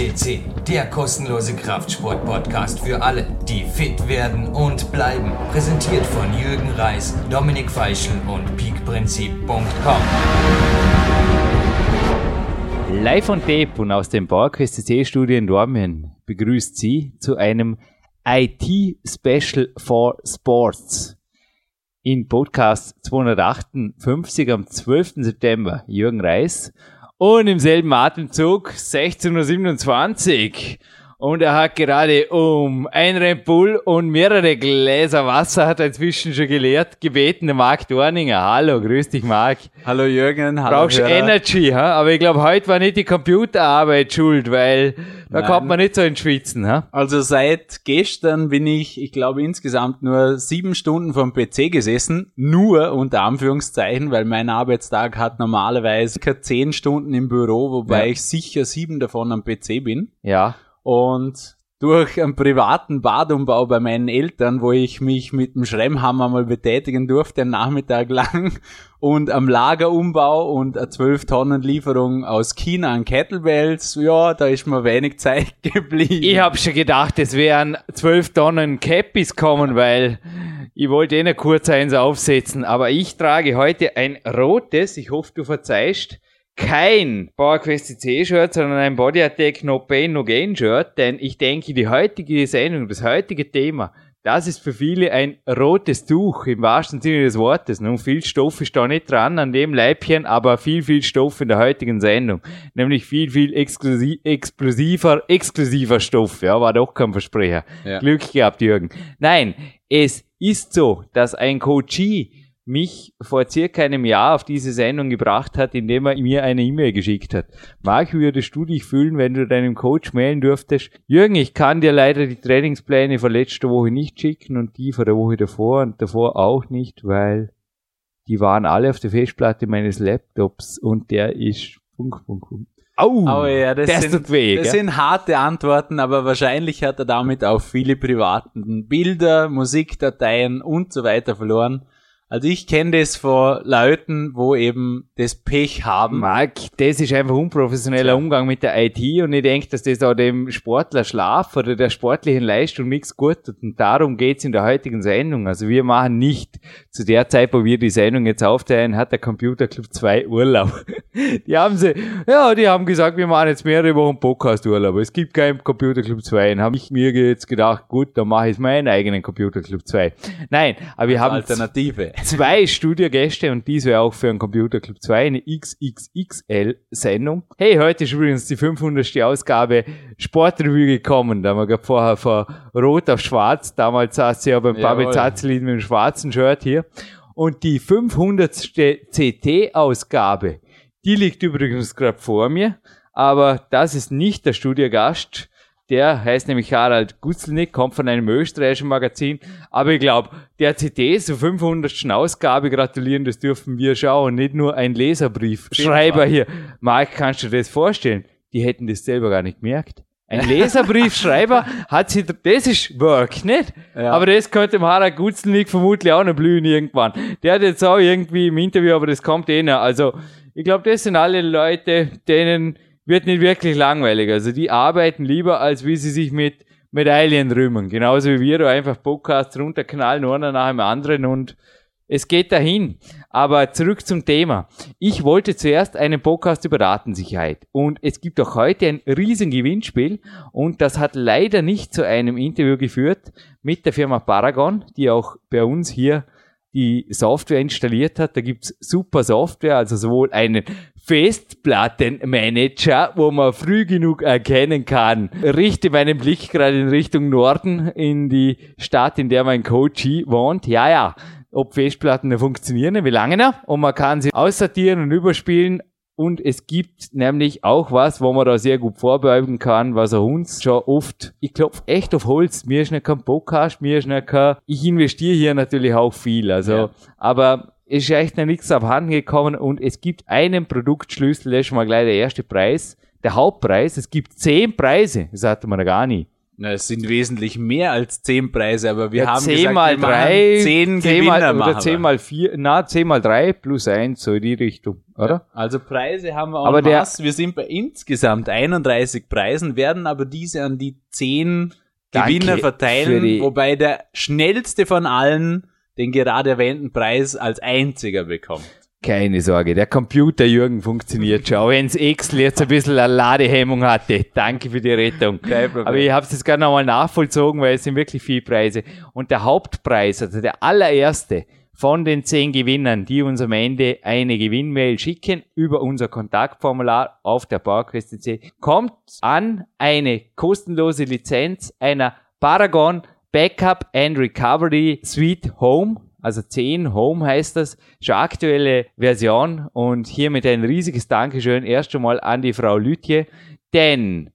FCC, der kostenlose Kraftsport-Podcast für alle, die fit werden und bleiben. Präsentiert von Jürgen Reis, Dominik Feischl und peakprinzip.com. Live on Tape und aus dem PowerQuest CC-Studio in Dormien begrüßt Sie zu einem IT-Special for Sports in Podcast 258 am 12. September Jürgen Reis und im selben Atemzug 16.27 Uhr. Und er hat gerade um ein Red Bull und mehrere Gläser Wasser hat er inzwischen schon geleert, gebeten, der Marc Dorninger. Hallo, grüß dich, Marc. Hallo Jürgen, hallo Brauchst Hörer. Energy, ha? aber ich glaube, heute war nicht die Computerarbeit schuld, weil da Nein. kommt man nicht so ins Schwitzen. Ha? Also seit gestern bin ich, ich glaube insgesamt nur sieben Stunden vom PC gesessen, nur unter Anführungszeichen, weil mein Arbeitstag hat normalerweise circa zehn Stunden im Büro, wobei Ja. ich sicher sieben davon am PC bin. Ja. Und durch einen privaten Badumbau bei meinen Eltern, wo ich mich mit dem Schremmhammer mal betätigen durfte, einen Nachmittag lang, und am Lagerumbau und eine 12 Tonnen Lieferung aus China an Kettlebells, ja, da ist mir wenig Zeit geblieben. Ich habe schon gedacht, es wären 12 Tonnen Cappies kommen, weil ich wollte eh noch kurz eins aufsetzen. Aber ich trage heute ein rotes, ich hoffe, du verzeihst, kein PowerQuest CC-Shirt, sondern ein Body Attack No Pain No Gain Shirt, denn ich denke, die heutige Sendung, das heutige Thema, das ist für viele ein rotes Tuch im wahrsten Sinne des Wortes. Nun, viel Stoff ist da nicht dran an dem Leibchen, aber viel, viel Stoff in der heutigen Sendung. Nämlich viel, viel explosiver, exklusiver Stoff. Ja, war doch kein Versprecher. Ja. Glück gehabt, Jürgen. Nein, es ist so, dass ein Coachee mich vor circa einem Jahr auf diese Sendung gebracht hat, indem er mir eine E-Mail geschickt hat. Marc, wie würdest du dich fühlen, wenn du deinem Coach mailen dürftest? Jürgen, ich kann dir leider die Trainingspläne von letzter Woche nicht schicken und die von der Woche davor und davor auch nicht, weil die waren alle auf der Festplatte meines Laptops und der ist Punkt, Punkt, Punkt. Au, Aber ja, das, das sind, tut weh, das sind harte Antworten, aber wahrscheinlich hat er damit auch viele privaten Bilder, Musikdateien und so weiter verloren. Also ich kenne das von Leuten, wo eben das Pech haben. Marc, das ist einfach unprofessioneller Umgang mit der IT und ich denke, dass das auch dem Sportler Schlaf oder der sportlichen Leistung nichts gut tut. Und darum geht's in der heutigen Sendung. Also wir machen nicht zu der Zeit, wo wir die Sendung jetzt aufteilen, hat der Computer Club 2 Urlaub. Die haben sie, ja, die haben gesagt, wir machen jetzt mehrere Wochen Podcast-Urlaub. Es gibt keinen Computer Club 2. Und habe ich mir jetzt gedacht, gut, dann mache ich meinen eigenen Computer Club 2. Nein, aber wir haben Alternative. Zwei Studiogäste und dies wäre auch für einen Computer Club 2 eine XXXL-Sendung. Hey, heute ist übrigens die 500. Ausgabe Sportrevue gekommen. Da haben wir gerade vorher von Rot auf Schwarz. Damals saß sie ja beim Jawohl. Zazelin mit dem schwarzen Shirt hier. Und die 500. CT-Ausgabe, die liegt übrigens gerade vor mir. Aber das ist nicht der Studiogast. Der heißt nämlich Harald Gutzelnick, kommt von einem österreichischen Magazin. Aber ich glaube, der CT zur 500. Ausgabe gratulieren, das dürfen wir schauen. Nicht nur ein Leserbriefschreiber Fall. hier. Marc, kannst du dir das vorstellen? Die hätten das selber gar nicht gemerkt. Ein Leserbriefschreiber hat sie, das ist Work, nicht? Ja. Aber das könnte dem Harald Gutzelnick vermutlich auch noch blühen irgendwann. Der hat jetzt auch irgendwie im Interview, aber das kommt eh noch. Also, ich glaube, das sind alle Leute, denen wird nicht wirklich langweilig. Also, die arbeiten lieber, als wie sie sich mit Medaillen rühmen. Genauso wie wir da einfach Podcasts runterknallen, einer nach dem anderen und es geht dahin. Aber zurück zum Thema. Ich wollte zuerst einen Podcast über Datensicherheit. Und es gibt auch heute ein riesen Gewinnspiel. Und das hat leider nicht zu einem Interview geführt mit der Firma Paragon, die auch bei uns hier die Software installiert hat. Da gibt's super Software, also sowohl einen Festplattenmanager, wo man früh genug erkennen kann. Richte meinen Blick gerade in Richtung Norden, in die Stadt, in der mein Coachie wohnt. Ja, ja, ob Festplatten funktionieren, wie lange noch. Und man kann sie aussortieren und überspielen. Und es gibt nämlich auch was, wo man da sehr gut vorbeugen kann, was er uns schon oft, ich klopf echt auf Holz, mir ist nicht kein Podcast, mir ist nicht kein, ich investiere hier natürlich auch viel, also, Ja. aber es ist echt noch nichts abhanden gekommen und es gibt einen Produktschlüssel, das ist schon mal gleich der erste Preis, der Hauptpreis, es gibt zehn Preise, das hatte man ja gar nie. Na, es sind wesentlich mehr als zehn Preise, aber wir Ja, haben 10 gesagt, mal wir 3, zehn 10 Gewinner mal, machen oder 10 wir. mal 4, na, 10 mal 3 plus 1, so in die Richtung, oder? Also Preise haben wir Aber en der-. Wir sind bei insgesamt 31 Preisen, werden aber diese an die 10 Danke Gewinner verteilen, wobei der schnellste von allen den gerade erwähnten Preis als einziger bekommt. Keine Sorge, der Computer Jürgen funktioniert schon, auch wenn's Excel jetzt ein bisschen eine Ladehemmung hatte. Danke für die Rettung. Kein Problem. Aber ich habe es jetzt gerade nochmal nachvollzogen, weil es sind wirklich viele Preise. Und der Hauptpreis, also der allererste von den zehn Gewinnern, die uns am Ende eine Gewinnmail schicken über unser Kontaktformular auf der PowerQuest.de, kommt an eine kostenlose Lizenz einer Paragon Backup and Recovery Suite Home. Also 10 Home heißt das, schon aktuelle Version und hiermit ein riesiges Dankeschön erst einmal an die Frau Lütje, denn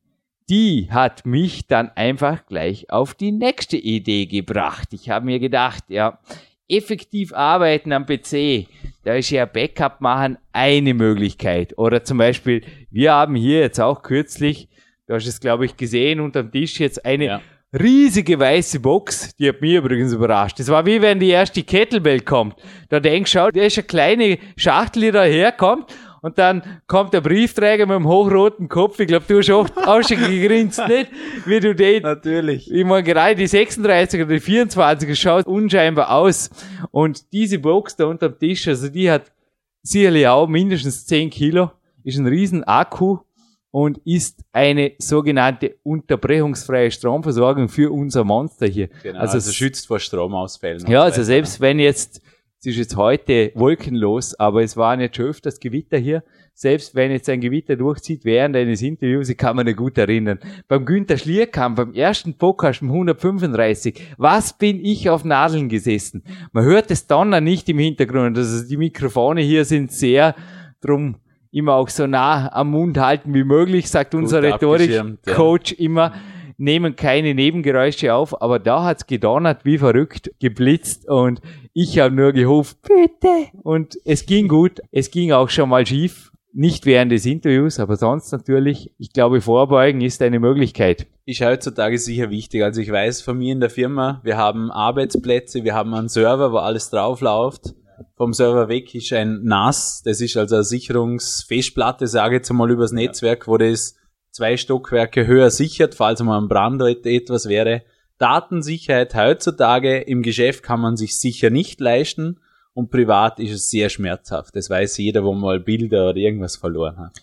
die hat mich dann einfach gleich auf die nächste Idee gebracht. Ich habe mir gedacht, ja, effektiv arbeiten am PC, da ist ja Backup machen eine Möglichkeit. Oder zum Beispiel, wir haben hier jetzt auch kürzlich, du hast es glaube ich gesehen, unterm Tisch jetzt eine Ja. Riesige weiße Box, die hat mich übrigens überrascht. Das war wie wenn die erste Kettlebell kommt. Da denkst du, schau, da ist eine kleine Schachtel, die daherkommt und dann kommt der Briefträger mit dem hochroten Kopf. Ich glaube, du hast auch, auch schon gegrinst, nicht? Wie du den Natürlich. ich meine, gerade die 36 oder die 24 schaut unscheinbar aus. Und diese Box da unterm Tisch, also die hat sicherlich auch mindestens 10 Kilo, ist ein riesen Akku und ist eine sogenannte unterbrechungsfreie Stromversorgung für unser Monster hier. Genau, Also also, es- schützt vor Stromausfällen. Ja, also selbst wenn jetzt, es ist jetzt heute wolkenlos, aber es waren jetzt schon öfters Gewitter hier, selbst wenn jetzt ein Gewitter durchzieht während eines Interviews, ich kann mich noch gut erinnern, beim Günther Schlierkamp, beim ersten Podcast um 135, was bin ich auf Nadeln gesessen? Man hört das Donner nicht im Hintergrund, also die Mikrofone hier sind sehr, drum immer auch so nah am Mund halten wie möglich, sagt unser abgeschirmt, ja. Rhetorik-Coach immer, nehmen keine Nebengeräusche auf, aber da hat's gedonnert wie verrückt, geblitzt und ich habe nur gehofft, bitte. Und es ging gut, es ging auch schon mal schief, nicht während des Interviews, aber sonst natürlich, ich glaube, vorbeugen ist eine Möglichkeit. ist heutzutage sicher wichtig. Also ich weiß von mir in der Firma, wir haben Arbeitsplätze, wir haben einen Server, wo alles drauf läuft. Vom Server weg ist ein NAS, das ist also eine Sicherungsfestplatte, sage ich jetzt mal übers Netzwerk, wo das zwei Stockwerke höher sichert, falls mal ein Brand oder etwas wäre. Datensicherheit heutzutage im Geschäft kann man sich sicher nicht leisten und privat ist es sehr schmerzhaft. Das weiß jeder, wo mal Bilder oder irgendwas verloren hat.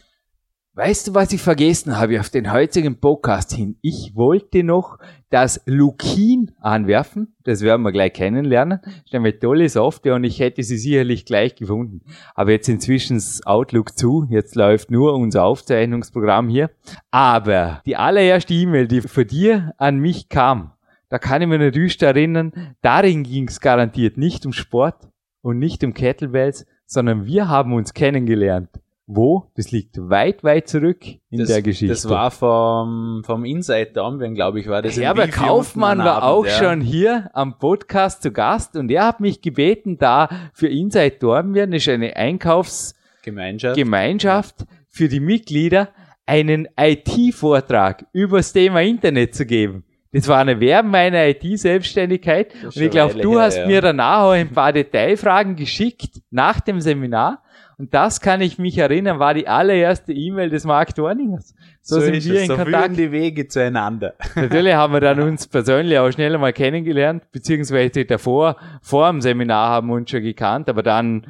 Weißt du, was ich vergessen habe auf den heutigen Podcast hin? Ich wollte noch das Lukin anwerfen. Das werden wir gleich kennenlernen. ist eine tolle Software und ich hätte sie sicherlich gleich gefunden. Aber jetzt inzwischen ist Outlook zu. Jetzt läuft nur unser Aufzeichnungsprogramm hier. Aber die allererste E-Mail, die von dir an mich kam, da kann ich noch düster erinnern, darin ging es garantiert nicht um Sport und nicht um Kettlebells, sondern wir haben uns kennengelernt. Wo? Das liegt weit, weit zurück in das, der Geschichte. Das war vom, vom Inside Dornbirn, glaube ich, war das. Herbert Kaufmann war Abend, auch ja. schon hier am Podcast zu Gast und er hat mich gebeten, da für Inside das ist eine Einkaufsgemeinschaft Gemeinschaft. für die Mitglieder, einen IT-Vortrag über das Thema Internet zu geben. Das war eine Werbung meiner IT-Selbstständigkeit und ich glaube, du her, hast ja. mir danach auch ein paar Detailfragen geschickt nach dem Seminar und das kann ich mich erinnern, war die allererste E-Mail des Mark Dorningers. So, sind ist wir es, in so Kontakt. die Wege zueinander. Natürlich haben wir dann uns persönlich auch schnell mal kennengelernt, beziehungsweise davor, vor dem Seminar haben wir uns schon gekannt, aber dann,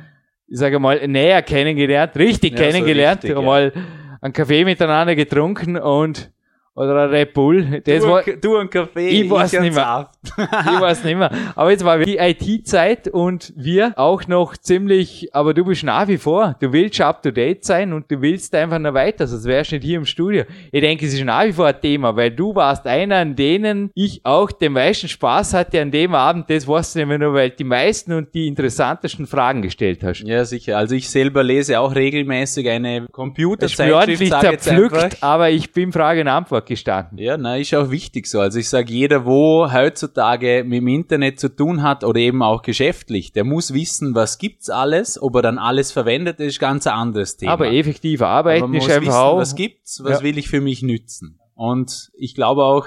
ich sage mal, näher kennengelernt, richtig Ja, so kennengelernt, richtig, ja. mal einen Kaffee miteinander getrunken und, oder ein Red Bull. Das du, war, du ein Kaffee, Ich weiß ein nicht mehr. Ich weiß nicht mehr. Aber jetzt war die IT-Zeit und wir auch noch ziemlich, aber du bist nach wie vor, du willst up to date sein und du willst einfach noch weiter, sonst wärst du nicht hier im Studio. Ich denke, es ist nach wie vor ein Thema, weil du warst einer, an denen ich auch den meisten Spaß hatte an dem Abend, das weißt du nämlich nur, weil die meisten und die interessantesten Fragen gestellt hast. Ja, sicher. Also ich selber lese auch regelmäßig eine Computerzeitschrift, ordentlich ich jetzt zerpflückt, einfach. aber ich bin Frage und Antwort gestanden. Ja, na, ist auch wichtig so. Also ich sage, jeder, wo heutzutage mit dem Internet zu tun hat oder eben auch geschäftlich, der muss wissen, was gibt's alles, ob er dann alles verwendet, ist ganz ein anderes Thema. Aber effektiv Aber arbeiten man ist muss einfach wissen, auch. was gibt's, was Ja. will ich für mich nützen. Und ich glaube auch,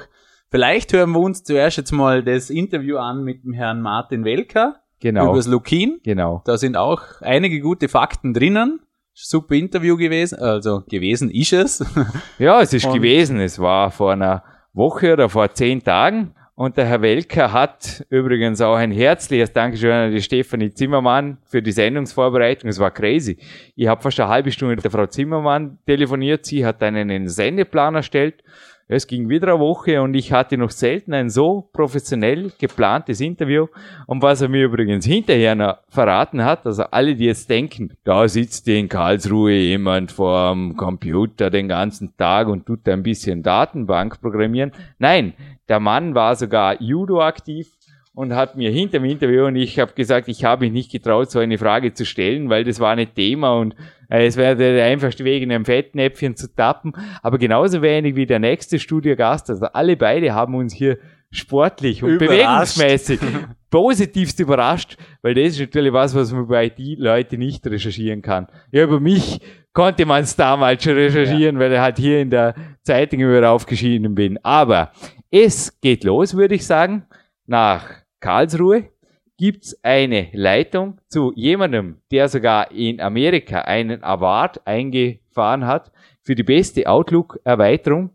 Vielleicht hören wir uns zuerst jetzt mal das Interview an mit dem Herrn Martin Welker Genau. über das Lukin. Genau. Da sind auch einige gute Fakten drinnen. Super Interview gewesen, also gewesen ist es. Ja, es ist Und- gewesen. Es war vor einer Woche oder vor zehn Tagen. Und der Herr Welker hat übrigens auch ein herzliches Dankeschön an die Stefanie Zimmermann für die Sendungsvorbereitung. Es war crazy. Ich habe fast eine halbe Stunde mit der Frau Zimmermann telefoniert. Sie hat einen Sendeplan erstellt. Es ging wieder eine Woche und ich hatte noch selten ein so professionell geplantes Interview. Und was er mir übrigens hinterher noch verraten hat, also alle, die jetzt denken, da sitzt in Karlsruhe jemand vorm Computer den ganzen Tag und tut ein bisschen Datenbank programmieren. Nein, der Mann war sogar Judo aktiv und hat mir hinter dem Interview und ich habe gesagt, ich habe mich nicht getraut, so eine Frage zu stellen, weil das war nicht Thema und äh, es wäre der einfachste Weg, in einem Fettnäpfchen zu tappen. Aber genauso wenig wie der nächste Studiogast. Also alle beide haben uns hier sportlich und Überrascht. bewegungsmäßig positivst überrascht, weil das ist natürlich was, was man bei die Leute nicht recherchieren kann. Ja, über mich konnte man es damals schon recherchieren, weil er halt hier in der Zeitung über aufgeschieden bin. Aber es geht los, würde ich sagen, nach Karlsruhe gibt's eine Leitung zu jemandem, der sogar in Amerika einen Award eingefahren hat für die beste Outlook-Erweiterung,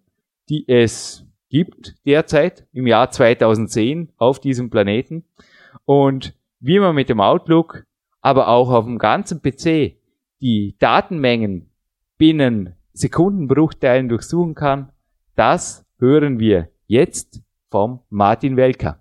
die es gibt derzeit im Jahr 2010 auf diesem Planeten. Und wie man mit dem Outlook, aber auch auf dem ganzen PC die Datenmengen binnen Sekundenbruchteilen durchsuchen kann, das hören wir jetzt vom Martin Welker.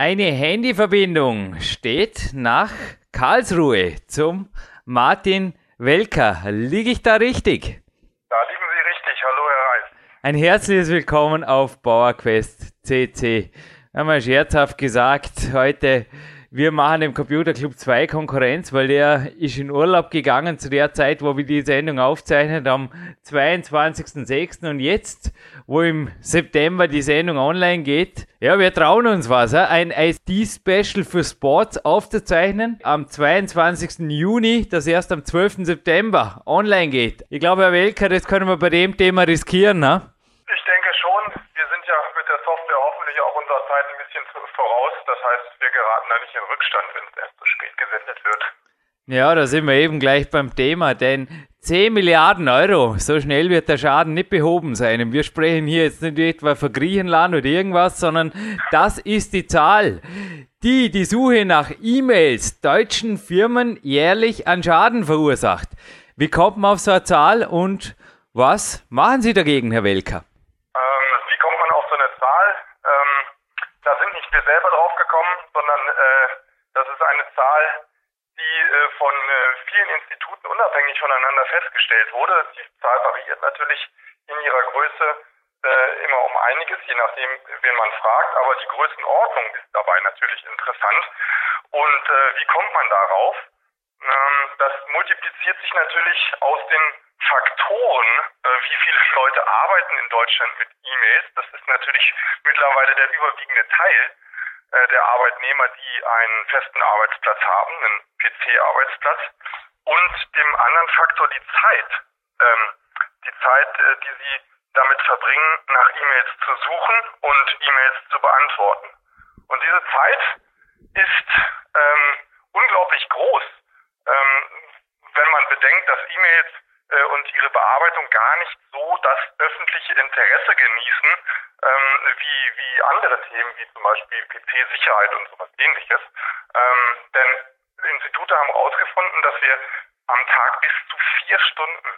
Eine Handyverbindung steht nach Karlsruhe zum Martin Welker. Liege ich da richtig? Da liegen Sie richtig. Hallo, Herr Reis. Ein herzliches Willkommen auf Bauerquest CC. Wir haben mal scherzhaft gesagt, heute, wir machen dem Computer Club 2 Konkurrenz, weil der ist in Urlaub gegangen zu der Zeit, wo wir die Sendung aufzeichnen, am 22.06. Und jetzt, wo im September die Sendung online geht, ja, wir trauen uns was, ein IT-Special für Sports aufzuzeichnen am 22. Juni, das erst am 12. September online geht. Ich glaube, Herr Welker, das können wir bei dem Thema riskieren, ne? Ich denke schon, wir sind ja mit der Software hoffentlich auch unserer Zeit ein bisschen voraus. Das heißt, wir geraten da nicht in Rückstand, wenn es erst zu spät gesendet wird. Ja, da sind wir eben gleich beim Thema, denn 10 Milliarden Euro, so schnell wird der Schaden nicht behoben sein. Und wir sprechen hier jetzt nicht etwa für Griechenland oder irgendwas, sondern das ist die Zahl, die die Suche nach E-Mails deutschen Firmen jährlich an Schaden verursacht. Wie kommt man auf so eine Zahl und was machen Sie dagegen, Herr Welker? Ähm, wie kommt man auf so eine Zahl? Ähm, da sind nicht wir selber drauf gekommen, sondern äh, das ist eine Zahl, die äh, von äh, vielen Instituten unabhängig voneinander festgestellt wurde. Die Zahl variiert natürlich in ihrer Größe äh, immer um einiges, je nachdem, wen man fragt, aber die Größenordnung ist dabei natürlich interessant. Und äh, wie kommt man darauf? Ähm, das multipliziert sich natürlich aus den Faktoren, äh, wie viele Leute arbeiten in Deutschland mit E-Mails. Das ist natürlich mittlerweile der überwiegende Teil äh, der Arbeitnehmer, die einen festen Arbeitsplatz haben, einen PC-Arbeitsplatz. Und dem anderen Faktor die Zeit. Ähm, die Zeit, äh, die sie damit verbringen, nach E-Mails zu suchen und E-Mails zu beantworten. Und diese Zeit ist ähm, unglaublich groß, ähm, wenn man bedenkt, dass E-Mails äh, und ihre Bearbeitung gar nicht so das öffentliche Interesse genießen, ähm, wie, wie andere Themen, wie zum Beispiel PC-Sicherheit und sowas ähnliches. Ähm, denn Institute haben herausgefunden, dass wir am Tag bis zu vier Stunden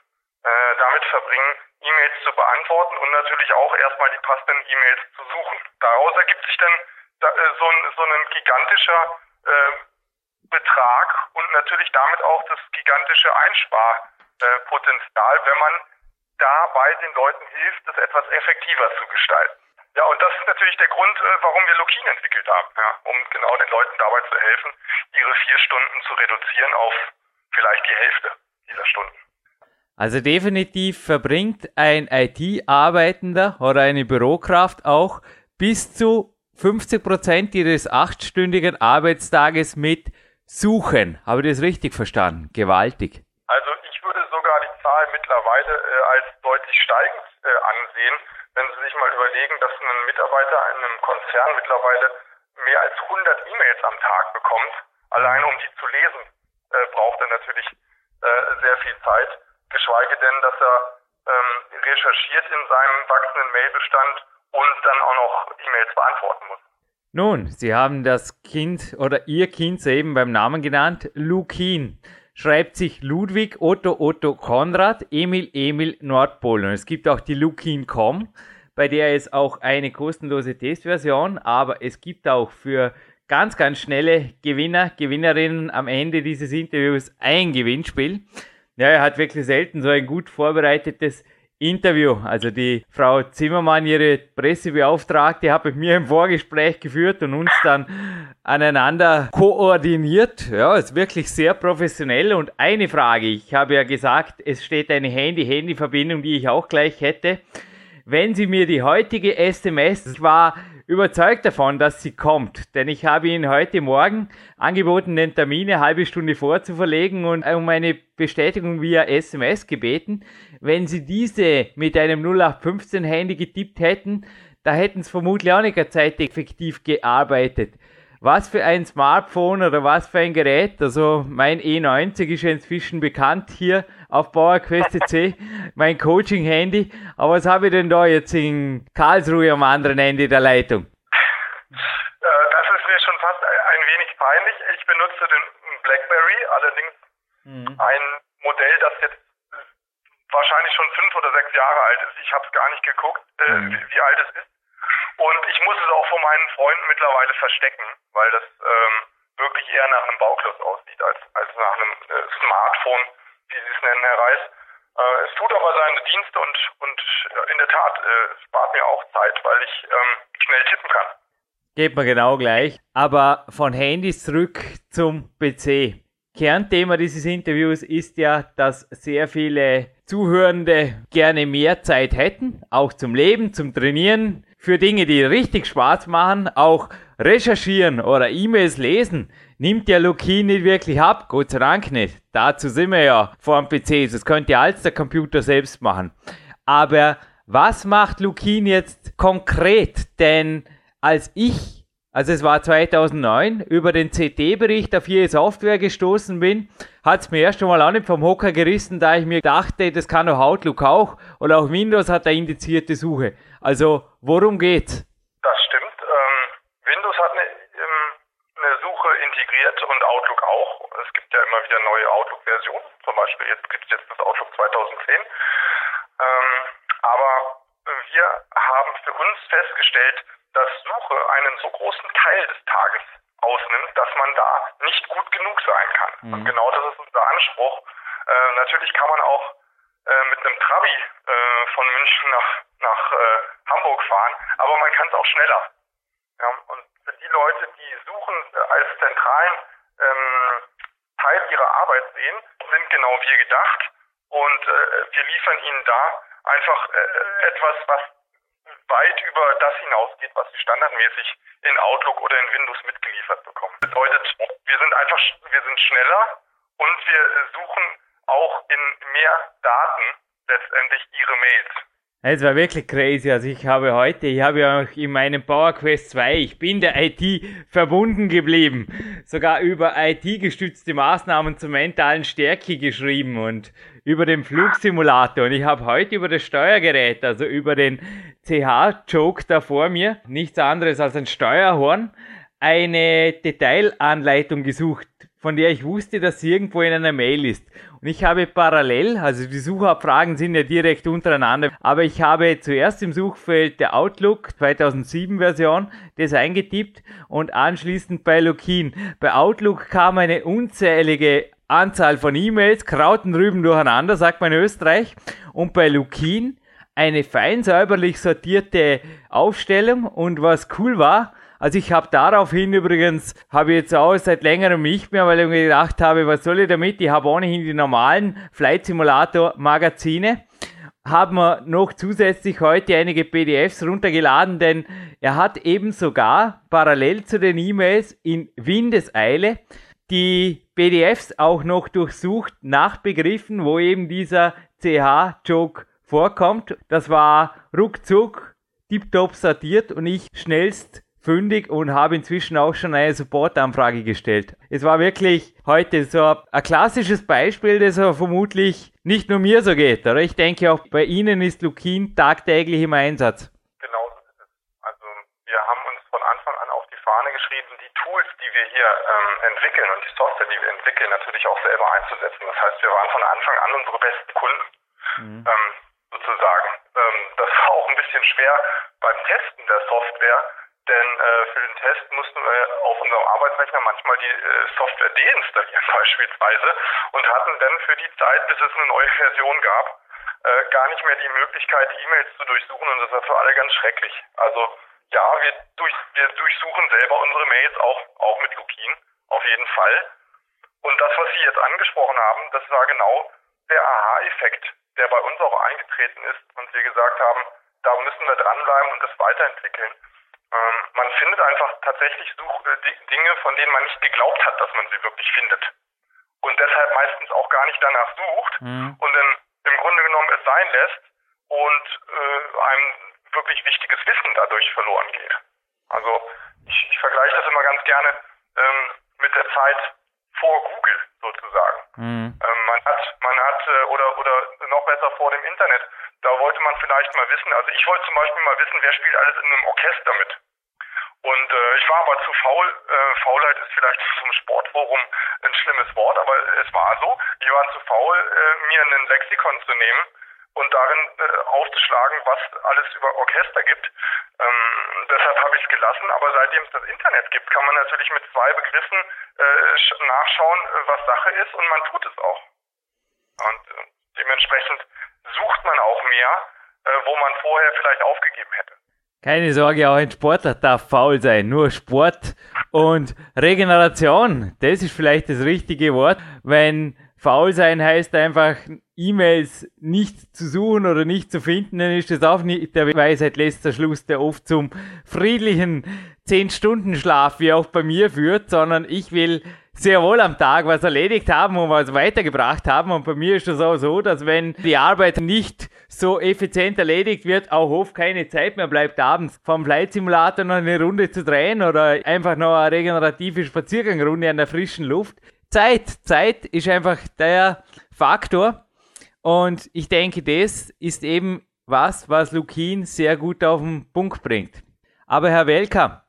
äh, damit verbringen, E-Mails zu beantworten und natürlich auch erstmal die passenden E-Mails zu suchen. Daraus ergibt sich dann da, äh, so, ein, so ein gigantischer äh, Betrag und natürlich damit auch das gigantische Einsparpotenzial, wenn man dabei den Leuten hilft, es etwas effektiver zu gestalten. Ja, und das ist natürlich der Grund, äh, warum wir Lokin entwickelt haben, ja, um genau den Leuten dabei zu helfen, ihre vier Stunden zu reduzieren auf vielleicht die Hälfte dieser Stunden. Also definitiv verbringt ein IT-Arbeitender oder eine Bürokraft auch bis zu 50 Prozent ihres achtstündigen Arbeitstages mit Suchen. Habe ich das richtig verstanden? Gewaltig. Also ich würde sogar die Zahl mittlerweile äh, als deutlich steigend äh, ansehen, wenn Sie sich mal überlegen, dass ein Mitarbeiter in einem Konzern mittlerweile mehr als 100 E-Mails am Tag bekommt, allein um die zu lesen, äh, braucht er natürlich äh, sehr viel Zeit, geschweige denn, dass er ähm, recherchiert in seinem wachsenden Mailbestand und dann auch noch E-Mails beantworten muss. Nun, Sie haben das Kind oder Ihr Kind soeben beim Namen genannt, Lukin. Schreibt sich Ludwig Otto Otto Konrad Emil Emil Nordpol. Und es gibt auch die Lukin.com, bei der ist auch eine kostenlose Testversion, aber es gibt auch für ganz, ganz schnelle Gewinner, Gewinnerinnen am Ende dieses Interviews ein Gewinnspiel. Ja, er hat wirklich selten so ein gut vorbereitetes Interview. Also die Frau Zimmermann, ihre Pressebeauftragte, hat mit mir ein Vorgespräch geführt und uns dann aneinander koordiniert. Ja, ist wirklich sehr professionell. Und eine Frage, ich habe ja gesagt, es steht eine Handy-Handy-Verbindung, die ich auch gleich hätte. Wenn Sie mir die heutige SMS, ich war überzeugt davon, dass sie kommt, denn ich habe Ihnen heute Morgen angeboten, den Termin eine halbe Stunde vorzuverlegen und um eine Bestätigung via SMS gebeten. Wenn Sie diese mit einem 0815 Handy getippt hätten, da hätten Sie vermutlich auch nicht Zeit effektiv gearbeitet was für ein Smartphone oder was für ein Gerät. Also mein E90 ist ja inzwischen bekannt hier auf PowerQuest C, mein Coaching-Handy. Aber was habe ich denn da jetzt in Karlsruhe am anderen Ende der Leitung? Äh, das ist mir schon fast ein wenig peinlich. Ich benutze den BlackBerry, allerdings mhm. ein Modell, das jetzt wahrscheinlich schon fünf oder sechs Jahre alt ist. Ich habe es gar nicht geguckt, äh, mhm. wie, wie alt es ist. Und ich muss es auch von meinen Freunden mittlerweile verstecken, weil das ähm, wirklich eher nach einem Bauklotz aussieht als, als nach einem äh, Smartphone, wie Sie es nennen, Herr Reis. Äh, es tut aber seine Dienste und, und in der Tat äh, spart mir auch Zeit, weil ich ähm, schnell tippen kann. Geht mir genau gleich. Aber von Handys zurück zum PC. Kernthema dieses Interviews ist ja, dass sehr viele Zuhörende gerne mehr Zeit hätten, auch zum Leben, zum Trainieren, für Dinge, die richtig Spaß machen, auch recherchieren oder E-Mails lesen, nimmt der Lukin nicht wirklich ab. Gott sei Dank nicht. Dazu sind wir ja vor dem PC. Das könnte ja als der Computer selbst machen. Aber was macht Lukin jetzt konkret? Denn als ich, also es war 2009, über den CT-Bericht auf ihre Software gestoßen bin, hat es mir erst einmal auch nicht vom Hocker gerissen, da ich mir dachte, das kann doch Outlook auch. Oder auch Windows hat eine indizierte Suche. Also, worum geht's? Das stimmt. Ähm, Windows hat eine, ähm, eine, Suche integriert und Outlook auch. Es gibt ja immer wieder neue Outlook-Versionen. Zum Beispiel jetzt gibt es jetzt das Outlook 2010. Ähm, aber wir haben für uns festgestellt, dass Suche einen so großen Teil des Tages ausnimmt, dass man da nicht gut genug sein kann. Mhm. Und genau das ist unser Anspruch. Äh, natürlich kann man auch äh, mit einem Trabi äh, von München nach, nach äh, Hamburg fahren, aber man kann es auch schneller. Ja, und für die Leute, die Suchen äh, als zentralen ähm, Teil ihrer Arbeit sehen, sind genau wir gedacht und äh, wir liefern ihnen da einfach etwas, was weit über das hinausgeht, was sie standardmäßig in Outlook oder in Windows mitgeliefert bekommen. Das bedeutet, wir sind einfach, wir sind schneller und wir suchen auch in mehr Daten letztendlich ihre Mails. Es war wirklich crazy. Also ich habe heute, ich habe ja auch in meinem PowerQuest 2, ich bin der IT verbunden geblieben. Sogar über IT-gestützte Maßnahmen zur mentalen Stärke geschrieben und über den Flugsimulator. Und ich habe heute über das Steuergerät, also über den CH-Joke da vor mir, nichts anderes als ein Steuerhorn, eine Detailanleitung gesucht, von der ich wusste, dass sie irgendwo in einer Mail ist. Und ich habe parallel, also die Suchabfragen sind ja direkt untereinander, aber ich habe zuerst im Suchfeld der Outlook 2007 Version das eingetippt und anschließend bei Lookin. Bei Outlook kam eine unzählige Anzahl von E-Mails, Krauten rüben durcheinander, sagt man in Österreich. Und bei Lookin eine fein säuberlich sortierte Aufstellung und was cool war, also ich habe daraufhin übrigens, habe jetzt auch seit längerem nicht mehr, weil ich mir gedacht habe, was soll ich damit? Ich habe ohnehin die normalen Flight Simulator Magazine. Haben wir noch zusätzlich heute einige PDFs runtergeladen, denn er hat eben sogar parallel zu den E-Mails in Windeseile die PDFs auch noch durchsucht nach Begriffen, wo eben dieser CH-Joke vorkommt. Das war ruckzuck, tiptop sortiert und ich schnellst fündig und habe inzwischen auch schon eine Supportanfrage gestellt. Es war wirklich heute so ein klassisches Beispiel, das aber vermutlich nicht nur mir so geht. Oder ich denke auch bei Ihnen ist Lukin tagtäglich im Einsatz. Genau so ist es. Also wir haben uns von Anfang an auf die Fahne geschrieben, die Tools, die wir hier ähm, entwickeln und die Software, die wir entwickeln, natürlich auch selber einzusetzen. Das heißt, wir waren von Anfang an unsere besten Kunden. Mhm. Ähm, sozusagen. Ähm, das war auch ein bisschen schwer beim Testen der Software, denn äh, für den Test mussten wir auf unserem Arbeitsrechner manchmal die äh, Software deinstallieren beispielsweise und hatten dann für die Zeit, bis es eine neue Version gab, äh, gar nicht mehr die Möglichkeit, die E-Mails zu durchsuchen und das war für alle ganz schrecklich. Also ja, wir, durch, wir durchsuchen selber unsere Mails auch, auch mit Lupin, auf jeden Fall. Und das, was Sie jetzt angesprochen haben, das war genau der Aha-Effekt, der bei uns auch eingetreten ist und wir gesagt haben, da müssen wir dranbleiben und das weiterentwickeln. Ähm, man findet einfach tatsächlich Such äh, Dinge, von denen man nicht geglaubt hat, dass man sie wirklich findet. Und deshalb meistens auch gar nicht danach sucht mhm. und dann im Grunde genommen es sein lässt und äh, einem wirklich wichtiges Wissen dadurch verloren geht. Also ich, ich vergleiche das immer ganz gerne ähm, mit der Zeit vor Google sozusagen. Mhm. Ähm, man hat, man hat äh, oder oder noch besser vor dem Internet da wollte man vielleicht mal wissen, also ich wollte zum Beispiel mal wissen, wer spielt alles in einem Orchester mit. Und äh, ich war aber zu faul. Äh, Faulheit ist vielleicht zum Sportforum ein schlimmes Wort, aber es war so. Ich war zu faul, äh, mir einen Lexikon zu nehmen und darin äh, aufzuschlagen, was alles über Orchester gibt. Ähm, deshalb habe ich es gelassen, aber seitdem es das Internet gibt, kann man natürlich mit zwei Begriffen äh, nachschauen, äh, was Sache ist und man tut es auch. Und äh, dementsprechend sucht man auch mehr, äh, wo man vorher vielleicht aufgegeben hätte. Keine Sorge, auch ein Sportler darf faul sein. Nur Sport und Regeneration, das ist vielleicht das richtige Wort. Wenn faul sein heißt einfach E-Mails nicht zu suchen oder nicht zu finden, dann ist das auch nicht der Weisheit letzter Schluss, der oft zum friedlichen 10-Stunden-Schlaf, wie auch bei mir führt, sondern ich will sehr wohl am Tag was erledigt haben und was weitergebracht haben. Und bei mir ist es auch so, dass wenn die Arbeit nicht so effizient erledigt wird, auch oft keine Zeit mehr bleibt, abends vom Flight Simulator noch eine Runde zu drehen oder einfach noch eine regenerative Spaziergangrunde an der frischen Luft. Zeit, Zeit ist einfach der Faktor. Und ich denke, das ist eben was, was Lukin sehr gut auf den Punkt bringt. Aber Herr Welker,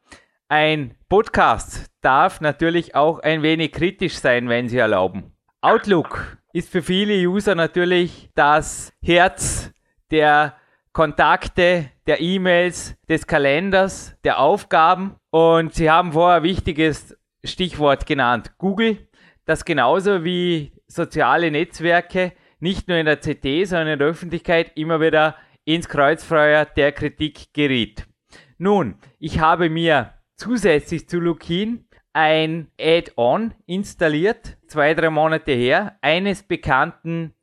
ein Podcast darf natürlich auch ein wenig kritisch sein, wenn Sie erlauben. Outlook ist für viele User natürlich das Herz der Kontakte, der E-Mails, des Kalenders, der Aufgaben. Und Sie haben vorher ein wichtiges Stichwort genannt. Google, das genauso wie soziale Netzwerke nicht nur in der CT, sondern in der Öffentlichkeit immer wieder ins Kreuzfeuer der Kritik geriet. Nun, ich habe mir zusätzlich zu Lukin ein Add-on installiert, zwei, drei Monate her, eines bekannten,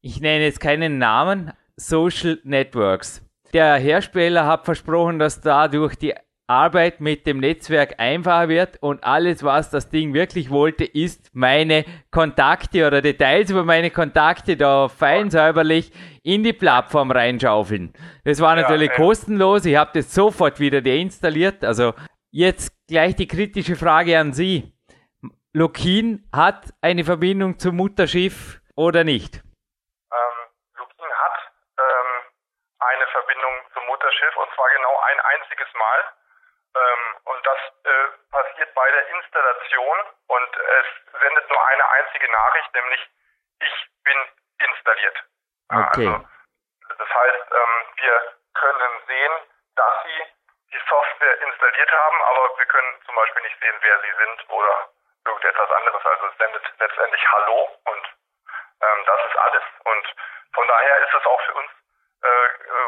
ich nenne jetzt keinen Namen, Social Networks. Der Hersteller hat versprochen, dass dadurch die Arbeit mit dem Netzwerk einfacher wird und alles, was das Ding wirklich wollte, ist meine Kontakte oder Details über meine Kontakte da fein säuberlich in die Plattform reinschaufeln. Das war natürlich ja, kostenlos. Ich habe das sofort wieder deinstalliert. Also Jetzt gleich die kritische Frage an Sie. Lokin hat eine Verbindung zum Mutterschiff oder nicht? Ähm, ähm, eine Verbindung zum Mutterschiff und zwar genau ein einziges Mal. Ähm, und das äh, passiert bei der Installation und es sendet nur eine einzige Nachricht, nämlich ich bin installiert. Okay. Also, das heißt, ähm, wir können sehen, dass Sie die Software installiert haben, aber wir können zum Beispiel nicht sehen, wer sie sind oder irgendetwas anderes. Also es sendet letztendlich Hallo und ähm, das ist alles. Und von daher ist es auch für uns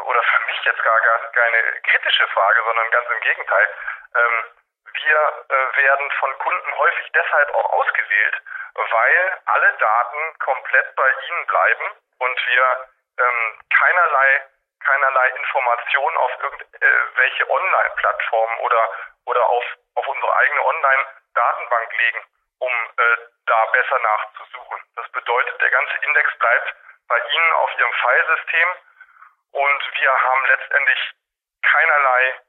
oder für mich jetzt gar, gar keine kritische Frage, sondern ganz im Gegenteil. Ähm, wir äh, werden von Kunden häufig deshalb auch ausgewählt, weil alle Daten komplett bei ihnen bleiben und wir ähm, keinerlei keinerlei Informationen auf irgendwelche Online-Plattformen oder, oder auf, auf unsere eigene Online-Datenbank legen, um äh, da besser nachzusuchen. Das bedeutet, der ganze Index bleibt bei Ihnen auf Ihrem Filesystem und wir haben letztendlich keinerlei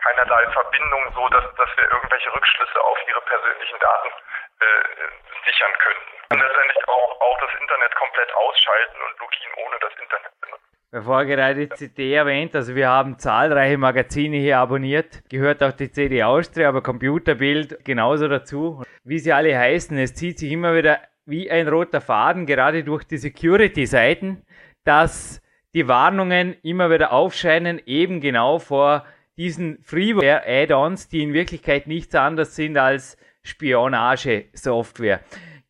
keinerlei Verbindung, so dass, dass wir irgendwelche Rückschlüsse auf ihre persönlichen Daten äh, sichern könnten. Und letztendlich auch, auch das Internet komplett ausschalten und Lukin ohne das Internet benutzen. Bevor gerade die CD erwähnt, also wir haben zahlreiche Magazine hier abonniert, gehört auch die CD Austria, aber Computerbild genauso dazu. Wie sie alle heißen, es zieht sich immer wieder wie ein roter Faden, gerade durch die Security-Seiten, dass die Warnungen immer wieder aufscheinen, eben genau vor diesen Freeware-Add-ons, die in Wirklichkeit nichts anderes sind als Spionage-Software.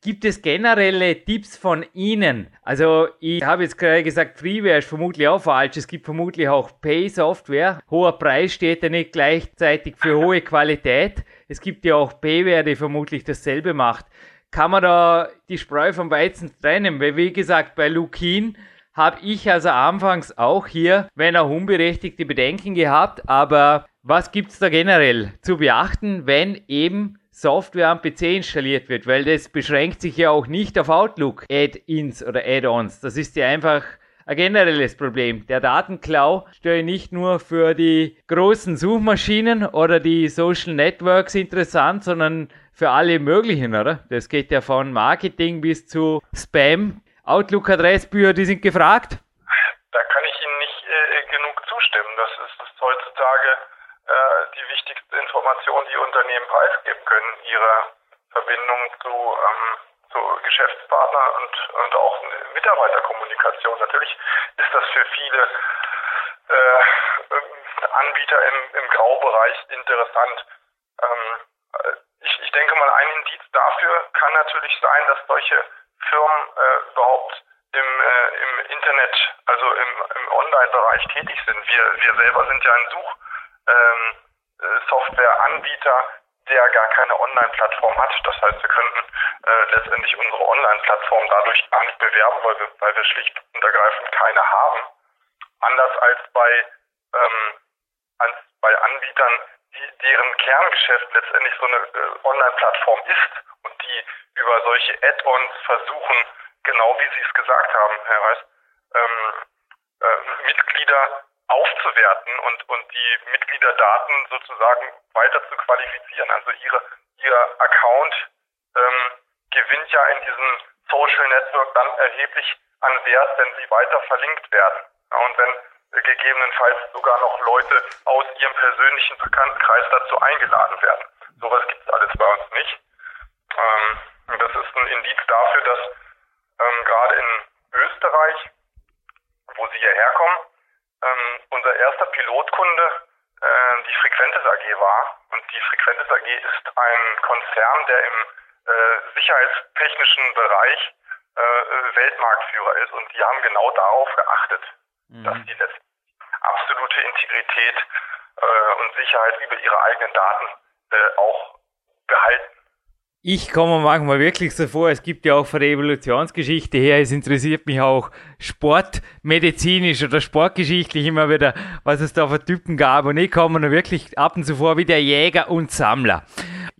Gibt es generelle Tipps von Ihnen? Also ich habe jetzt gerade gesagt, Freeware ist vermutlich auch falsch. Es gibt vermutlich auch Pay-Software. Hoher Preis steht ja nicht gleichzeitig für hohe Qualität. Es gibt ja auch Payware, die vermutlich dasselbe macht. Kann man da die Spreu vom Weizen trennen? Weil wie gesagt, bei Lukin habe ich also anfangs auch hier, wenn auch unberechtigte Bedenken gehabt, aber was gibt es da generell zu beachten, wenn eben Software am PC installiert wird? Weil das beschränkt sich ja auch nicht auf Outlook Add-ins oder Add-ons. Das ist ja einfach ein generelles Problem. Der Datenklau stelle nicht nur für die großen Suchmaschinen oder die Social Networks interessant, sondern für alle möglichen, oder? Das geht ja von Marketing bis zu Spam. Outlook-Adressbücher, die sind gefragt? Da kann ich Ihnen nicht äh, genug zustimmen. Das ist, ist heutzutage äh, die wichtigste Information, die Unternehmen preisgeben können, ihre Verbindung zu, ähm, zu Geschäftspartnern und, und auch Mitarbeiterkommunikation. Natürlich ist das für viele äh, Anbieter im, im Graubereich interessant. Ähm, ich, ich denke mal, ein Indiz dafür kann natürlich sein, dass solche Firmen äh, überhaupt im, äh, im Internet, also im, im Online-Bereich tätig sind. Wir, wir selber sind ja ein Such, ähm, äh, der gar keine Online-Plattform hat. Das heißt, wir könnten äh, letztendlich unsere Online-Plattform dadurch gar nicht bewerben, weil wir, weil wir schlicht und ergreifend keine haben. Anders als bei, ähm, als bei Anbietern, die, deren Kerngeschäft letztendlich so eine äh, Online-Plattform ist und die über solche Add-ons versuchen, genau wie Sie es gesagt haben, Herr Reis, ähm, äh, Mitglieder aufzuwerten und, und die Mitgliederdaten sozusagen weiter zu qualifizieren. Also ihre, ihr Account ähm, gewinnt ja in diesem Social Network dann erheblich an Wert, wenn sie weiter verlinkt werden. Ja, und wenn äh, gegebenenfalls sogar noch Leute aus ihrem persönlichen Bekanntenkreis dazu eingeladen werden. Sowas gibt es alles bei uns nicht. Ähm, und das ist ein Indiz dafür, dass ähm, gerade in Österreich, wo sie hierher kommen, ähm, unser erster Pilotkunde äh, die Frequentes AG war. Und die Frequentes AG ist ein Konzern, der im äh, sicherheitstechnischen Bereich äh, Weltmarktführer ist. Und die haben genau darauf geachtet, mhm. dass die absolute Integrität äh, und Sicherheit über ihre eigenen Daten äh, auch behalten ich komme manchmal wirklich so vor, es gibt ja auch von der Evolutionsgeschichte her, es interessiert mich auch sportmedizinisch oder sportgeschichtlich immer wieder, was es da für Typen gab. Und ich komme mir wirklich ab und zu vor wie der Jäger und Sammler.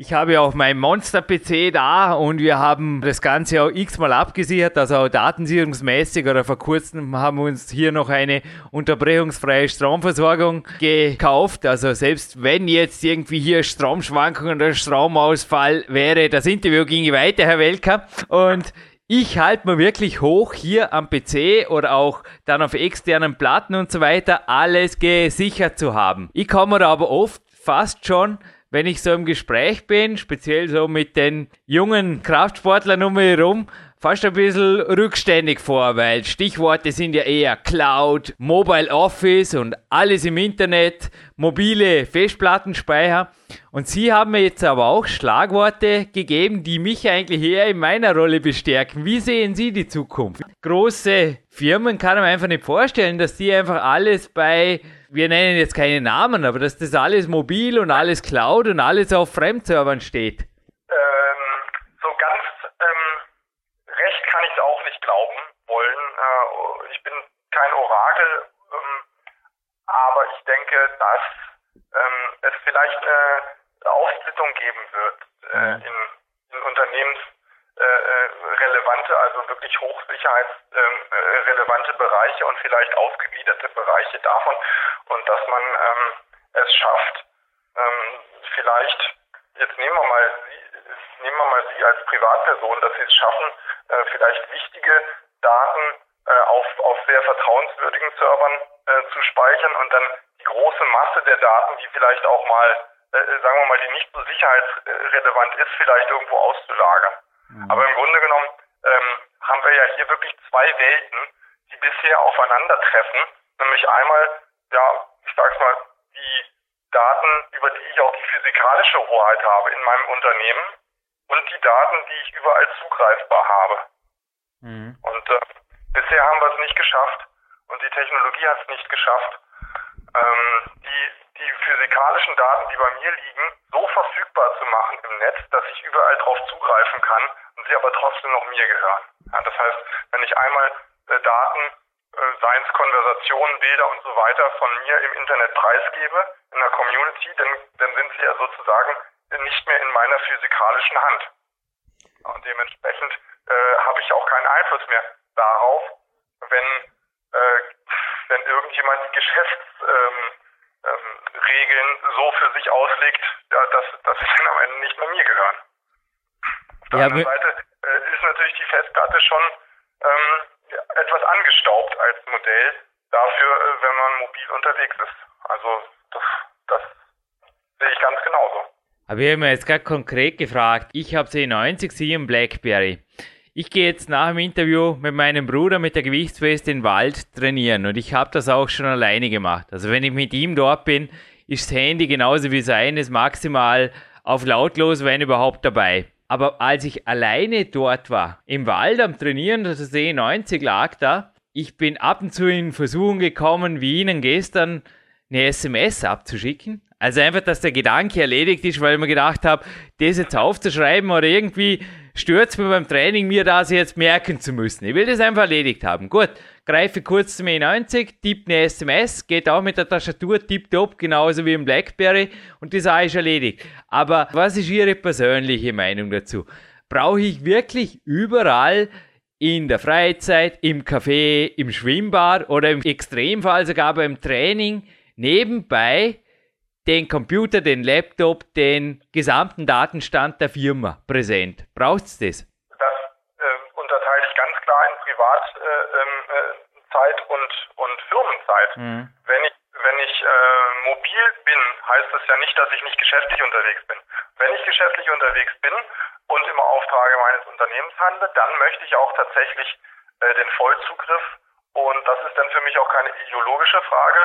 Ich habe auch mein Monster-PC da und wir haben das Ganze auch x-mal abgesichert, also auch datensicherungsmäßig oder vor kurzem haben wir uns hier noch eine unterbrechungsfreie Stromversorgung gekauft. Also selbst wenn jetzt irgendwie hier Stromschwankungen oder Stromausfall wäre, das Interview ginge weiter, Herr Welker. Und ich halte mir wirklich hoch hier am PC oder auch dann auf externen Platten und so weiter, alles gesichert zu haben. Ich komme da aber oft fast schon wenn ich so im Gespräch bin, speziell so mit den jungen Kraftsportlern um mich herum, fast ein bisschen rückständig vor, weil Stichworte sind ja eher Cloud, Mobile Office und alles im Internet, mobile Festplattenspeicher. Und Sie haben mir jetzt aber auch Schlagworte gegeben, die mich eigentlich eher in meiner Rolle bestärken. Wie sehen Sie die Zukunft? Große Firmen kann man einfach nicht vorstellen, dass die einfach alles bei wir nennen jetzt keine Namen, aber dass das alles mobil und alles Cloud und alles auf Fremdservern steht. Ähm, so ganz ähm, recht kann ich es auch nicht glauben wollen. Äh, ich bin kein Orakel, ähm, aber ich denke, dass ähm, es vielleicht eine Aufsplittung geben wird äh, mhm. in, in unternehmensrelevante, äh, äh also wirklich hochsicherheitsrelevante ähm, Bereiche und vielleicht ausgegliederte Bereiche davon und dass man ähm, es schafft, ähm, vielleicht, jetzt nehmen wir mal nehmen wir mal Sie als Privatperson, dass Sie es schaffen, äh, vielleicht wichtige Daten äh, auf, auf sehr vertrauenswürdigen Servern äh, zu speichern und dann die große Masse der Daten, die vielleicht auch mal, äh, sagen wir mal, die nicht so sicherheitsrelevant ist, vielleicht irgendwo auszulagern. Mhm. Aber im Grunde genommen ähm, haben wir ja hier wirklich zwei Welten, die bisher aufeinandertreffen, nämlich einmal, ja, ich sag's mal, die Daten, über die ich auch die physikalische Hoheit habe in meinem Unternehmen und die Daten, die ich überall zugreifbar habe. Mhm. Und äh, bisher haben wir es nicht geschafft und die Technologie hat es nicht geschafft, ähm, die, die physikalischen Daten, die bei mir liegen, so verfügbar zu machen im Netz, dass ich überall darauf zugreifen kann und sie aber trotzdem noch mir gehören. Ja, das heißt, wenn ich einmal äh, Daten, äh, seien es Konversationen, Bilder und so weiter, von mir im Internet preisgebe, in der Community, dann, dann sind sie ja sozusagen nicht mehr in meiner physikalischen Hand. Und dementsprechend äh, habe ich auch keinen Einfluss mehr darauf, wenn, äh, wenn irgendjemand die Geschäftsregeln ähm, ähm, so für sich auslegt, ja, dass, dass sie dann am Ende nicht mehr mir gehören. Auf der ja, anderen Seite äh, ist natürlich die Festplatte schon ähm, etwas angestaubt als Modell dafür, äh, wenn man mobil unterwegs ist. Also das, das sehe ich ganz genauso. Aber wir haben jetzt gerade konkret gefragt, ich habe C90, Sie im Blackberry. Ich gehe jetzt nach dem Interview mit meinem Bruder mit der Gewichtsweste in den Wald trainieren und ich habe das auch schon alleine gemacht. Also wenn ich mit ihm dort bin, ist das Handy genauso wie seines maximal auf lautlos, wenn überhaupt dabei. Aber als ich alleine dort war, im Wald am Trainieren, das C90 lag da, ich bin ab und zu in Versuchung gekommen, wie Ihnen gestern eine SMS abzuschicken. Also einfach, dass der Gedanke erledigt ist, weil ich mir gedacht habe, das jetzt aufzuschreiben oder irgendwie stört es mir beim Training, mir das jetzt merken zu müssen. Ich will das einfach erledigt haben. Gut, greife kurz zum E90, tippe eine SMS, geht auch mit der Tastatur tipptopp, genauso wie im Blackberry und das ist erledigt. Aber was ist Ihre persönliche Meinung dazu? Brauche ich wirklich überall in der Freizeit, im Café, im Schwimmbad oder im Extremfall sogar beim Training nebenbei den Computer, den Laptop, den gesamten Datenstand der Firma präsent. Braucht es das? Das äh, unterteile ich ganz klar in Privatzeit äh, ähm, äh, und, und Firmenzeit. Mhm. Wenn ich, wenn ich äh, mobil bin, heißt das ja nicht, dass ich nicht geschäftlich unterwegs bin. Wenn ich geschäftlich unterwegs bin und im Auftrage meines Unternehmens handle, dann möchte ich auch tatsächlich äh, den Vollzugriff und das ist dann für mich auch keine ideologische Frage,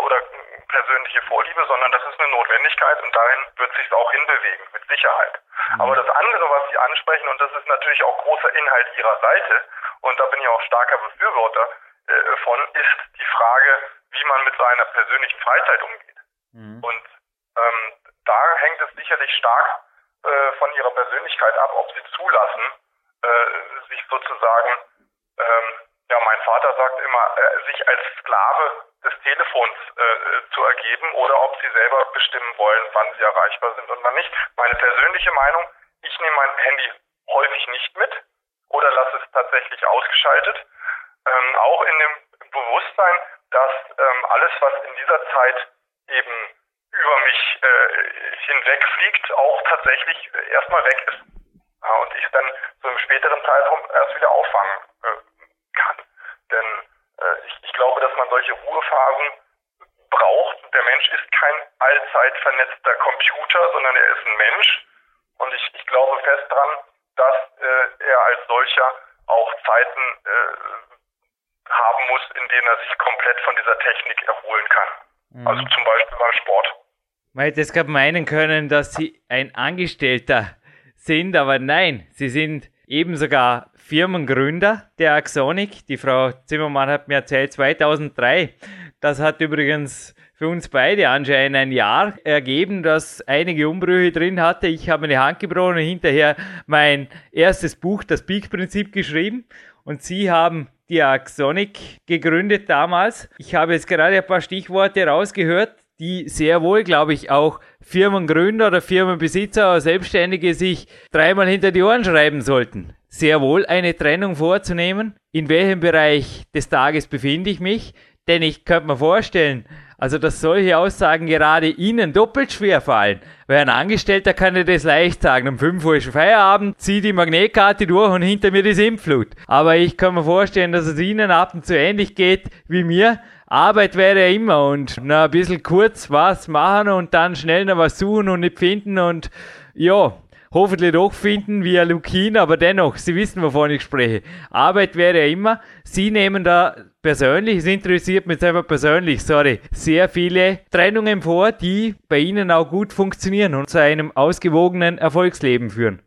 oder persönliche Vorliebe, sondern das ist eine Notwendigkeit und dahin wird sich auch hinbewegen, mit Sicherheit. Mhm. Aber das andere, was Sie ansprechen, und das ist natürlich auch großer Inhalt Ihrer Seite, und da bin ich auch starker Befürworter äh, von, ist die Frage, wie man mit seiner persönlichen Freizeit umgeht. Mhm. Und ähm, da hängt es sicherlich stark äh, von Ihrer Persönlichkeit ab, ob Sie zulassen, äh, sich sozusagen, ähm, ja, mein Vater sagt immer, äh, sich als Sklave des Telefons äh, zu ergeben oder ob sie selber bestimmen wollen, wann sie erreichbar sind und wann nicht. Meine persönliche Meinung, ich nehme mein Handy häufig nicht mit oder lasse es tatsächlich ausgeschaltet. Ähm, auch in dem Bewusstsein, dass ähm, alles, was in dieser Zeit eben über mich äh, hinwegfliegt, auch tatsächlich äh, erstmal weg ist. Ja, und ich dann so im späteren Zeitraum erst wieder auffangen äh, kann. Denn äh, ich, ich glaube, dass man solche Ruhephasen braucht. Der Mensch ist kein allzeit vernetzter Computer, sondern er ist ein Mensch. Und ich, ich glaube fest dran, dass äh, er als solcher auch Zeiten äh, haben muss, in denen er sich komplett von dieser Technik erholen kann. Mhm. Also zum Beispiel beim Sport. Man hätte es gerade meinen können, dass Sie ein Angestellter sind, aber nein, Sie sind eben sogar Firmengründer der Axonic. Die Frau Zimmermann hat mir erzählt, 2003. Das hat übrigens für uns beide anscheinend ein Jahr ergeben, das einige Umbrüche drin hatte. Ich habe meine Hand gebrochen und hinterher mein erstes Buch, das Peak-Prinzip, geschrieben. Und Sie haben die Axonic gegründet damals. Ich habe jetzt gerade ein paar Stichworte rausgehört, die sehr wohl, glaube ich, auch Firmengründer oder Firmenbesitzer oder Selbstständige sich dreimal hinter die Ohren schreiben sollten. sehr wohl eine Trennung vorzunehmen. In welchem Bereich des Tages befinde ich mich? Denn ich könnte mir vorstellen, also dass solche Aussagen gerade Ihnen doppelt schwer fallen. Weil ein Angestellter kann ja das leicht sagen. Um 5 Uhr ist Feierabend, ziehe die Magnetkarte durch und hinter mir die Sintflut. Aber ich kann mir vorstellen, dass es Ihnen ab und zu ähnlich geht wie mir. Arbeit wäre ja immer und na, ein bisschen kurz was machen und dann schnell noch was suchen und nicht finden und ja, hoffentlich doch finden via Lukin, aber dennoch, Sie wissen, wovon ich spreche. Arbeit wäre ja immer. Sie nehmen da persönlich, es interessiert mich selber persönlich, sorry, sehr viele Trennungen vor, die bei Ihnen auch gut funktionieren und zu einem ausgewogenen Erfolgsleben führen.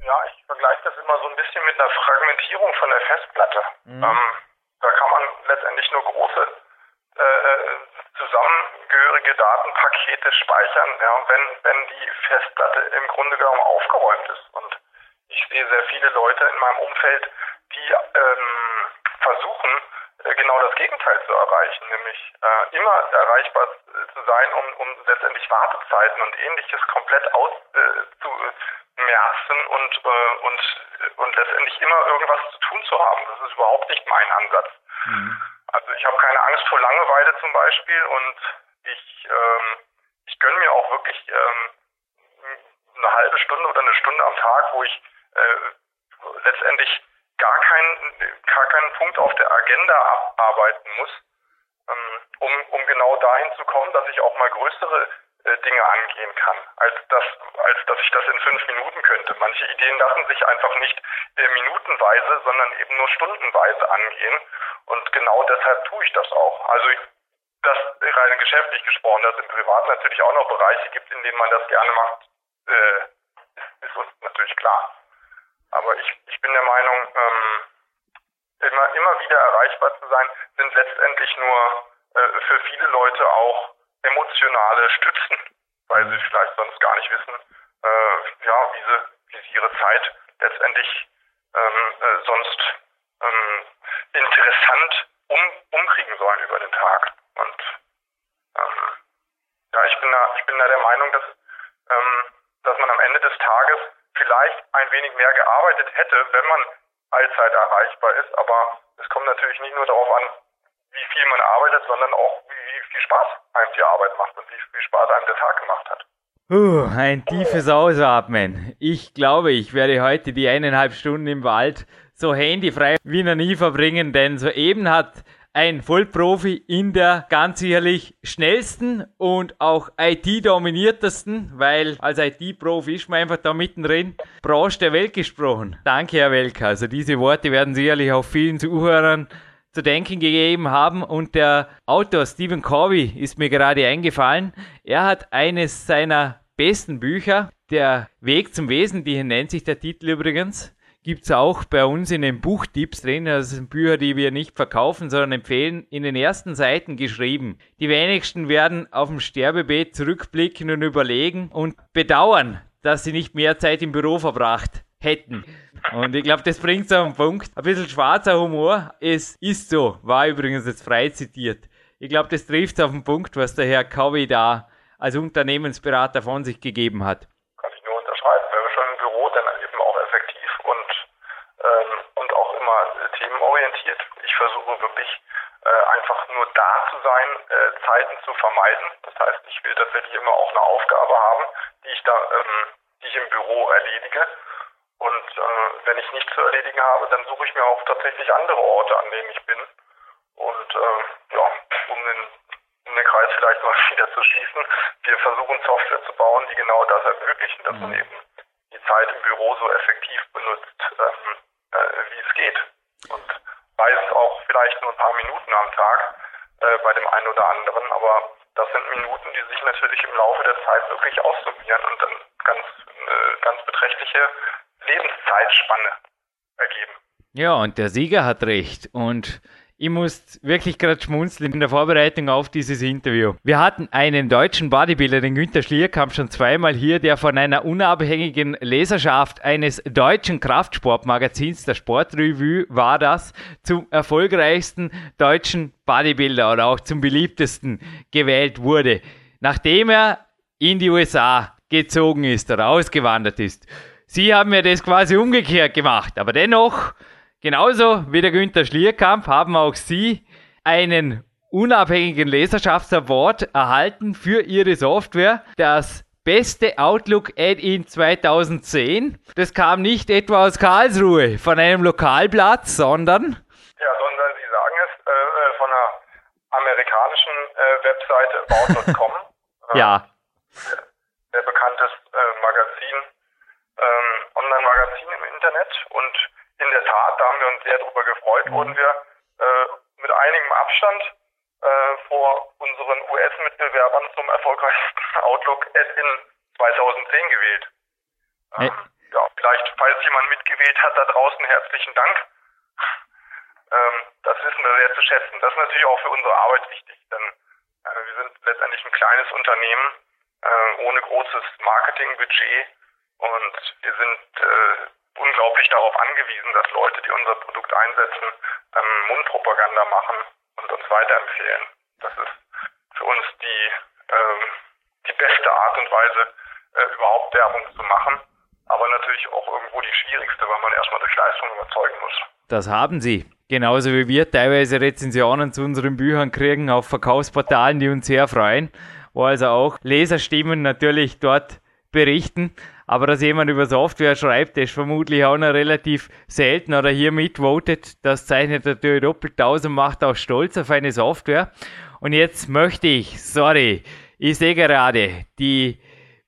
Ja, ich vergleiche das immer so ein bisschen mit einer Fragmentierung von der Festplatte. Mhm. Ähm, da kann man letztendlich nur große äh, zusammengehörige Datenpakete speichern, ja, wenn, wenn die Festplatte im Grunde genommen aufgeräumt ist. Und ich sehe sehr viele Leute in meinem Umfeld, die ähm, versuchen, äh, genau das Gegenteil zu erreichen, nämlich äh, immer erreichbar zu sein, um, um letztendlich Wartezeiten und ähnliches komplett aus äh, zu merzen und, äh, und, und letztendlich immer irgendwas zu tun zu haben. Das ist überhaupt nicht mein Ansatz. Mhm. Also ich habe keine Angst vor Langeweile zum Beispiel und ich, ähm, ich gönne mir auch wirklich ähm, eine halbe Stunde oder eine Stunde am Tag, wo ich äh, letztendlich gar keinen, gar keinen Punkt auf der Agenda abarbeiten muss, ähm, um, um genau dahin zu kommen, dass ich auch mal größere Dinge angehen kann, als das, als dass ich das in fünf Minuten könnte. Manche Ideen lassen sich einfach nicht äh, minutenweise, sondern eben nur stundenweise angehen. Und genau deshalb tue ich das auch. Also das rein geschäftlich gesprochen, dass es im Privat natürlich auch noch Bereiche gibt, in denen man das gerne macht, äh, ist, ist uns natürlich klar. Aber ich, ich bin der Meinung, ähm, immer, immer wieder erreichbar zu sein, sind letztendlich nur äh, für viele Leute auch emotionale Stützen, weil sie vielleicht sonst gar nicht wissen, äh, ja, wie sie, wie sie ihre Zeit letztendlich ähm, äh, sonst ähm, interessant um, umkriegen sollen über den Tag. Und ähm, ja, ich bin da, ich bin da der Meinung, dass, ähm, dass man am Ende des Tages vielleicht ein wenig mehr gearbeitet hätte, wenn man allzeit erreichbar ist. Aber es kommt natürlich nicht nur darauf an, wie viel man arbeitet, sondern auch, viel Spaß einem die Arbeit macht und wie viel Spaß einem der Tag gemacht hat. Uh, ein tiefes Ausatmen. Ich glaube, ich werde heute die eineinhalb Stunden im Wald so handyfrei wie noch nie verbringen, denn soeben hat ein Vollprofi in der ganz sicherlich schnellsten und auch IT-dominiertesten, weil als IT-Profi ist man einfach da mittendrin, Branche der Welt gesprochen. Danke, Herr Welker. Also diese Worte werden sicherlich auch vielen Zuhörern zu denken gegeben haben und der Autor Stephen Covey ist mir gerade eingefallen. Er hat eines seiner besten Bücher, Der Weg zum Wesentlichen nennt sich der Titel übrigens, gibt es auch bei uns in den Buchtipps drin. Das sind Bücher, die wir nicht verkaufen, sondern empfehlen, in den ersten Seiten geschrieben. Die wenigsten werden auf dem Sterbebett zurückblicken und überlegen und bedauern, dass sie nicht mehr Zeit im Büro verbracht hätten. Und ich glaube, das bringt es auf den Punkt. Ein bisschen schwarzer Humor. Es ist so. War übrigens jetzt frei zitiert. Ich glaube, das trifft auf den Punkt, was der Herr Covey da als Unternehmensberater von sich gegeben hat. themenorientiert. Ich versuche wirklich äh, einfach nur da zu sein, äh, Zeiten zu vermeiden. Das heißt, ich will tatsächlich immer auch eine Aufgabe haben, die ich da, ähm, die ich im Büro erledige. Und äh, wenn ich nichts zu erledigen habe, dann suche ich mir auch tatsächlich andere Orte, an denen ich bin. Und äh, ja, um den, um den Kreis vielleicht mal wieder zu schließen, wir versuchen Software zu bauen, die genau das ermöglichen, dass man mhm. eben die Zeit im Büro so effektiv benutzt, ähm, äh, wie es geht. Und sei es auch vielleicht nur ein paar Minuten am Tag äh, bei dem einen oder anderen, aber das sind Minuten, die sich natürlich im Laufe der Zeit wirklich aussummieren und dann ganz, eine ganz beträchtliche Lebenszeitspanne ergeben. Ja, und der Sieger hat recht. Und ich muss wirklich gerade schmunzeln in der Vorbereitung auf dieses Interview. Wir hatten einen deutschen Bodybuilder, den Günther Schlierkamp, schon zweimal hier, der von einer unabhängigen Leserschaft eines deutschen Kraftsportmagazins, der Sportrevue, war das, zum erfolgreichsten deutschen Bodybuilder oder auch zum beliebtesten gewählt wurde. Nachdem er in die USA gezogen ist oder ausgewandert ist. Sie haben ja das quasi umgekehrt gemacht, aber dennoch, genauso wie der Günther Schlierkamp, haben auch Sie einen unabhängigen Leserschaftsaward erhalten für Ihre Software. Das beste Outlook Add-in 2010. Das kam nicht etwa aus Karlsruhe von einem Lokalblatt, sondern Ja, sondern Sie sagen es äh, äh, von einer amerikanischen äh, Webseite about.com. ja, sehr bekanntes äh, Magazin, ähm, Online-Magazin im Internet. Und in der Tat, da haben wir uns sehr darüber gefreut, wurden wir äh, mit einigem Abstand äh, vor unseren US-Mitbewerbern zum erfolgreichsten Outlook Add-in 2010 gewählt. Äh. Ähm, ja, vielleicht, falls jemand mitgewählt hat, da draußen herzlichen Dank. Ähm, das wissen wir sehr zu schätzen. Das ist natürlich auch für unsere Arbeit wichtig, denn äh, wir sind letztendlich ein kleines Unternehmen äh, ohne großes Marketingbudget und wir sind äh, unglaublich darauf angewiesen, dass Leute, die unser Produkt einsetzen, ähm, Mundpropaganda machen und uns weiterempfehlen. Das ist für uns die, ähm, die beste Art und Weise, äh, überhaupt Werbung zu machen, aber natürlich auch irgendwo die schwierigste, weil man erstmal durch Leistung überzeugen muss. das haben Sie. Genauso wie wir teilweise Rezensionen zu unseren Büchern kriegen auf Verkaufsportalen, die uns sehr freuen, wo also auch Leserstimmen natürlich dort berichten. Aber dass jemand über Software schreibt, ist vermutlich auch noch relativ selten oder hier mitvotet. Das zeichnet natürlich doppelt aus und macht auch stolz auf eine Software. Und jetzt möchte ich, sorry, ich sehe gerade die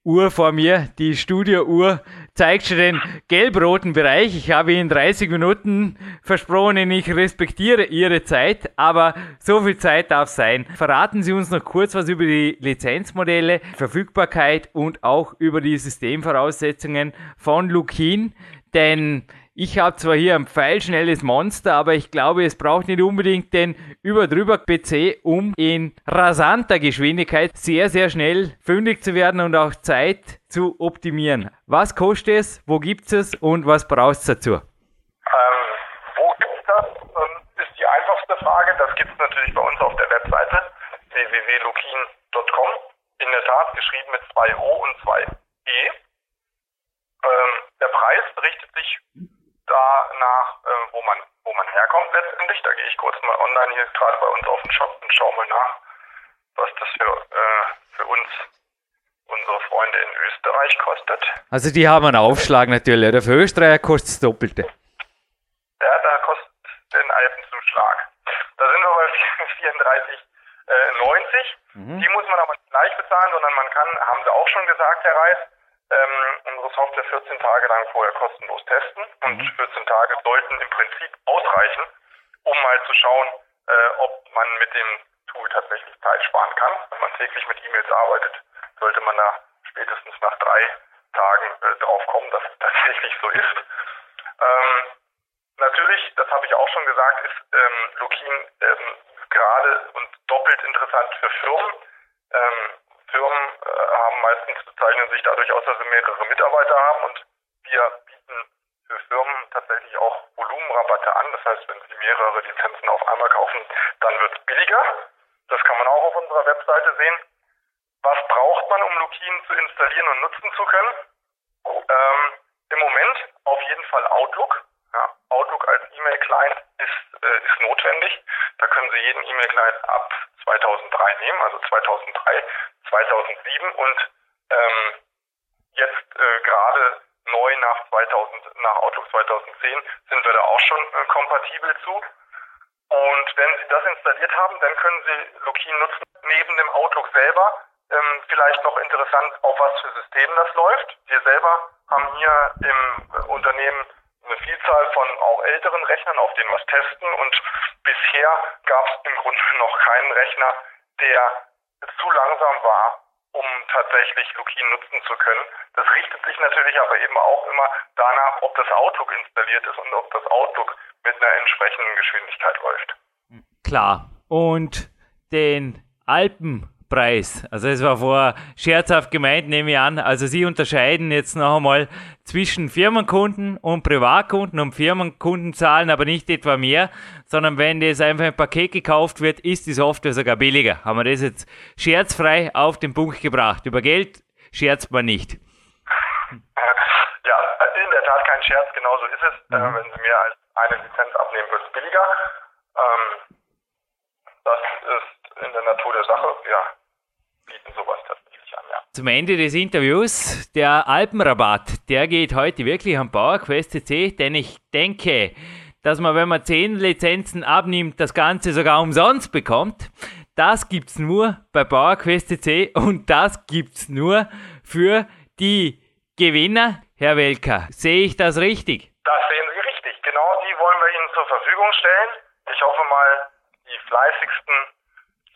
Uhr vor mir, die Studio-Uhr, zeigt schon den gelb-roten Bereich. Ich habe Ihnen 30 Minuten versprochen, ich respektiere Ihre Zeit, aber so viel Zeit darf sein. Verraten Sie uns noch kurz was über die Lizenzmodelle, Verfügbarkeit und auch über die Systemvoraussetzungen von Lukin, denn ich habe zwar hier ein pfeilschnelles Monster, aber ich glaube, es braucht nicht unbedingt den überdrüber PC, um in rasanter Geschwindigkeit sehr, sehr schnell fündig zu werden und auch Zeit zu optimieren. Was kostet es, wo gibt es und was braucht es dazu? Ähm, wo gibt's das? Ähm, ist die einfachste Frage. Das gibt's natürlich bei uns auf der Webseite www.lukin.com. In der Tat geschrieben mit zwei O und zwei E. Ähm, der Preis richtet sich danach, äh, wo man wo man herkommt letztendlich. Da gehe ich kurz mal online hier gerade bei uns auf den Shop und schaue mal nach, was das für, äh, für uns unsere Freunde in Österreich kostet. Also die haben einen Aufschlag natürlich, oder für Österreicher kostet es Doppelte. Ja, da kostet den Alpenzuschlag. Da sind wir bei 34,90. Die muss man aber nicht gleich bezahlen, sondern man kann, haben sie auch schon gesagt, Herr Reis, ähm, unsere Software 14 Tage lang vorher kostenlos testen. Und 14 Tage sollten im Prinzip ausreichen, um mal zu schauen, äh, ob man mit dem Tool tatsächlich Zeit sparen kann. Wenn man täglich mit E-Mails arbeitet, sollte man da spätestens nach drei Tagen äh, drauf kommen, dass es tatsächlich so ist. Ähm, natürlich, das habe ich auch schon gesagt, ist ähm, Lukin ähm, gerade und doppelt interessant für Firmen. Ähm, Firmen äh, haben meistens bezeichnen sich dadurch aus, dass sie mehrere Mitarbeiter haben und wir bieten für Firmen tatsächlich auch Volumenrabatte an. Das heißt, wenn sie mehrere Lizenzen auf einmal kaufen, dann wird es billiger. Das kann man auch auf unserer Webseite sehen. Was braucht man, um Lukin zu installieren und nutzen zu können? Ähm, Im Moment auf jeden Fall Outlook. Outlook als E-Mail-Client ist, äh, ist notwendig. Da können Sie jeden E-Mail-Client ab 2003 nehmen, also 2003, 2007 und ähm, jetzt äh, gerade neu nach 2000, nach Outlook 2010 sind wir da auch schon äh, kompatibel zu. Und wenn Sie das installiert haben, dann können Sie Lukin nutzen. Neben dem Outlook selber ähm, vielleicht noch interessant, auf was für Systemen das läuft. Wir selber haben hier im äh, Unternehmen eine Vielzahl von auch älteren Rechnern, auf denen wir es testen. Und bisher gab es im Grunde noch keinen Rechner, der zu langsam war, um tatsächlich Lukin nutzen zu können. Das richtet sich natürlich aber eben auch immer danach, ob das Outlook installiert ist und ob das Outlook mit einer entsprechenden Geschwindigkeit läuft. Klar. Und den Alpenpreis, also es war vorher scherzhaft gemeint, nehme ich an. Also Sie unterscheiden jetzt noch einmal zwischen Firmenkunden und Privatkunden und Firmenkunden zahlen aber nicht etwa mehr, sondern wenn das einfach ein Paket gekauft wird, ist die Software sogar billiger. Haben wir das jetzt scherzfrei auf den Punkt gebracht. Über Geld scherzt man nicht. Ja, Tat kein Scherz, genauso ist es. Äh, wenn Sie mir als eine Lizenz abnehmen, wird es billiger. Ähm, das ist in der Natur der bieten sowas tatsächlich an, ja. Zum Ende des Interviews, der Alpenrabatt, der geht heute wirklich am PowerQuest CC, denn ich denke, dass man, wenn man 10 Lizenzen abnimmt, das Ganze sogar umsonst bekommt. Das gibt's nur bei PowerQuest CC und das gibt's nur für die Gewinner. Herr Welker, sehe ich das richtig? Das sehen Sie richtig. Genau die wollen wir Ihnen zur Verfügung stellen. Ich hoffe mal, die fleißigsten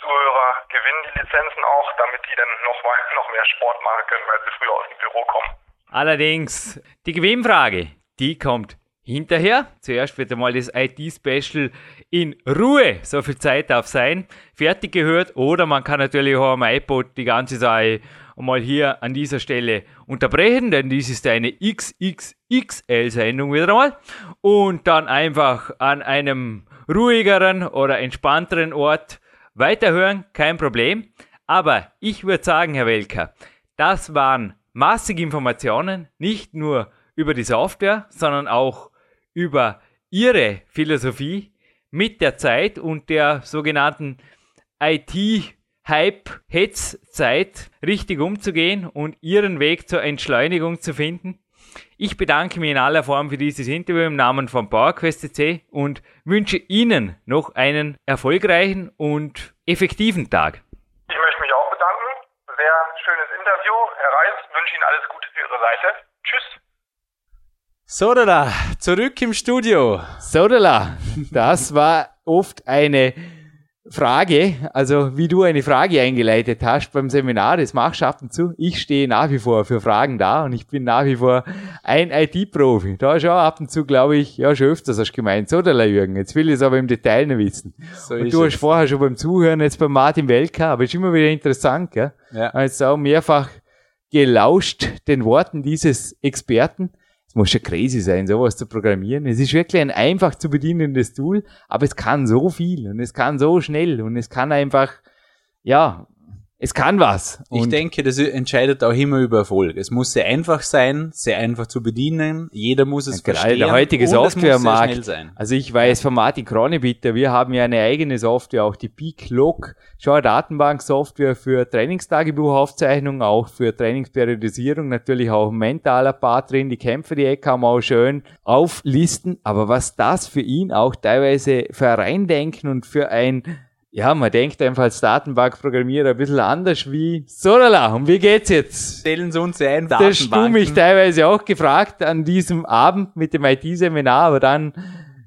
Zuhörer gewinnen die Lizenzen auch, damit die dann noch, mal, noch mehr Sport machen können, weil sie früher aus dem Büro kommen. Allerdings, die Gewinnfrage, die kommt hinterher. Zuerst wird einmal das IT-Special in Ruhe, so viel Zeit darf sein, fertig gehört. Oder man kann natürlich auch am iPod die ganze Sache einmal hier an dieser Stelle unterbrechen, denn dies ist eine XXXL-Sendung wieder einmal. Und dann einfach an einem ruhigeren oder entspannteren Ort weiterhören, kein Problem. Aber ich würde sagen, Herr Welker, das waren massige Informationen, nicht nur über die Software, sondern auch über Ihre Philosophie mit der Zeit und der sogenannten IT-Hype-Hetz-Zeit richtig umzugehen und Ihren Weg zur Entschleunigung zu finden. Ich bedanke mich in aller Form für dieses Interview im Namen von PowerQuest.c und wünsche Ihnen noch einen erfolgreichen und effektiven Tag. Ich möchte mich auch bedanken. Sehr schönes Interview. Herr Reis, wünsche Ihnen alles Gute für Ihre Seite. Tschüss. Sodala, zurück im Studio. Sodala, das war oft eine Frage, also wie du eine Frage eingeleitet hast beim Seminar, das machst du ab und zu. Ich stehe nach wie vor für Fragen da und ich bin nach wie vor ein IT-Profi. Da schon ab und zu, glaube ich, ja, schon öfters hast du gemeint, so der Jürgen. Jetzt will ich es aber im Detail noch wissen. So und du hast es. vorher schon beim Zuhören jetzt beim Martin Welker, aber ist immer wieder interessant, gell? Ja. Jetzt auch mehrfach gelauscht den Worten dieses Experten muss schon crazy sein, sowas zu programmieren. Es ist wirklich ein einfach zu bedienendes Tool, aber es kann so viel und es kann so schnell und es kann einfach, ja, es kann was. Und ich denke, das entscheidet auch immer über Erfolg. Es muss sehr einfach sein, sehr einfach zu bedienen. Jeder muss es Gerade verstehen. der heutige Softwaremarkt. Also ich weiß von Martin Kronebitter, wir haben ja eine eigene Software, auch die Peak Log, schon eine Datenbanksoftware für Trainingstagebuchaufzeichnung, auch für Trainingsperiodisierung, natürlich auch mentaler Part drin. Die Kämpfe, die kann man auch schön auflisten. Aber was das für ihn auch teilweise für ein Reindenken und für ein ja, man denkt einfach als Datenbankprogrammierer ein bisschen anders wie, so lala, und wie geht's jetzt? Stellen Sie uns ein, Das hast du mich teilweise auch gefragt an diesem Abend mit dem IT-Seminar, aber dann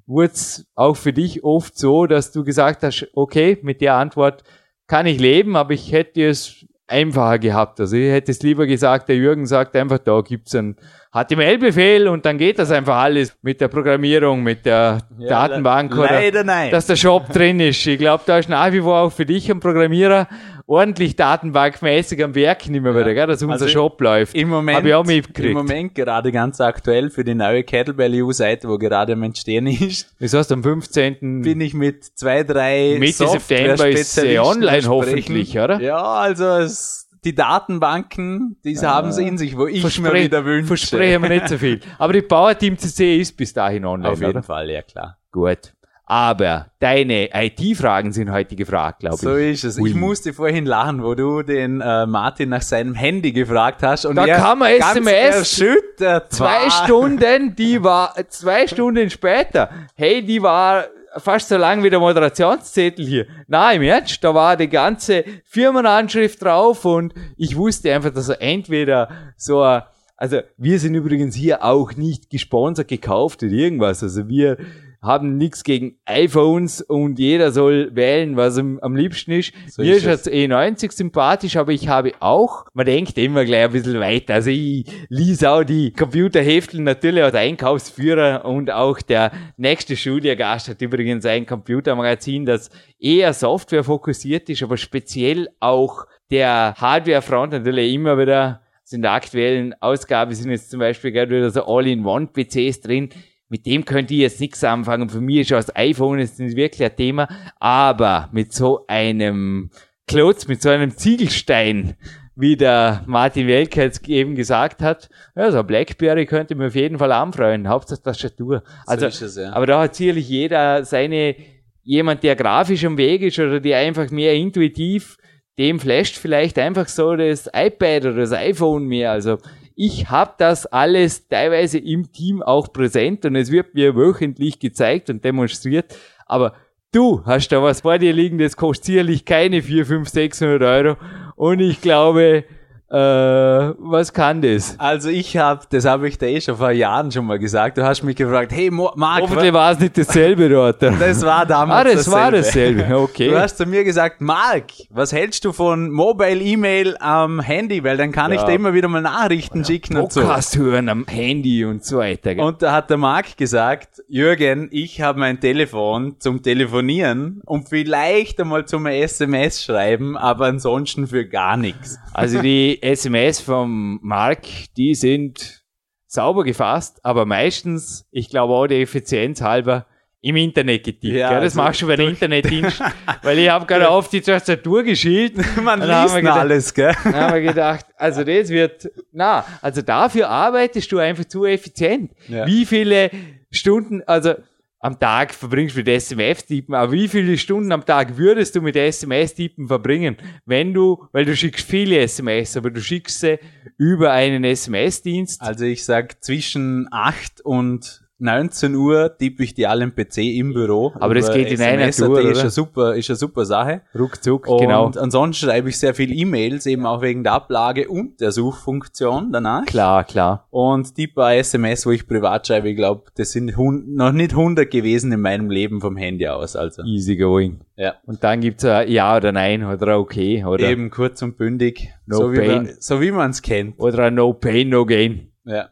wurde es auch für dich oft so, dass du gesagt hast, okay, mit der Antwort kann ich leben, aber ich hätte es einfacher gehabt. Also ich hätte es lieber gesagt, der Jürgen sagt einfach, da gibt's einen HTML-Befehl und dann geht das einfach alles mit der Programmierung, mit der ja, Datenbank oder nein. dass der Shop drin ist. Ich glaube, da ist nach wie vor auch für dich ein Programmierer ordentlich datenbankmäßig am Werk nicht mehr wieder, gell, dass unser also Shop läuft. Im Moment, ich auch Im Moment gerade ganz aktuell für die neue Kettlebell EU-Seite, wo gerade am Entstehen ist. Das heißt, am 15. bin ich mit zwei, drei Mitte September ist sie online hoffentlich, oder? Ja, also es die Datenbanken, die ja. haben sie in sich, wo ich mir wieder wünsche. Versprechen wir nicht so viel. Aber die Power Team CC ist bis dahin online, Auf jeden oder? Fall, ja klar. Gut. Aber deine IT-Fragen sind heute gefragt, glaube ich. So ist es. Ui. Ich musste vorhin lachen, wo du den äh, Martin nach seinem Handy gefragt hast. Und da kam man SMS. Erschüttert zwei war. Stunden, die war zwei Stunden später. Hey, die war fast so lang wie der Moderationszettel hier. Nein, im Ernst, da war die ganze Firmenanschrift drauf und ich wusste einfach, dass er entweder so ein, also wir sind übrigens hier auch nicht gesponsert, gekauft oder irgendwas. Also wir haben nichts gegen iPhones und jeder soll wählen, was ihm am liebsten ist. So Mir ist das E90 sympathisch, aber ich habe auch, man denkt immer gleich ein bisschen weiter. Also ich lese auch die Computerheftel natürlich als Einkaufsführer und auch der nächste Studiengast hat übrigens ein Computermagazin, das eher Software fokussiert ist, aber speziell auch der Hardware-Front natürlich immer wieder in der aktuellen Ausgabe sind jetzt zum Beispiel gerade wieder so All-in-One-PCs drin mit dem könnt ihr jetzt nichts anfangen. Für mich ist das iPhone jetzt nicht wirklich ein Thema, aber mit so einem Klotz, mit so einem Ziegelstein, wie der Martin Welker jetzt eben gesagt hat, ja, so ein Blackberry könnte mir auf jeden Fall anfreuen, Hauptsache Tastatur. Also, ist es, ja. aber da hat sicherlich jeder seine, jemand, der grafisch am Weg ist oder der einfach mehr intuitiv, dem flasht vielleicht einfach so das iPad oder das iPhone mehr. Also ich habe das alles teilweise im Team auch präsent und es wird mir wöchentlich gezeigt und demonstriert. Aber du hast da was vor dir liegen, das kostet sicherlich keine 4, 5, 600 Euro. Und ich glaube, äh, was kann das? Also ich habe, das habe ich dir eh schon vor Jahren schon mal gesagt. Du hast mich gefragt, hey Mo Marc, Hoffentlich war es nicht dasselbe dort. das war damals Ah, das war dasselbe. dasselbe. Okay. Du hast zu mir gesagt, Marc, was hältst du von Mobile E-Mail am Handy? Weil dann kann ich Ja. dir immer wieder mal Nachrichten schicken und so. Podcast hören am Handy und so weiter. gell? Und da hat der Marc gesagt, Jürgen, ich habe mein Telefon zum Telefonieren und vielleicht einmal zum SMS schreiben, aber ansonsten für gar nichts. Also die SMS vom Mark, die sind sauber gefasst, aber meistens, ich glaube auch der Effizienz halber, im Internet getippt. Ja, Ja, das also machst du bei den Internetdienst, weil ich habe gerade auf die Tastatur geschielt. Man liest gedacht- alles, gell? Dann haben wir gedacht, also das wird, na, also dafür arbeitest du einfach zu effizient. Ja. Wie viele Stunden, also am Tag verbringst du mit SMS-Tippen, aber wie viele Stunden am Tag würdest du mit SMS-Tippen verbringen, wenn du, weil du schickst viele SMS, aber du schickst sie über einen SMS-Dienst. Also ich sag zwischen 8 und 19 Uhr tippe ich die alle im PC im Büro. Aber das geht in einer SMS.at Tour, ist eine super, ist eine super Sache. Ruckzuck, Und genau. ansonsten schreibe ich sehr viel E-Mails, eben auch wegen der Ablage und der Suchfunktion danach. Klar, klar. Und tippe ein SMS, wo ich privat schreibe, ich glaube, das sind noch nicht 100 gewesen in meinem Leben vom Handy aus. Also Easy going. ja. Und dann gibt's ein Ja oder Nein oder Okay oder, Eben kurz und bündig, No so, wie pain. man, so wie man es kennt. oder No Pain, No Gain. Ja.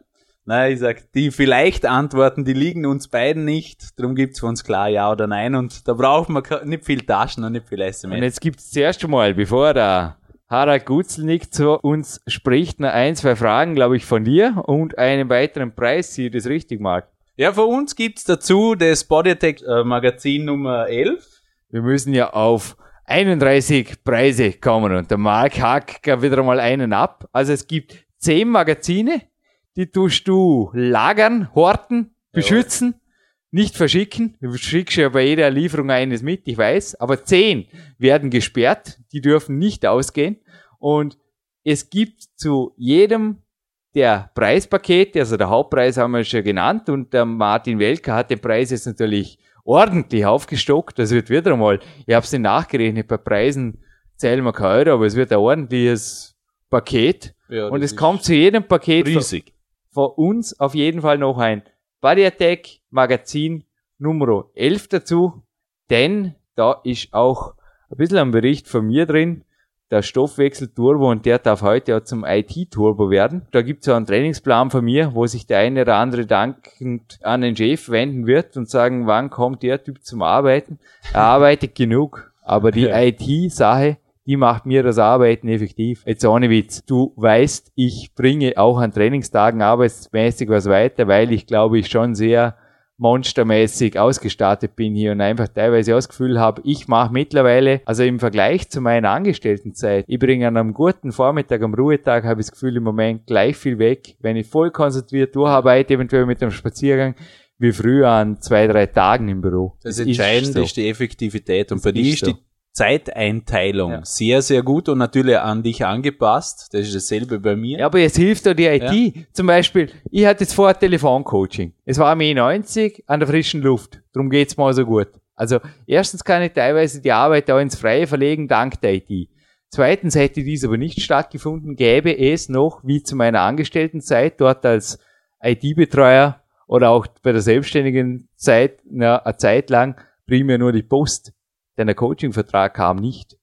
Nein, ich sag, die vielleicht Antworten, die liegen uns beiden nicht. Darum gibt's für uns klar Ja oder Nein. Und da braucht man nicht viel Taschen und nicht viel Und SMS. jetzt gibt's zuerst einmal, bevor der Harald Gutzelnick zu uns spricht, noch ein, zwei Fragen, glaube ich, von dir und einen weiteren Preis, sie das richtig mag. Ja, für uns gibt's dazu das Bodytech äh, Magazin Nummer 11. Wir müssen ja auf 31 Preise kommen und der Mark hackt gab wieder mal einen ab. Also es gibt 10 Magazine, die tust du lagern, horten, beschützen, nicht verschicken. Du schickst ja bei jeder Lieferung eines mit, ich weiß, aber 10 werden gesperrt, die dürfen nicht ausgehen und es gibt zu jedem der Preispakete, also der Hauptpreis haben wir schon genannt und der Martin Welker hat den Preis jetzt natürlich ordentlich aufgestockt. Das wird wieder einmal, ich habe es nicht nachgerechnet, bei Preisen zählen wir kein Euro, aber es wird ein ordentliches Paket. Ja, und es kommt zu jedem Paket riesig. Von uns auf jeden Fall noch ein Badiatec Magazin Nummer 11 dazu, denn da ist auch ein bisschen ein Bericht von mir drin, der Stoffwechsel Turbo und der darf heute auch zum IT Turbo werden. Da gibt es auch einen Trainingsplan von mir, wo sich der eine oder andere dankend an den Chef wenden wird und sagen, wann kommt der Typ zum Arbeiten? Er arbeitet genug, aber die Ja. IT-Sache, die macht mir das Arbeiten effektiv. Jetzt ohne Witz. Du weißt, ich bringe auch an Trainingstagen arbeitsmäßig was weiter, weil ich glaube ich schon sehr monstermäßig ausgestattet bin hier und einfach teilweise das Gefühl habe, ich mache mittlerweile, also im Vergleich zu meiner Angestelltenzeit, ich bringe an einem guten Vormittag, am Ruhetag, habe ich das Gefühl im Moment gleich viel weg, wenn ich voll konzentriert durcharbeite, eventuell mit einem Spaziergang, wie früher an zwei, drei Tagen im Büro. Das ist Entscheidende so. ist die Effektivität. Und Das dir ist ist so. die Zeiteinteilung Ja. sehr, sehr gut und natürlich an dich angepasst. Das ist dasselbe bei mir. Ja, aber jetzt hilft doch die IT. Zum Beispiel, ich hatte jetzt vorher Telefoncoaching. Es war mir 90 an der frischen Luft. Darum geht's mal so gut. Also, erstens kann ich teilweise die Arbeit auch ins Freie verlegen, dank der IT. Zweitens hätte dies aber nicht stattgefunden, gäbe es noch, wie zu meiner Angestelltenzeit, dort als IT-Betreuer oder auch bei der selbstständigen Zeit, na, eine Zeit lang, primär nur die Post. Denn der Coaching-Vertrag kam nicht.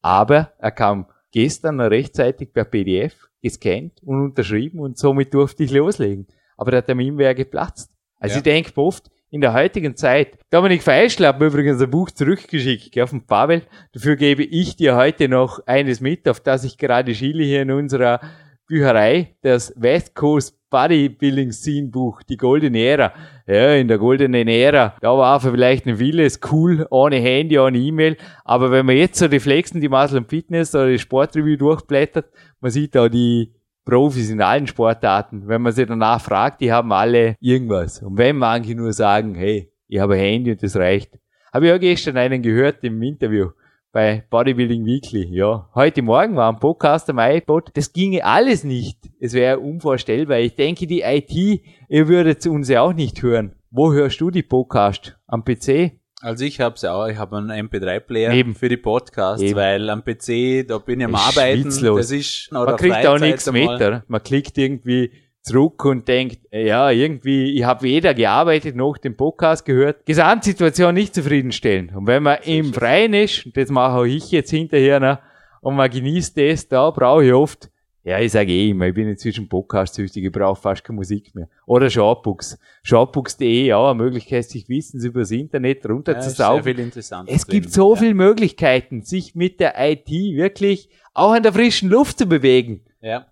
Aber er kam gestern noch rechtzeitig per PDF gescannt und unterschrieben und somit durfte ich loslegen. Aber der Termin wäre geplatzt. Also Ja. ich denke oft, in der heutigen Zeit, Dominik Feischl hat mir übrigens ein Buch zurückgeschickt, gell, von Pavel. Dafür gebe ich dir heute noch eines mit, auf das ich gerade schiele hier in unserer Bücherei, das West Coast Bodybuilding Scene Buch, die goldene Ära. Ja, in der goldenen Ära, da war vielleicht ein vieles cool, ohne Handy, ohne E-Mail. Aber wenn man jetzt so die Flexen, die Muscle und Fitness oder die Sportreview durchblättert, man sieht da die Profis in allen Sportarten. Wenn man sie danach fragt, die haben alle irgendwas. Und wenn manche nur sagen, hey, ich habe ein Handy und das reicht. Habe ich auch gestern einen gehört im Interview bei Bodybuilding Weekly. Ja, heute Morgen war ein Podcast am iPod. Das ginge alles nicht. Es wäre unvorstellbar. Ich denke, die IT, ihr würdet uns ja auch nicht hören. Wo hörst du die Podcast? Am PC? Also ich habe ja auch, ich habe einen MP3-Player für die Podcasts, Eben. weil am PC, da bin ich am Arbeiten. Schwitzlos. Das ist, oder Man kriegt auch nichts mit, oder? Man klickt irgendwie zurück und denkt, ja, irgendwie, ich habe weder gearbeitet noch den Podcast gehört. Gesamtsituation nicht zufriedenstellend. Und wenn man im Freien ist, und das mache auch ich jetzt hinterher noch, und man genießt das, da brauche ich oft, ja, ich sage eh immer, ich bin inzwischen Podcast-süchtig, ich brauche fast keine Musik mehr. Oder Shortbooks. Shortbooks.de, auch eine Möglichkeit, sich Wissens übers Internet runterzusaugen. Ja, es gibt drin. so ja. viele Möglichkeiten, sich mit der IT wirklich auch in der frischen Luft zu bewegen. Ja.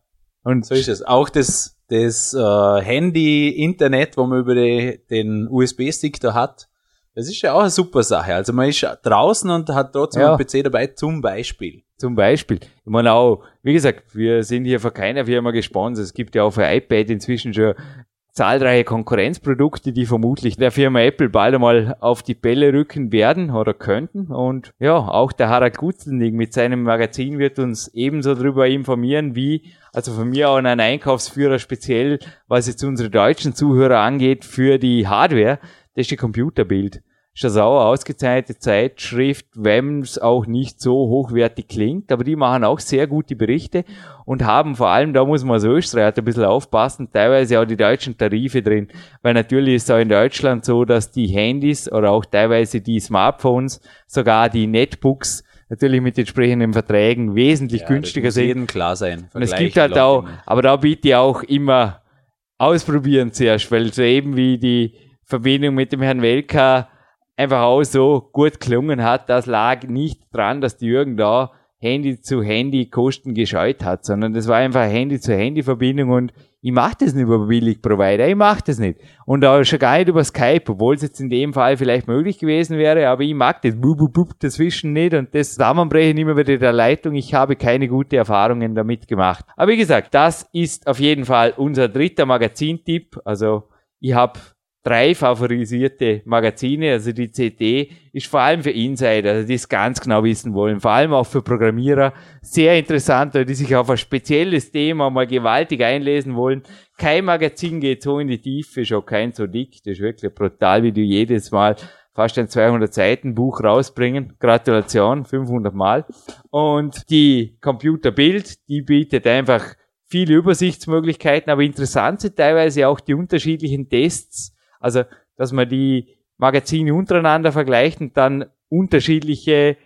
Und so ist es. Auch das das äh, Handy, Internet, wo man über die, den USB-Stick da hat, das ist ja auch eine super Sache. Also man ist draußen und hat trotzdem ja. einen PC dabei, zum Beispiel. Zum Beispiel. Ich meine auch, wie gesagt, wir sind hier von keiner Firma gesponsert. Es gibt ja auch für iPad inzwischen schon zahlreiche Konkurrenzprodukte, die vermutlich der Firma Apple bald einmal auf die Bälle rücken werden oder könnten. Und ja, auch der Harald Gutzelnig mit seinem Magazin wird uns ebenso darüber informieren, wie, also von mir auch ein Einkaufsführer speziell, was jetzt unsere deutschen Zuhörer angeht, für die Hardware, das ist die Computerbild. Schasauer ausgezeichnete Zeitschrift, wenn es auch nicht so hochwertig klingt, aber die machen auch sehr gute Berichte und haben vor allem, da muss man als Österreicher ein bisschen aufpassen, teilweise auch die deutschen Tarife drin, weil natürlich ist es auch in Deutschland so, dass die Handys oder auch teilweise die Smartphones, sogar die Netbooks, natürlich mit entsprechenden Verträgen wesentlich ja, günstiger sind. jedem klar sein. Und es gibt halt auch, aber da bitte ich auch immer ausprobieren zuerst, weil so eben wie die Verbindung mit dem Herrn Welker einfach auch so gut gelungen hat, das lag nicht dran, dass die Jürgen da Handy zu Handy Kosten gescheut hat, sondern das war einfach Handy zu Handy Verbindung und ich mache das nicht über Billig Provider, ich mache das nicht. Und auch schon gar nicht über Skype, obwohl es jetzt in dem Fall vielleicht möglich gewesen wäre, aber ich mag das bub, bub, bub, dazwischen nicht und das Zusammenbrechen immer wieder der Leitung. Ich habe keine gute Erfahrungen damit gemacht. Aber wie gesagt, das ist auf jeden Fall unser dritter Magazintipp. Also ich habe drei favorisierte Magazine. Also die CD ist vor allem für Insider, also die es ganz genau wissen wollen, vor allem auch für Programmierer. Sehr interessant, die sich auf ein spezielles Thema mal gewaltig einlesen wollen. Kein Magazin geht so in die Tiefe, schon kein so dick. Das ist wirklich brutal, wie du jedes Mal fast ein 200 Seiten Buch rausbringen. Gratulation, 500 Mal. Und die Computerbild, die bietet einfach viele Übersichtsmöglichkeiten, aber interessant sind teilweise auch die unterschiedlichen Tests, also, dass man die Magazine untereinander vergleicht und dann unterschiedliche,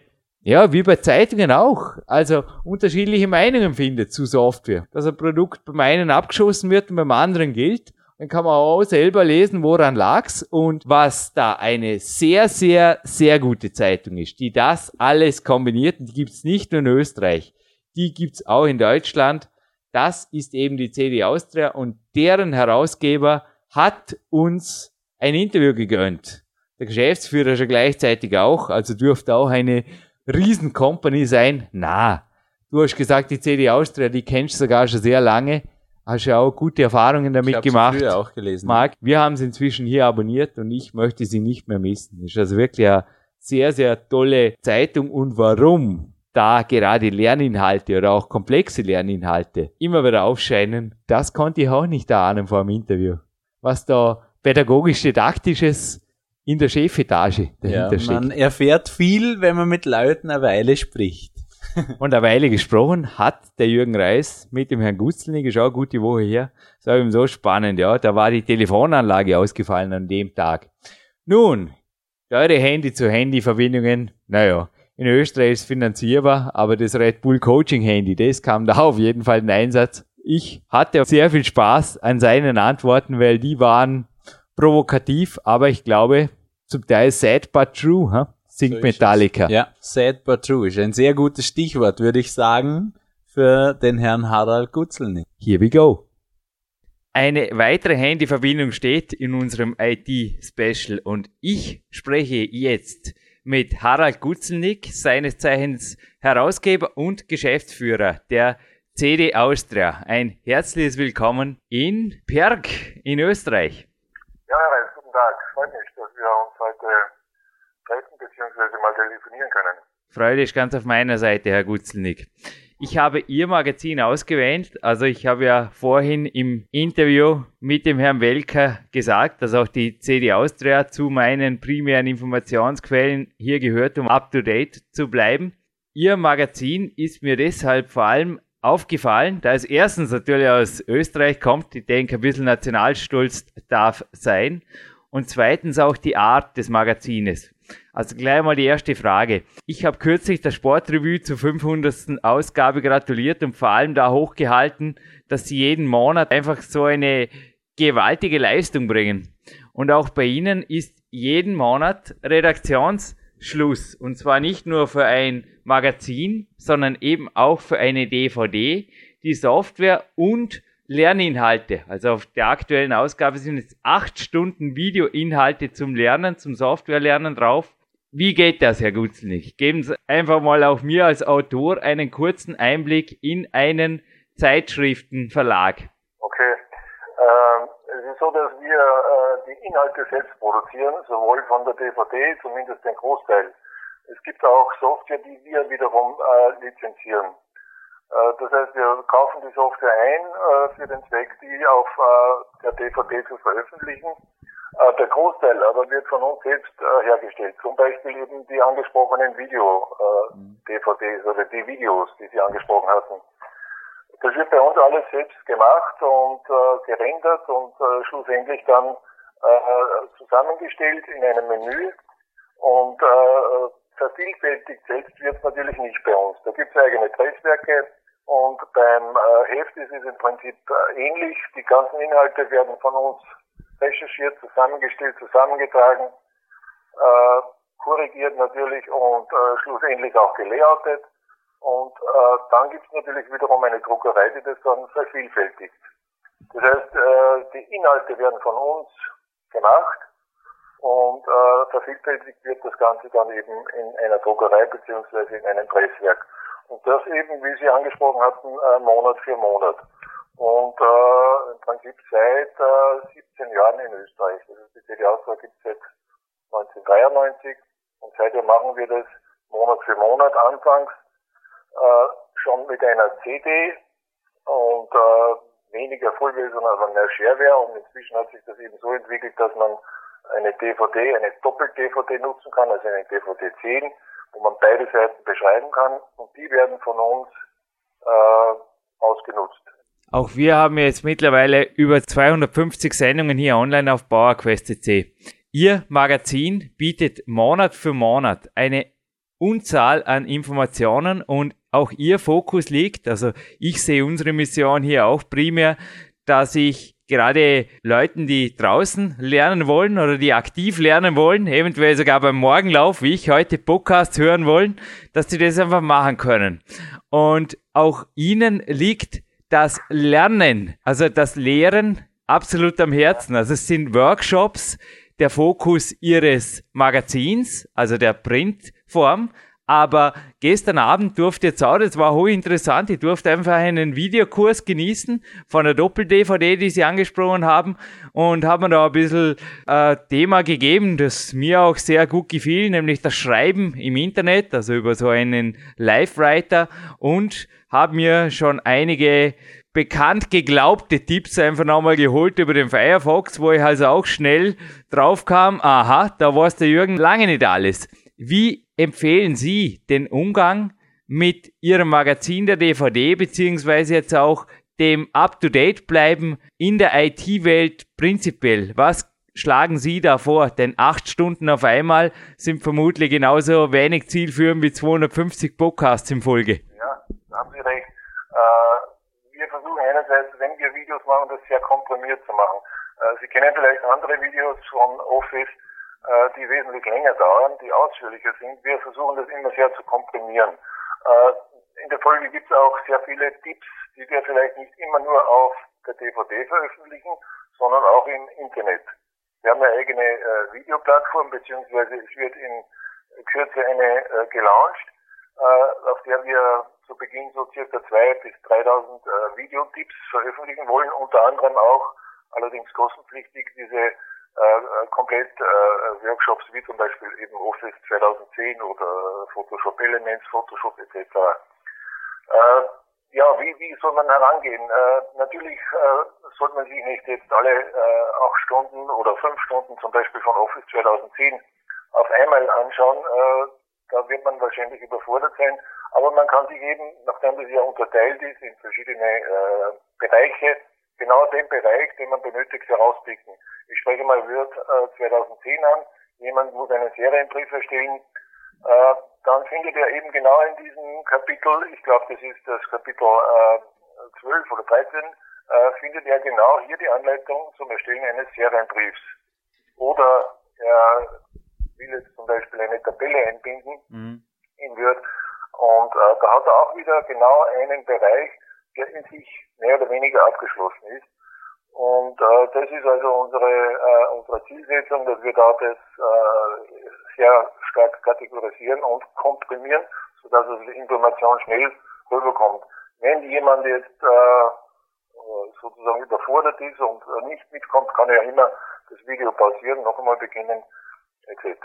ja, wie bei Zeitungen auch, also unterschiedliche Meinungen findet zu Software. Dass ein Produkt beim einen abgeschossen wird und beim anderen gilt. Dann kann man auch selber lesen, woran lag's und was da eine sehr, sehr, sehr gute Zeitung ist, die das alles kombiniert und die gibt's nicht nur in Österreich, die gibt's auch in Deutschland. Das ist eben die CD Austria und deren Herausgeber hat uns ein Interview gegönnt. Der Geschäftsführer schon gleichzeitig auch, also dürfte auch eine Riesencompany sein. Na, du hast gesagt, die CD Austria, die kennst du sogar schon sehr lange. Hast ja auch gute Erfahrungen damit ich gemacht. Früher auch gelesen. Marc, wir haben sie inzwischen hier abonniert und ich möchte sie nicht mehr missen. Ist also wirklich eine sehr, sehr tolle Zeitung. Und warum da gerade Lerninhalte oder auch komplexe Lerninhalte immer wieder aufscheinen, das konnte ich auch nicht ahnen vor dem Interview was da pädagogisch-didaktisches in der Chefetage dahinter ja. Man erfährt viel, wenn man mit Leuten eine Weile spricht. Und eine Weile gesprochen hat der Jürgen Reis mit dem Herrn Gutzelnig, ist auch eine gute Woche her. Das war ihm so spannend, ja. Da war die Telefonanlage ausgefallen an dem Tag. Nun, eure Handy-zu-Handy-Verbindungen, naja, in Österreich ist finanzierbar, aber das Red Bull Coaching Handy, das kam da auf jeden Fall in Einsatz ich hatte sehr viel Spaß an seinen Antworten, weil die waren provokativ, aber ich glaube, zum Teil sad but true, huh? singt so Metallica. Ja, sad but true ist ein sehr gutes Stichwort, würde ich sagen, für den Herrn Harald Gutzelny. Here we go. Eine weitere Handyverbindung steht in unserem IT-Special und ich spreche jetzt mit Harald Gutzelnick, seines Zeichens Herausgeber und Geschäftsführer der CD Austria. Ein herzliches Willkommen in Perg in Österreich. Ja, Herr guten Tag. Freut mich, dass wir uns heute treffen bzw. mal telefonieren können. Freude ist ganz auf meiner Seite, Herr Gutzelnick. Ich habe Ihr Magazin ausgewählt. Also ich habe ja vorhin im Interview mit dem Herrn Welker gesagt, dass auch die CD Austria zu meinen primären Informationsquellen hier gehört, um up-to-date zu bleiben. Ihr Magazin ist mir deshalb vor allem aufgefallen, da es erstens natürlich aus Österreich kommt, ich denke, ein bisschen Nationalstolz darf sein, und zweitens auch die Art des Magazines. Also gleich mal die erste Frage. Ich habe kürzlich der Sportrevue zur 500. Ausgabe gratuliert und vor allem da hochgehalten, dass sie jeden Monat einfach so eine gewaltige Leistung bringen. Und auch bei Ihnen ist jeden Monat Redaktionsschluss. Und zwar nicht nur für ein Magazin, sondern eben auch für eine DVD, die Software und Lerninhalte. Also auf der aktuellen Ausgabe sind jetzt acht Stunden Videoinhalte zum Lernen, zum Softwarelernen drauf. Wie geht das, Herr Gutzelnig? Geben Sie einfach mal auch mir als Autor einen kurzen Einblick in einen Zeitschriftenverlag. Es ist so, dass wir äh, die Inhalte selbst produzieren, sowohl von der DVD, zumindest den Großteil. Es gibt auch Software, die wir wiederum äh, lizenzieren. Äh, das heißt, wir kaufen die Software ein äh, für den Zweck, die auf äh, der DVD zu veröffentlichen. Der Großteil aber wird von uns selbst hergestellt. Zum Beispiel eben die angesprochenen Video-DVDs oder die Videos, die Sie angesprochen hatten. Das wird bei uns alles selbst gemacht und gerendert und schlussendlich dann zusammengestellt in einem Menü. Und vervielfältigt selbst wird natürlich nicht bei uns. Da gibt es eigene Presswerke, und beim äh, Heft ist es im Prinzip äh, ähnlich. Die ganzen Inhalte werden von uns recherchiert, zusammengestellt, zusammengetragen, äh, korrigiert natürlich und äh, schlussendlich auch gelayoutet. Und äh, dann gibt es natürlich wiederum eine Druckerei, die das dann vervielfältigt. Das heißt, äh, die Inhalte werden von uns gemacht und äh, vervielfältigt wird das Ganze dann eben in einer Druckerei beziehungsweise in einem Presswerk. Und das eben, wie Sie angesprochen hatten, äh, Monat für Monat. Und äh, im Prinzip seit äh, 17 Jahren in Österreich. Also die CD-Auswahl gibt es seit 1993 und seitdem machen wir das Monat für Monat. Anfangs äh, schon mit einer CD und äh, weniger Vollversion, also mehr Shareware und inzwischen hat sich das eben so entwickelt, dass man eine DVD, eine Doppel-DVD nutzen kann, also eine DVD 10 wo man beide Seiten beschreiben kann und die werden von uns äh, ausgenutzt. Auch wir haben jetzt mittlerweile über 250 Sendungen hier online auf PowerQuest.cc. Ihr Magazin bietet Monat für Monat eine Unzahl an Informationen und auch Ihr Fokus liegt, also ich sehe unsere Mission hier auch primär, dass ich gerade Leuten, die draußen lernen wollen oder die aktiv lernen wollen, eventuell sogar beim Morgenlauf, wie ich heute Podcasts hören wollen, dass sie das einfach machen können. Und auch ihnen liegt das Lernen, also das Lehren absolut am Herzen. Also es sind Workshops, der Fokus ihres Magazins, also der Printform, aber gestern Abend durfte jetzt auch, das war hochinteressant, ich durfte einfach einen Videokurs genießen von der Doppel-DVD, die Sie angesprochen haben und haben mir da ein bisschen äh, Thema gegeben, das mir auch sehr gut gefiel, nämlich das Schreiben im Internet, also über so einen Live-Writer und haben mir schon einige bekannt geglaubte Tipps einfach nochmal geholt über den Firefox, wo ich also auch schnell drauf kam, aha, da weiß der Jürgen lange nicht alles. Wie empfehlen Sie den Umgang mit Ihrem Magazin der DVD, beziehungsweise jetzt auch dem Up-to-Date bleiben in der IT-Welt prinzipiell? Was schlagen Sie da vor? Denn acht Stunden auf einmal sind vermutlich genauso wenig zielführend wie 250 Podcasts in Folge. Ja, da haben Sie recht. Äh, wir versuchen einerseits, wenn wir Videos machen, das sehr komprimiert zu machen. Äh, Sie kennen vielleicht andere Videos von Office, äh, die wesentlich länger dauern, die ausführlicher sind. Wir versuchen das immer sehr zu komprimieren. Äh, in der Folge gibt es auch sehr viele Tipps, die wir vielleicht nicht immer nur auf der DVD veröffentlichen, sondern auch im Internet. Wir haben eine eigene äh, Videoplattform, beziehungsweise es wird in Kürze eine äh, gelauncht, äh, auf der wir zu Beginn so circa 2.000 bis 3.000 äh, Videotipps veröffentlichen wollen, unter anderem auch, allerdings kostenpflichtig, diese äh, äh komplett äh, Workshops wie zum Beispiel eben Office 2010 oder Photoshop Elements, Photoshop etc. Äh, ja, wie, wie soll man herangehen? Äh, natürlich äh, sollte man sich nicht jetzt alle äh, acht Stunden oder fünf Stunden zum Beispiel von Office 2010 auf einmal anschauen. Äh, da wird man wahrscheinlich überfordert sein. Aber man kann sich eben, nachdem das ja unterteilt ist in verschiedene äh, Bereiche, genau den Bereich, den man benötigt, herauspicken. Ich spreche mal Word äh, 2010 an. Jemand muss einen Serienbrief erstellen. Äh, dann findet er eben genau in diesem Kapitel, ich glaube, das ist das Kapitel äh, 12 oder 13, äh, findet er genau hier die Anleitung zum Erstellen eines Serienbriefs. Oder er will jetzt zum Beispiel eine Tabelle einbinden mhm. in Word und äh, da hat er auch wieder genau einen Bereich, der in sich mehr oder weniger abgeschlossen ist. Und äh, das ist also unsere, äh, unsere Zielsetzung, dass wir da das äh, sehr stark kategorisieren und komprimieren, sodass also die Information schnell rüberkommt. Wenn jemand jetzt äh, sozusagen überfordert ist und nicht mitkommt, kann er ja immer das Video pausieren, noch einmal beginnen, etc.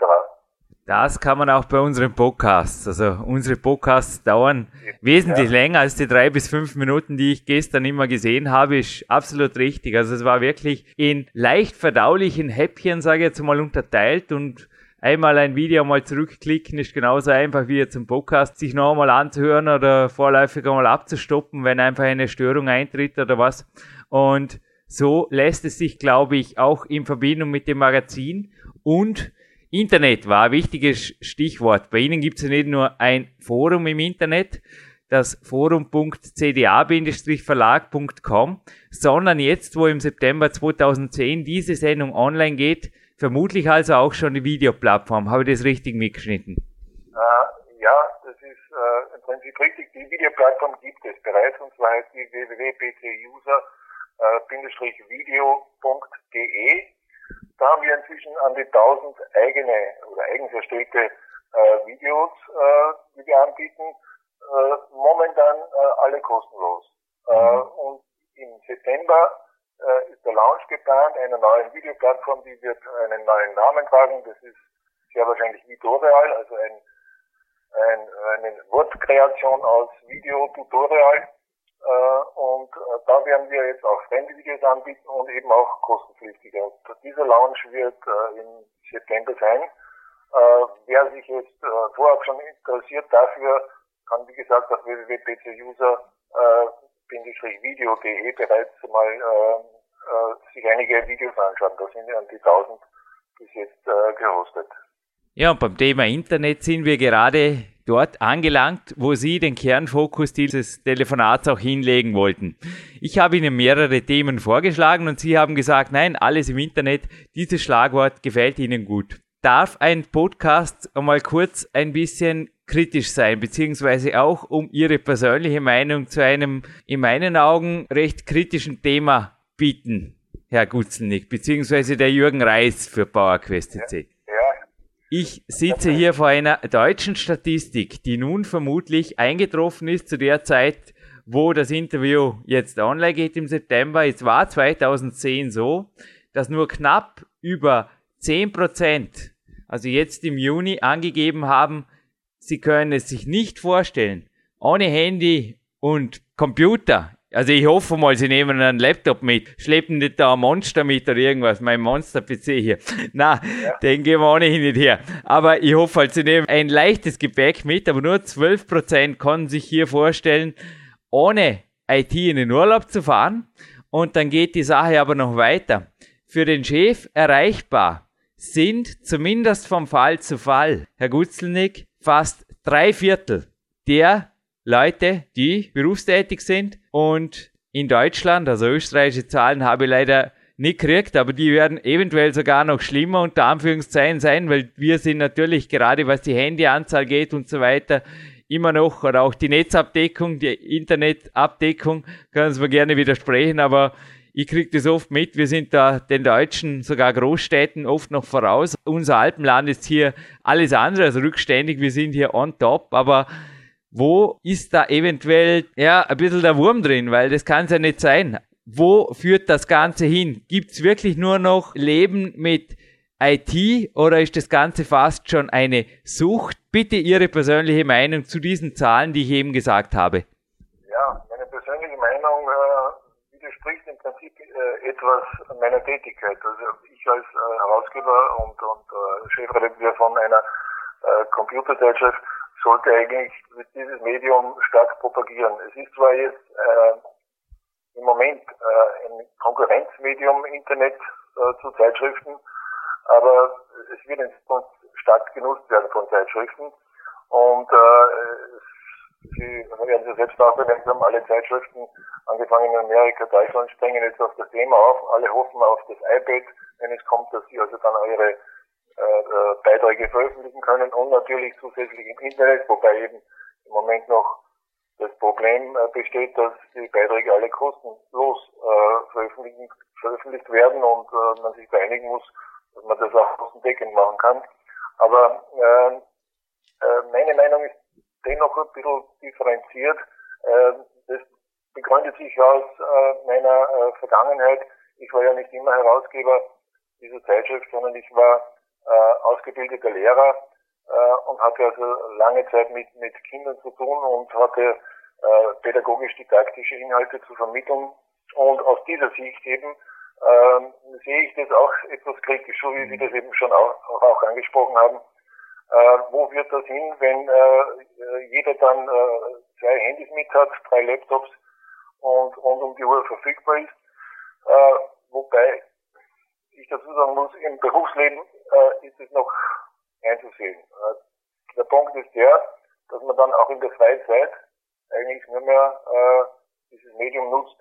Das kann man auch bei unseren Podcasts. Also unsere Podcasts dauern ja. wesentlich länger als die drei bis fünf Minuten, die ich gestern immer gesehen habe. Ist absolut richtig. Also es war wirklich in leicht verdaulichen Häppchen, sage ich jetzt mal, unterteilt und einmal ein Video mal zurückklicken ist genauso einfach wie jetzt im Podcast, sich noch einmal anzuhören oder vorläufig einmal abzustoppen, wenn einfach eine Störung eintritt oder was. Und so lässt es sich, glaube ich, auch in Verbindung mit dem Magazin und Internet war ein wichtiges Stichwort. Bei Ihnen gibt es ja nicht nur ein Forum im Internet, das forum.cda-verlag.com, sondern jetzt, wo im September 2010 diese Sendung online geht, vermutlich also auch schon die Videoplattform. Habe ich das richtig mitgeschnitten? Uh, ja, das ist uh, im Prinzip richtig. Die Videoplattform gibt es bereits und zwar heißt die www.pcuser-video.de. Da haben wir inzwischen an die 1000 eigene oder eigens erstellte äh, Videos, äh, die wir anbieten. Äh, momentan äh, alle kostenlos. Äh, mhm. und im September äh, ist der Launch geplant einer neuen Videoplattform, die wird einen neuen Namen tragen. Das ist sehr wahrscheinlich Videoreal, also ein, ein, eine Wortkreation aus Video-Tutorial. Äh, und äh, da werden wir jetzt auch Videos anbieten und eben auch kostenpflichtige. Und dieser Launch wird äh, im September sein. Äh, wer sich jetzt äh, vorab schon interessiert dafür, kann wie gesagt auf www.pcuser-video.de bereits mal äh, äh, sich einige Videos anschauen. Da sind ja die 1000 bis jetzt äh, gehostet. Ja, und beim Thema Internet sind wir gerade dort angelangt, wo Sie den Kernfokus dieses Telefonats auch hinlegen wollten. Ich habe Ihnen mehrere Themen vorgeschlagen und Sie haben gesagt, nein, alles im Internet, dieses Schlagwort gefällt Ihnen gut. Darf ein Podcast einmal kurz ein bisschen kritisch sein, beziehungsweise auch um Ihre persönliche Meinung zu einem in meinen Augen recht kritischen Thema bieten, Herr Gutzelnick, beziehungsweise der Jürgen Reis für PowerQuest CC. Ich sitze hier vor einer deutschen Statistik, die nun vermutlich eingetroffen ist zu der Zeit, wo das Interview jetzt online geht im September. Es war 2010 so, dass nur knapp über 10 Prozent, also jetzt im Juni, angegeben haben, sie können es sich nicht vorstellen, ohne Handy und Computer also ich hoffe mal, sie nehmen einen Laptop mit, schleppen nicht da ein Monster mit oder irgendwas, mein Monster-PC hier. Na, ja. den gehen wir ohnehin nicht her. Aber ich hoffe halt, sie nehmen ein leichtes Gepäck mit, aber nur 12% konnten sich hier vorstellen, ohne IT in den Urlaub zu fahren. Und dann geht die Sache aber noch weiter. Für den Chef erreichbar sind zumindest vom Fall zu Fall, Herr Gutzelnick, fast drei Viertel der Leute, die berufstätig sind und in Deutschland, also österreichische Zahlen habe ich leider nicht gekriegt, aber die werden eventuell sogar noch schlimmer unter Anführungszeichen sein, weil wir sind natürlich gerade was die Handyanzahl geht und so weiter immer noch, oder auch die Netzabdeckung, die Internetabdeckung, können Sie mir gerne widersprechen, aber ich kriege das oft mit. Wir sind da den Deutschen, sogar Großstädten, oft noch voraus. Unser Alpenland ist hier alles andere als rückständig. Wir sind hier on top, aber wo ist da eventuell ja ein bisschen der Wurm drin? Weil das kann es ja nicht sein. Wo führt das Ganze hin? Gibt es wirklich nur noch Leben mit IT oder ist das Ganze fast schon eine Sucht? Bitte Ihre persönliche Meinung zu diesen Zahlen, die ich eben gesagt habe. Ja, meine persönliche Meinung äh, widerspricht im Prinzip äh, etwas meiner Tätigkeit. Also ich als äh, Herausgeber und, und äh, Chefredakteur von einer äh, Computerzeitschrift sollte eigentlich dieses Medium stark propagieren. Es ist zwar jetzt äh, im Moment äh, ein Konkurrenzmedium Internet äh, zu Zeitschriften, aber es wird in Zukunft stark genutzt werden von Zeitschriften. Und äh, Sie werden Sie selbst auch bemerkt haben, alle Zeitschriften, angefangen in Amerika, Deutschland, springen jetzt auf das Thema auf. Alle hoffen auf das iPad, wenn es kommt, dass Sie also dann eure äh, äh, Beiträge veröffentlichen können und natürlich zusätzlich im Internet, wobei eben im Moment noch das Problem äh, besteht, dass die Beiträge alle kostenlos äh, veröffentlichen, veröffentlicht werden und äh, man sich da einigen muss, dass man das auch kostendeckend machen kann. Aber äh, äh, meine Meinung ist dennoch ein bisschen differenziert. Äh, das begründet sich aus äh, meiner äh, Vergangenheit. Ich war ja nicht immer Herausgeber dieser Zeitschrift, sondern ich war äh, ausgebildeter Lehrer äh, und hatte also lange Zeit mit, mit Kindern zu tun und hatte äh, pädagogisch-didaktische Inhalte zu vermitteln. Und aus dieser Sicht eben ähm, sehe ich das auch etwas kritisch, so wie Sie das eben schon auch, auch angesprochen haben. Äh, wo wird das hin, wenn äh, jeder dann äh, zwei Handys mit hat, drei Laptops und rund um die Uhr verfügbar ist? Äh, wobei ich dazu sagen muss, im Berufsleben äh, ist es noch einzusehen. Äh, der Punkt ist der, dass man dann auch in der Freizeit eigentlich nur mehr äh, dieses Medium nutzt.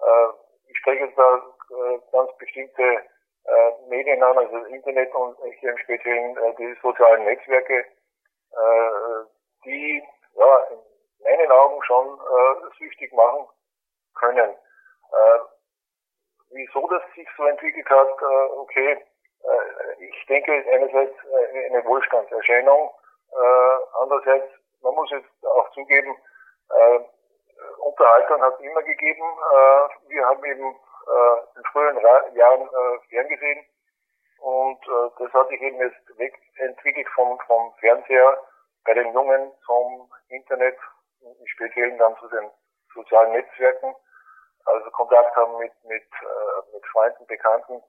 Äh, ich spreche jetzt da äh, ganz bestimmte äh, Medien an, also das Internet und hier im Speziellen äh, die sozialen Netzwerke, äh, die ja, in meinen Augen schon äh, süchtig machen können. Äh, wieso das sich so entwickelt hat, äh, okay, ich denke einerseits äh, eine Wohlstandserscheinung, äh, andererseits, man muss jetzt auch zugeben, äh, Unterhaltung hat es immer gegeben. Äh, wir haben eben äh, in früheren Ra Jahren äh, ferngesehen. Und äh, das hat sich eben jetzt wegentwickelt vom, vom Fernseher bei den Jungen zum Internet, im Speziellen dann zu den sozialen Netzwerken. Also Kontakt haben mit, mit, äh, mit Freunden, Bekannten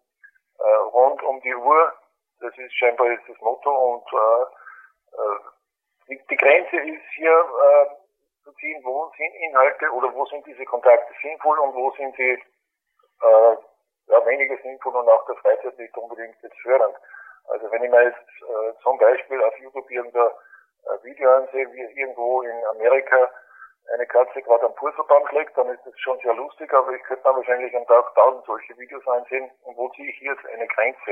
äh, rund um die Uhr. Das ist scheinbar jetzt das Motto und äh, äh, die, Grenze ist hier äh, zu ziehen, wo sind Inhalte oder wo sind diese Kontakte sinnvoll und wo sind sie äh, ja, weniger sinnvoll und auch der Freizeit nicht unbedingt jetzt fördernd. Also wenn ich mir jetzt äh, zum Beispiel auf YouTube irgendein äh, Video ansehe, wie irgendwo in Amerika eine Katze gerade am Pulverbaum schlägt, dann ist das schon sehr lustig, aber ich könnte mir wahrscheinlich am Tag tausend solche Videos ansehen. Und wo ziehe ich hier jetzt eine Grenze?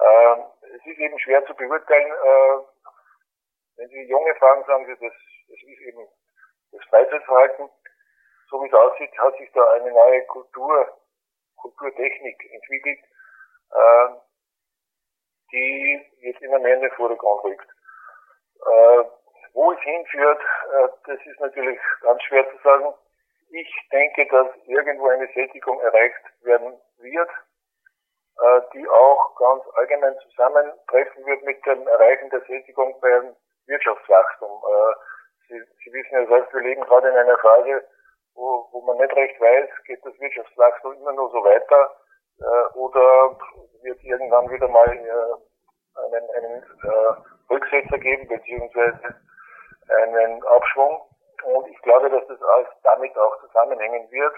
Ähm, es ist eben schwer zu beurteilen. Äh, wenn Sie junge fragen, sagen Sie, das, das ist eben das Freizeitverhalten. So wie es aussieht, hat sich da eine neue Kultur, Kulturtechnik entwickelt, äh, die jetzt immer mehr in den Vordergrund rückt. Äh, wo es hinführt, äh, das ist natürlich ganz schwer zu sagen. Ich denke, dass irgendwo eine Sättigung erreicht werden wird, äh, die auch ganz allgemein zusammentreffen wird mit dem Erreichen der Sättigung beim Wirtschaftswachstum. Äh, Sie, Sie wissen ja selbst, wir leben gerade in einer Phase, wo, wo man nicht recht weiß, geht das Wirtschaftswachstum immer nur so weiter oder wird irgendwann wieder mal einen, einen Rücksetzer geben, beziehungsweise einen Abschwung. Und ich glaube, dass das alles damit auch zusammenhängen wird,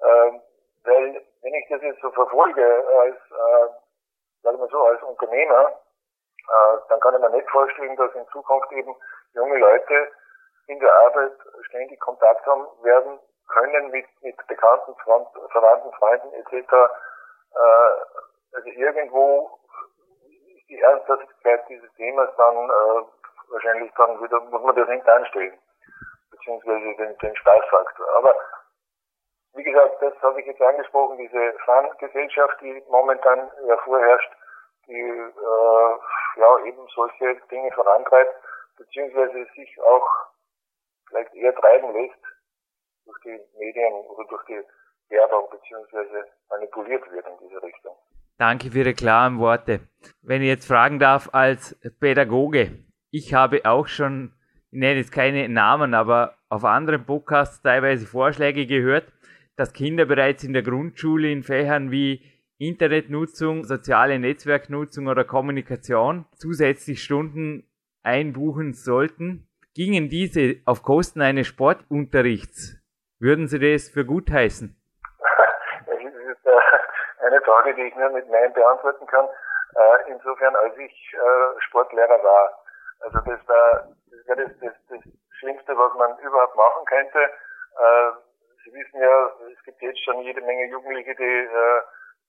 äh, weil wenn ich das jetzt so verfolge als, äh, sagen wir so, als Unternehmer, äh, dann kann ich mir nicht vorstellen, dass in Zukunft eben junge Leute in der Arbeit ständig Kontakt haben werden können mit, mit bekannten, Front, Verwandten, Freunden etc. Äh, also irgendwo ist die Ernsthaftigkeit dieses Themas dann äh, wahrscheinlich dann wieder, muss man das hinten anstellen. Beziehungsweise den, den Spaßfaktor. Aber wie gesagt, das habe ich jetzt angesprochen, diese Fun-Gesellschaft, die momentan ja vorherrscht, die äh, ja eben solche Dinge vorantreibt, beziehungsweise sich auch vielleicht eher treiben lässt durch die Medien oder durch die Werbung, beziehungsweise manipuliert wird in diese Richtung. Danke für Ihre klaren Worte. Wenn ich jetzt fragen darf als Pädagoge, ich habe auch schon, ich nenne jetzt keine Namen, aber auf anderen Podcasts teilweise Vorschläge gehört, dass Kinder bereits in der Grundschule in Fächern wie Internetnutzung, soziale Netzwerknutzung oder Kommunikation zusätzlich Stunden einbuchen sollten. Gingen diese auf Kosten eines Sportunterrichts? Würden Sie das für gut heißen? Das ist äh, eine Frage, die ich nur mit Nein beantworten kann. Äh, insofern, als ich äh, Sportlehrer war, also das war das, war das, das, das Schlimmste, was man überhaupt machen könnte. Sie wissen ja, es gibt jetzt schon jede Menge Jugendliche, die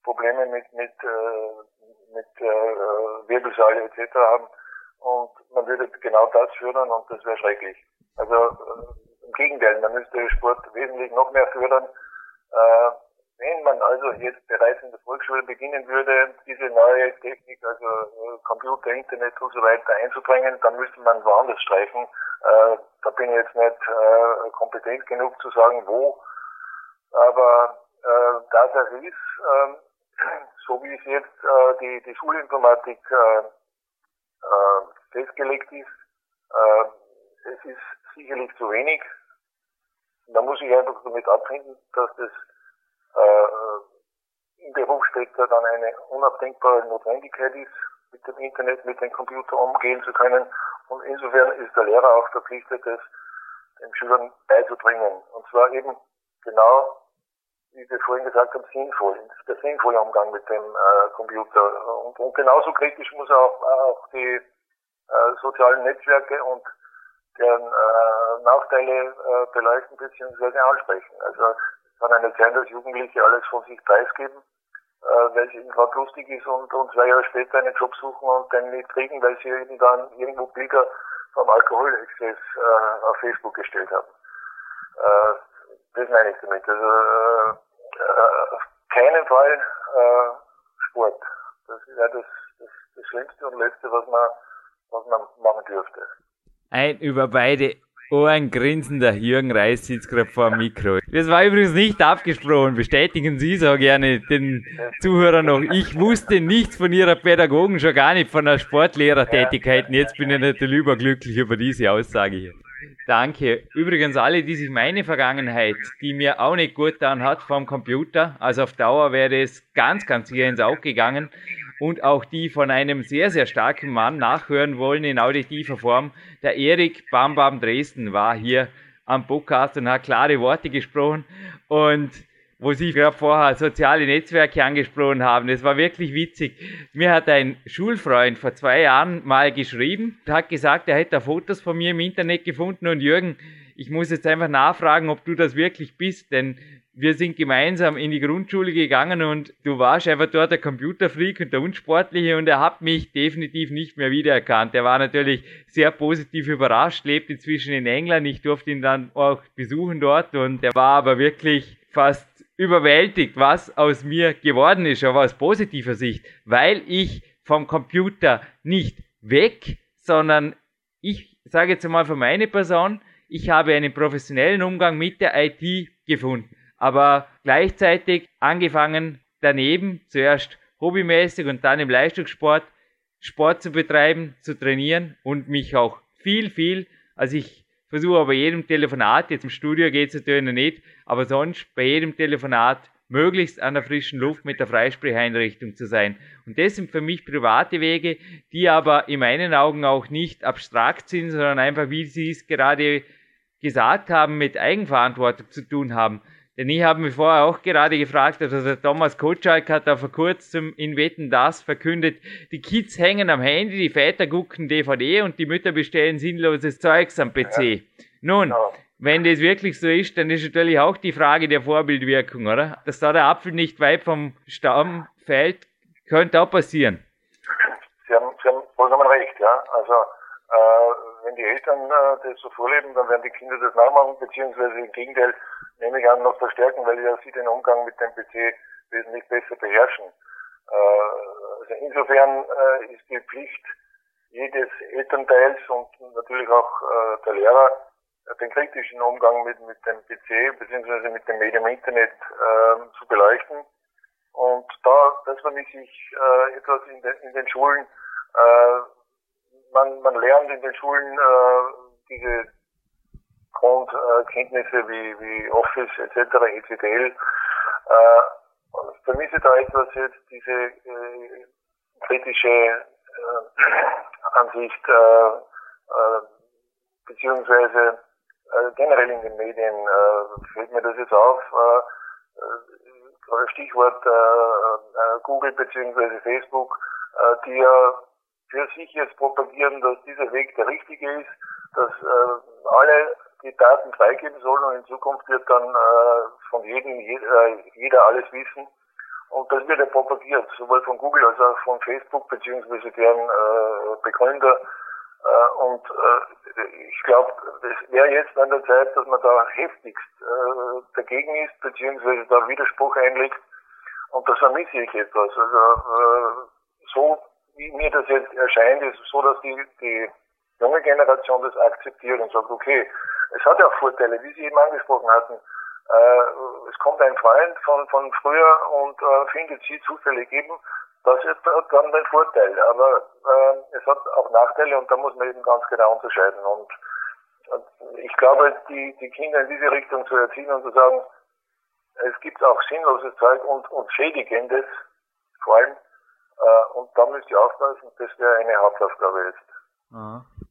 Probleme mit, mit, äh, mit äh, Wirbelsäule etc. haben. Und man würde genau das fördern und das wäre schrecklich. Also äh, im Gegenteil, man müsste Sport wesentlich noch mehr fördern. Äh, wenn man also jetzt bereits in der Volksschule beginnen würde, diese neue Technik, also äh, Computer, Internet und so weiter einzubringen, dann müsste man woanders streifen. Äh, da bin ich jetzt nicht äh, kompetent genug zu sagen, wo. Aber äh, da das ist, äh, so wie es jetzt äh, die, die Schulinformatik festgelegt ist, es ist sicherlich zu wenig. Da muss ich einfach damit abfinden, dass das äh, im Beruf später dann eine unabdingbare Notwendigkeit ist, mit dem Internet, mit dem Computer umgehen zu können. Und insofern ist der Lehrer auch verpflichtet, das den Schülern beizubringen. Und zwar eben genau wie wir vorhin gesagt haben, sinnvoll, der sinnvolle Umgang mit dem äh, Computer. Und, und genauso kritisch muss auch, auch die äh, sozialen Netzwerke und deren äh, Nachteile äh, beleuchten bzw. ansprechen. Also kann nicht sein, dass Jugendliche alles von sich preisgeben, äh, weil es ihnen gerade lustig ist und, und zwei Jahre später einen Job suchen und den nicht kriegen, weil sie eben dann irgendwo Bilder vom Alkoholexzess äh, auf Facebook gestellt haben. Äh, das meine ich damit. Also äh, äh, keinen Fall äh, Sport. Das ist ja das, das, das Schlimmste und Letzte, was man, was man machen dürfte. Ein über beide Ohren grinsender Jürgen Reis sitzt gerade vor dem Mikro. Das war übrigens nicht abgesprochen. Bestätigen Sie so gerne den Zuhörern noch. Ich wusste nichts von Ihrer Pädagogen, schon gar nicht von der Sportlehrertätigkeit. Und jetzt bin ich natürlich überglücklich über diese Aussage hier. Danke. Übrigens alle, die sich meine Vergangenheit, die mir auch nicht gut getan hat vom Computer, also auf Dauer wäre es ganz, ganz sicher ins Auge gegangen und auch die von einem sehr, sehr starken Mann nachhören wollen in auditiver Form. Der Erik Bambam Dresden war hier am Podcast und hat klare Worte gesprochen und wo Sie gerade vorher soziale Netzwerke angesprochen haben. Das war wirklich witzig. Mir hat ein Schulfreund vor zwei Jahren mal geschrieben, hat gesagt, er hätte Fotos von mir im Internet gefunden und Jürgen, ich muss jetzt einfach nachfragen, ob du das wirklich bist, denn wir sind gemeinsam in die Grundschule gegangen und du warst einfach dort der Computerfreak und der Unsportliche und er hat mich definitiv nicht mehr wiedererkannt. Er war natürlich sehr positiv überrascht, lebt inzwischen in England. Ich durfte ihn dann auch besuchen dort und er war aber wirklich fast überwältigt, was aus mir geworden ist, aber aus positiver Sicht, weil ich vom Computer nicht weg, sondern ich sage jetzt einmal für meine Person, ich habe einen professionellen Umgang mit der IT gefunden, aber gleichzeitig angefangen daneben, zuerst hobbymäßig und dann im Leistungssport, Sport zu betreiben, zu trainieren und mich auch viel, viel, also ich versuche bei jedem Telefonat, jetzt im Studio geht es natürlich nicht, aber sonst bei jedem Telefonat möglichst an der frischen Luft mit der Freisprecheinrichtung zu sein. Und das sind für mich private Wege, die aber in meinen Augen auch nicht abstrakt sind, sondern einfach, wie Sie es gerade gesagt haben, mit Eigenverantwortung zu tun haben. Denn ich habe mich vorher auch gerade gefragt, also der Thomas Kotschalk hat da vor kurzem in Wetten das verkündet, die Kids hängen am Handy, die Väter gucken DVD und die Mütter bestellen sinnloses Zeugs am PC. Ja. Nun, genau. wenn das wirklich so ist, dann ist natürlich auch die Frage der Vorbildwirkung, oder? Dass da der Apfel nicht weit vom Stamm fällt, könnte auch passieren. Sie haben, Sie haben vollkommen recht, ja. Also, äh, wenn die Eltern äh, das so vorleben, dann werden die Kinder das nachmachen, beziehungsweise im Gegenteil, nehme ich an, noch verstärken, weil ja sie den Umgang mit dem PC wesentlich besser beherrschen. Äh, also insofern äh, ist die Pflicht jedes Elternteils und natürlich auch äh, der Lehrer, den kritischen Umgang mit, mit dem PC beziehungsweise mit dem Medium Internet äh, zu beleuchten. Und da, das vermisse ich äh, etwas in den, in den Schulen. Man, man lernt in den Schulen diese Grundkenntnisse wie, wie Office etc., ECDL. Äh, ich vermisse da etwas jetzt diese äh, kritische äh, Ansicht, äh, äh, beziehungsweise äh, generell in den Medien äh, fällt mir das jetzt auf. Äh, äh, Stichwort äh, äh, Google beziehungsweise Facebook, äh, die ja für sich jetzt propagieren, dass dieser Weg der richtige ist, dass äh, alle die Daten freigeben sollen und in Zukunft wird dann äh, von jedem jeder, äh, jeder alles wissen. Und das wird ja propagiert, sowohl von Google als auch von Facebook beziehungsweise deren äh, Begründer. Äh, und äh, ich glaube, es wäre jetzt an der Zeit, dass man da heftigst äh, dagegen ist, beziehungsweise da Widerspruch einlegt. Und das vermisse ich etwas. Also äh, so wie mir das jetzt erscheint, ist so, dass die, die junge Generation das akzeptiert und sagt, okay, es hat ja Vorteile, wie Sie eben angesprochen hatten. Äh, es kommt ein Freund von, von früher und äh, findet Sie zufällig eben. Das ist dann ein Vorteil. Aber äh, es hat auch Nachteile und da muss man eben ganz genau unterscheiden. Und, und ich glaube, die, die Kinder in diese Richtung zu erziehen und zu sagen, es gibt auch sinnloses Zeug und, und schädigendes, vor allem, äh, und da müsst ihr aufpassen, das wäre eine Hauptaufgabe jetzt.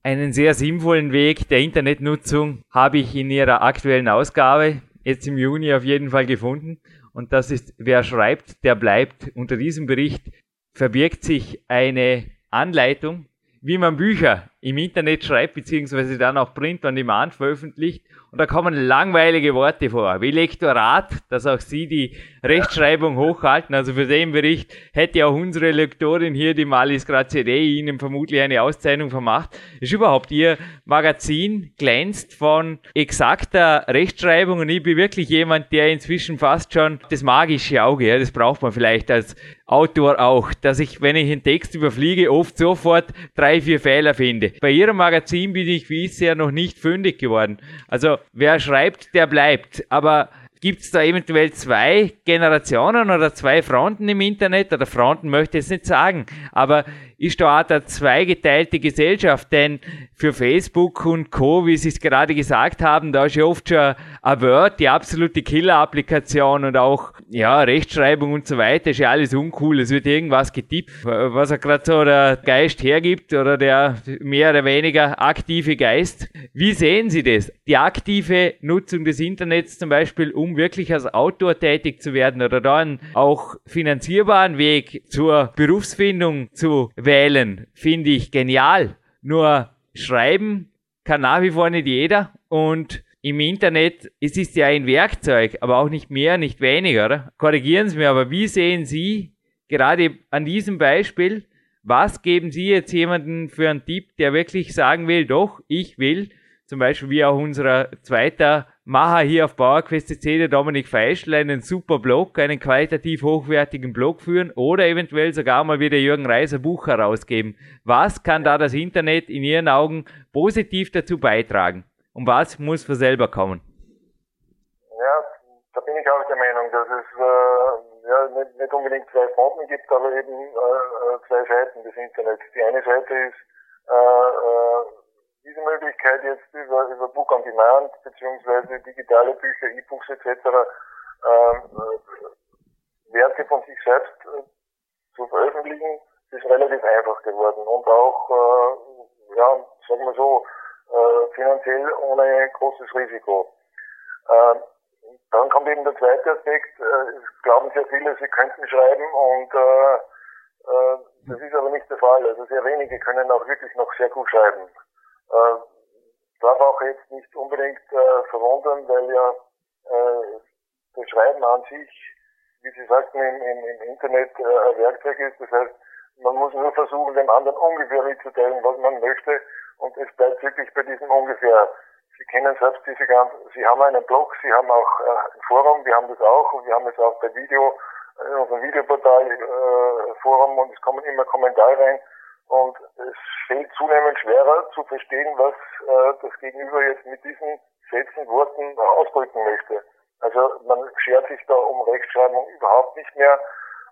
Einen sehr sinnvollen Weg der Internetnutzung habe ich in Ihrer aktuellen Ausgabe jetzt im Juni auf jeden Fall gefunden. Und das ist, wer schreibt, der bleibt. Unter diesem Bericht verbirgt sich eine Anleitung, wie man Bücher im Internet schreibt, beziehungsweise dann auch Print on Demand veröffentlicht. Und da kommen langweilige Worte vor, wie Lektorat, dass auch Sie die Rechtschreibung hochhalten. Also für den Bericht hätte auch unsere Lektorin hier, die Malis Graziere, Ihnen vermutlich eine Auszeichnung vermacht. Ist überhaupt Ihr Magazin glänzt von exakter Rechtschreibung und ich bin wirklich jemand, der inzwischen fast schon das magische Auge, ja, das braucht man vielleicht als Autor auch, dass ich, wenn ich einen Text überfliege, oft sofort drei, vier Fehler finde. Bei Ihrem Magazin bin ich bisher noch nicht fündig geworden. Also wer schreibt, der bleibt. Aber gibt es da eventuell zwei Generationen oder zwei Fronten im Internet? Oder Fronten möchte ich jetzt nicht sagen. Aber ist da auch eine zweigeteilte Gesellschaft, denn für Facebook und Co., wie Sie es gerade gesagt haben, da ist ja oft schon ein Word, die absolute Killer-Applikation und auch, ja, Rechtschreibung und so weiter, ist ja alles uncool, es wird irgendwas getippt, was er gerade so der Geist hergibt oder der mehr oder weniger aktive Geist. Wie sehen Sie das? Die aktive Nutzung des Internets zum Beispiel, um wirklich als Autor tätig zu werden oder da einen auch finanzierbaren Weg zur Berufsfindung zu wählen, finde ich genial. Nur schreiben kann nach wie vor nicht jeder und im Internet, es ist ja ein Werkzeug, aber auch nicht mehr, nicht weniger. Korrigieren Sie mir, aber wie sehen Sie gerade an diesem Beispiel, was geben Sie jetzt jemanden für einen Tipp, der wirklich sagen will, doch, ich will, zum Beispiel wie auch unser zweiter Macher hier auf PowerQuest.cc, der Dominik Feischl, einen super Blog, einen qualitativ hochwertigen Blog führen oder eventuell sogar mal wie der Jürgen Reiser Buch herausgeben. Was kann da das Internet in Ihren Augen positiv dazu beitragen? Und was muss für selber kommen? Ja, da bin ich auch der Meinung, dass es äh, ja, nicht, nicht unbedingt zwei Fronten gibt, aber eben äh, zwei Seiten des Internets. Die eine Seite ist äh, äh, diese Möglichkeit jetzt über, über Book on Demand beziehungsweise digitale Bücher, E-Books etc. Ähm, äh, Werke von sich selbst äh, zu veröffentlichen, ist relativ einfach geworden und auch, äh, ja, sagen wir so, äh, finanziell ohne großes Risiko. Ähm, dann kommt eben der zweite Aspekt, äh, es glauben sehr viele, sie könnten schreiben und äh, äh, das ist aber nicht der Fall. Also sehr wenige können auch wirklich noch sehr gut schreiben. Äh, darf auch jetzt nicht unbedingt äh, verwundern, weil ja äh, das Schreiben an sich, wie Sie sagten, im, im, im Internet äh, ein Werkzeug ist. Das heißt, man muss nur versuchen, dem anderen ungefähr mitzuteilen, was man möchte. Und es bleibt wirklich bei diesem ungefähr. Sie kennen selbst diese ganzen, Sie haben einen Blog, Sie haben auch äh, ein Forum, wir haben das auch und wir haben es auch bei Video, in unserem Videoportal äh, Forum und es kommen immer Kommentare rein. Und es fällt zunehmend schwerer zu verstehen, was äh, das Gegenüber jetzt mit diesen Sätzen, Worten ausdrücken möchte. Also man schert sich da um Rechtschreibung überhaupt nicht mehr.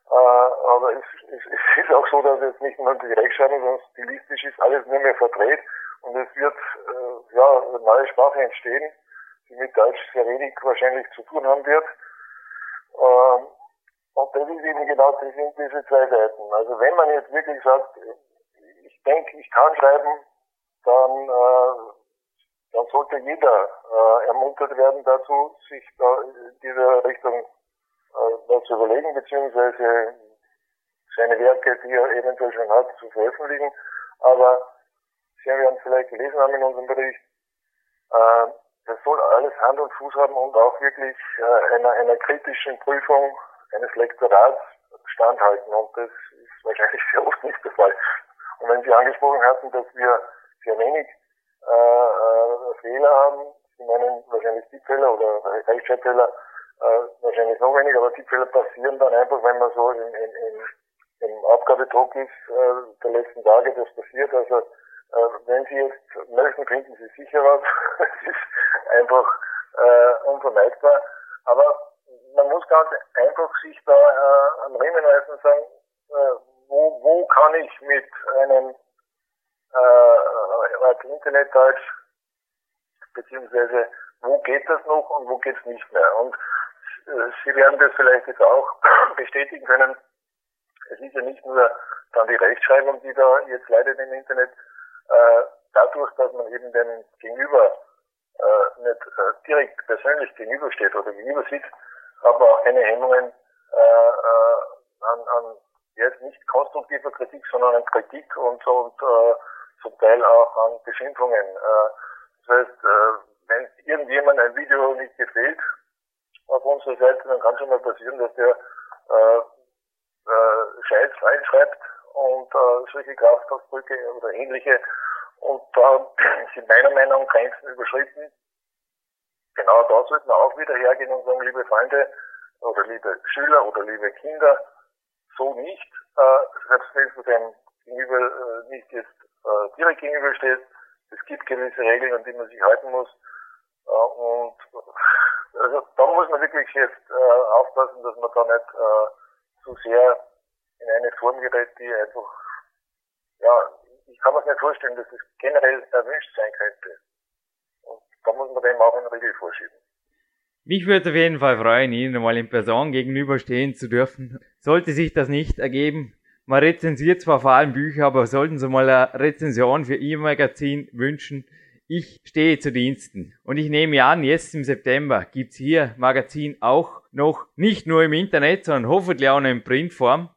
Äh, aber es, es, es ist auch so, dass jetzt nicht nur die Rechtschreibung, sondern stilistisch ist alles nur mehr verdreht und es wird äh, ja eine neue Sprache entstehen, die mit Deutsch sehr wenig wahrscheinlich zu tun haben wird. Ähm, und das ist eben genau, das sind diese zwei Seiten. Also wenn man jetzt wirklich sagt, denke, ich kann schreiben, dann, äh, dann sollte jeder äh, ermuntert werden dazu, sich da in dieser Richtung äh, zu überlegen, beziehungsweise seine Werke, die er eventuell schon hat, zu veröffentlichen. Aber Sie werden vielleicht gelesen haben in unserem Bericht, äh, das soll alles Hand und Fuß haben und auch wirklich äh, einer, einer kritischen Prüfung eines Lektorats standhalten. Und das ist wahrscheinlich sehr oft nicht der Fall. Und wenn Sie angesprochen hatten, dass wir sehr wenig äh, äh, Fehler haben, Sie meinen wahrscheinlich Tippfehler oder Rechtschreibfehler, äh, wahrscheinlich noch weniger, aber Tippfehler passieren dann einfach, wenn man so in, in, in, im Abgabedruck ist äh, der letzten Tage, das passiert. Also äh, wenn Sie jetzt möchten, finden Sie sicher was. es ist einfach äh, unvermeidbar. Aber man muss ganz einfach sich da äh, am Riemen reißen und sagen, äh, wo, wo kann ich mit einem äh, Internetdeutsch beziehungsweise wo geht das noch und wo geht es nicht mehr. Und äh, Sie werden das vielleicht jetzt auch bestätigen können. Es ist ja nicht nur dann die Rechtschreibung, die da jetzt leidet im Internet, äh, dadurch, dass man eben dem Gegenüber äh, nicht äh, direkt persönlich gegenübersteht oder gegenüber sieht, aber auch keine Hemmungen äh, äh, an, an jetzt nicht konstruktiver Kritik, sondern an Kritik und, und äh, zum Teil auch an Beschimpfungen. Äh, das heißt, äh, wenn irgendjemand ein Video nicht gefällt auf unserer Seite, dann kann schon mal passieren, dass der äh, äh, Scheiß reinschreibt und äh, solche Kraftausdrücke oder ähnliche. Und da sind meiner Meinung nach Grenzen überschritten. Genau da sollten wir auch wieder hergehen und sagen, liebe Freunde oder liebe Schüler oder liebe Kinder, so nicht, äh, selbst wenn du dem gegenüber äh, nicht jetzt äh, direkt gegenübersteht, es gibt gewisse Regeln, an die man sich halten muss. Äh, und also da muss man wirklich jetzt äh, aufpassen, dass man da nicht äh, zu sehr in eine Form gerät, die einfach, ja, ich kann mir nicht vorstellen, dass es generell erwünscht sein könnte. Und da muss man dem auch einen Riegel vorschieben. Mich würde auf jeden Fall freuen, Ihnen mal in Person gegenüberstehen zu dürfen. Sollte sich das nicht ergeben, man rezensiert zwar vor allem Bücher, aber sollten Sie mal eine Rezension für Ihr Magazin wünschen, ich stehe zu Diensten. Und ich nehme an, jetzt im September gibt's hier Magazin auch noch nicht nur im Internet, sondern hoffentlich auch noch in Printform.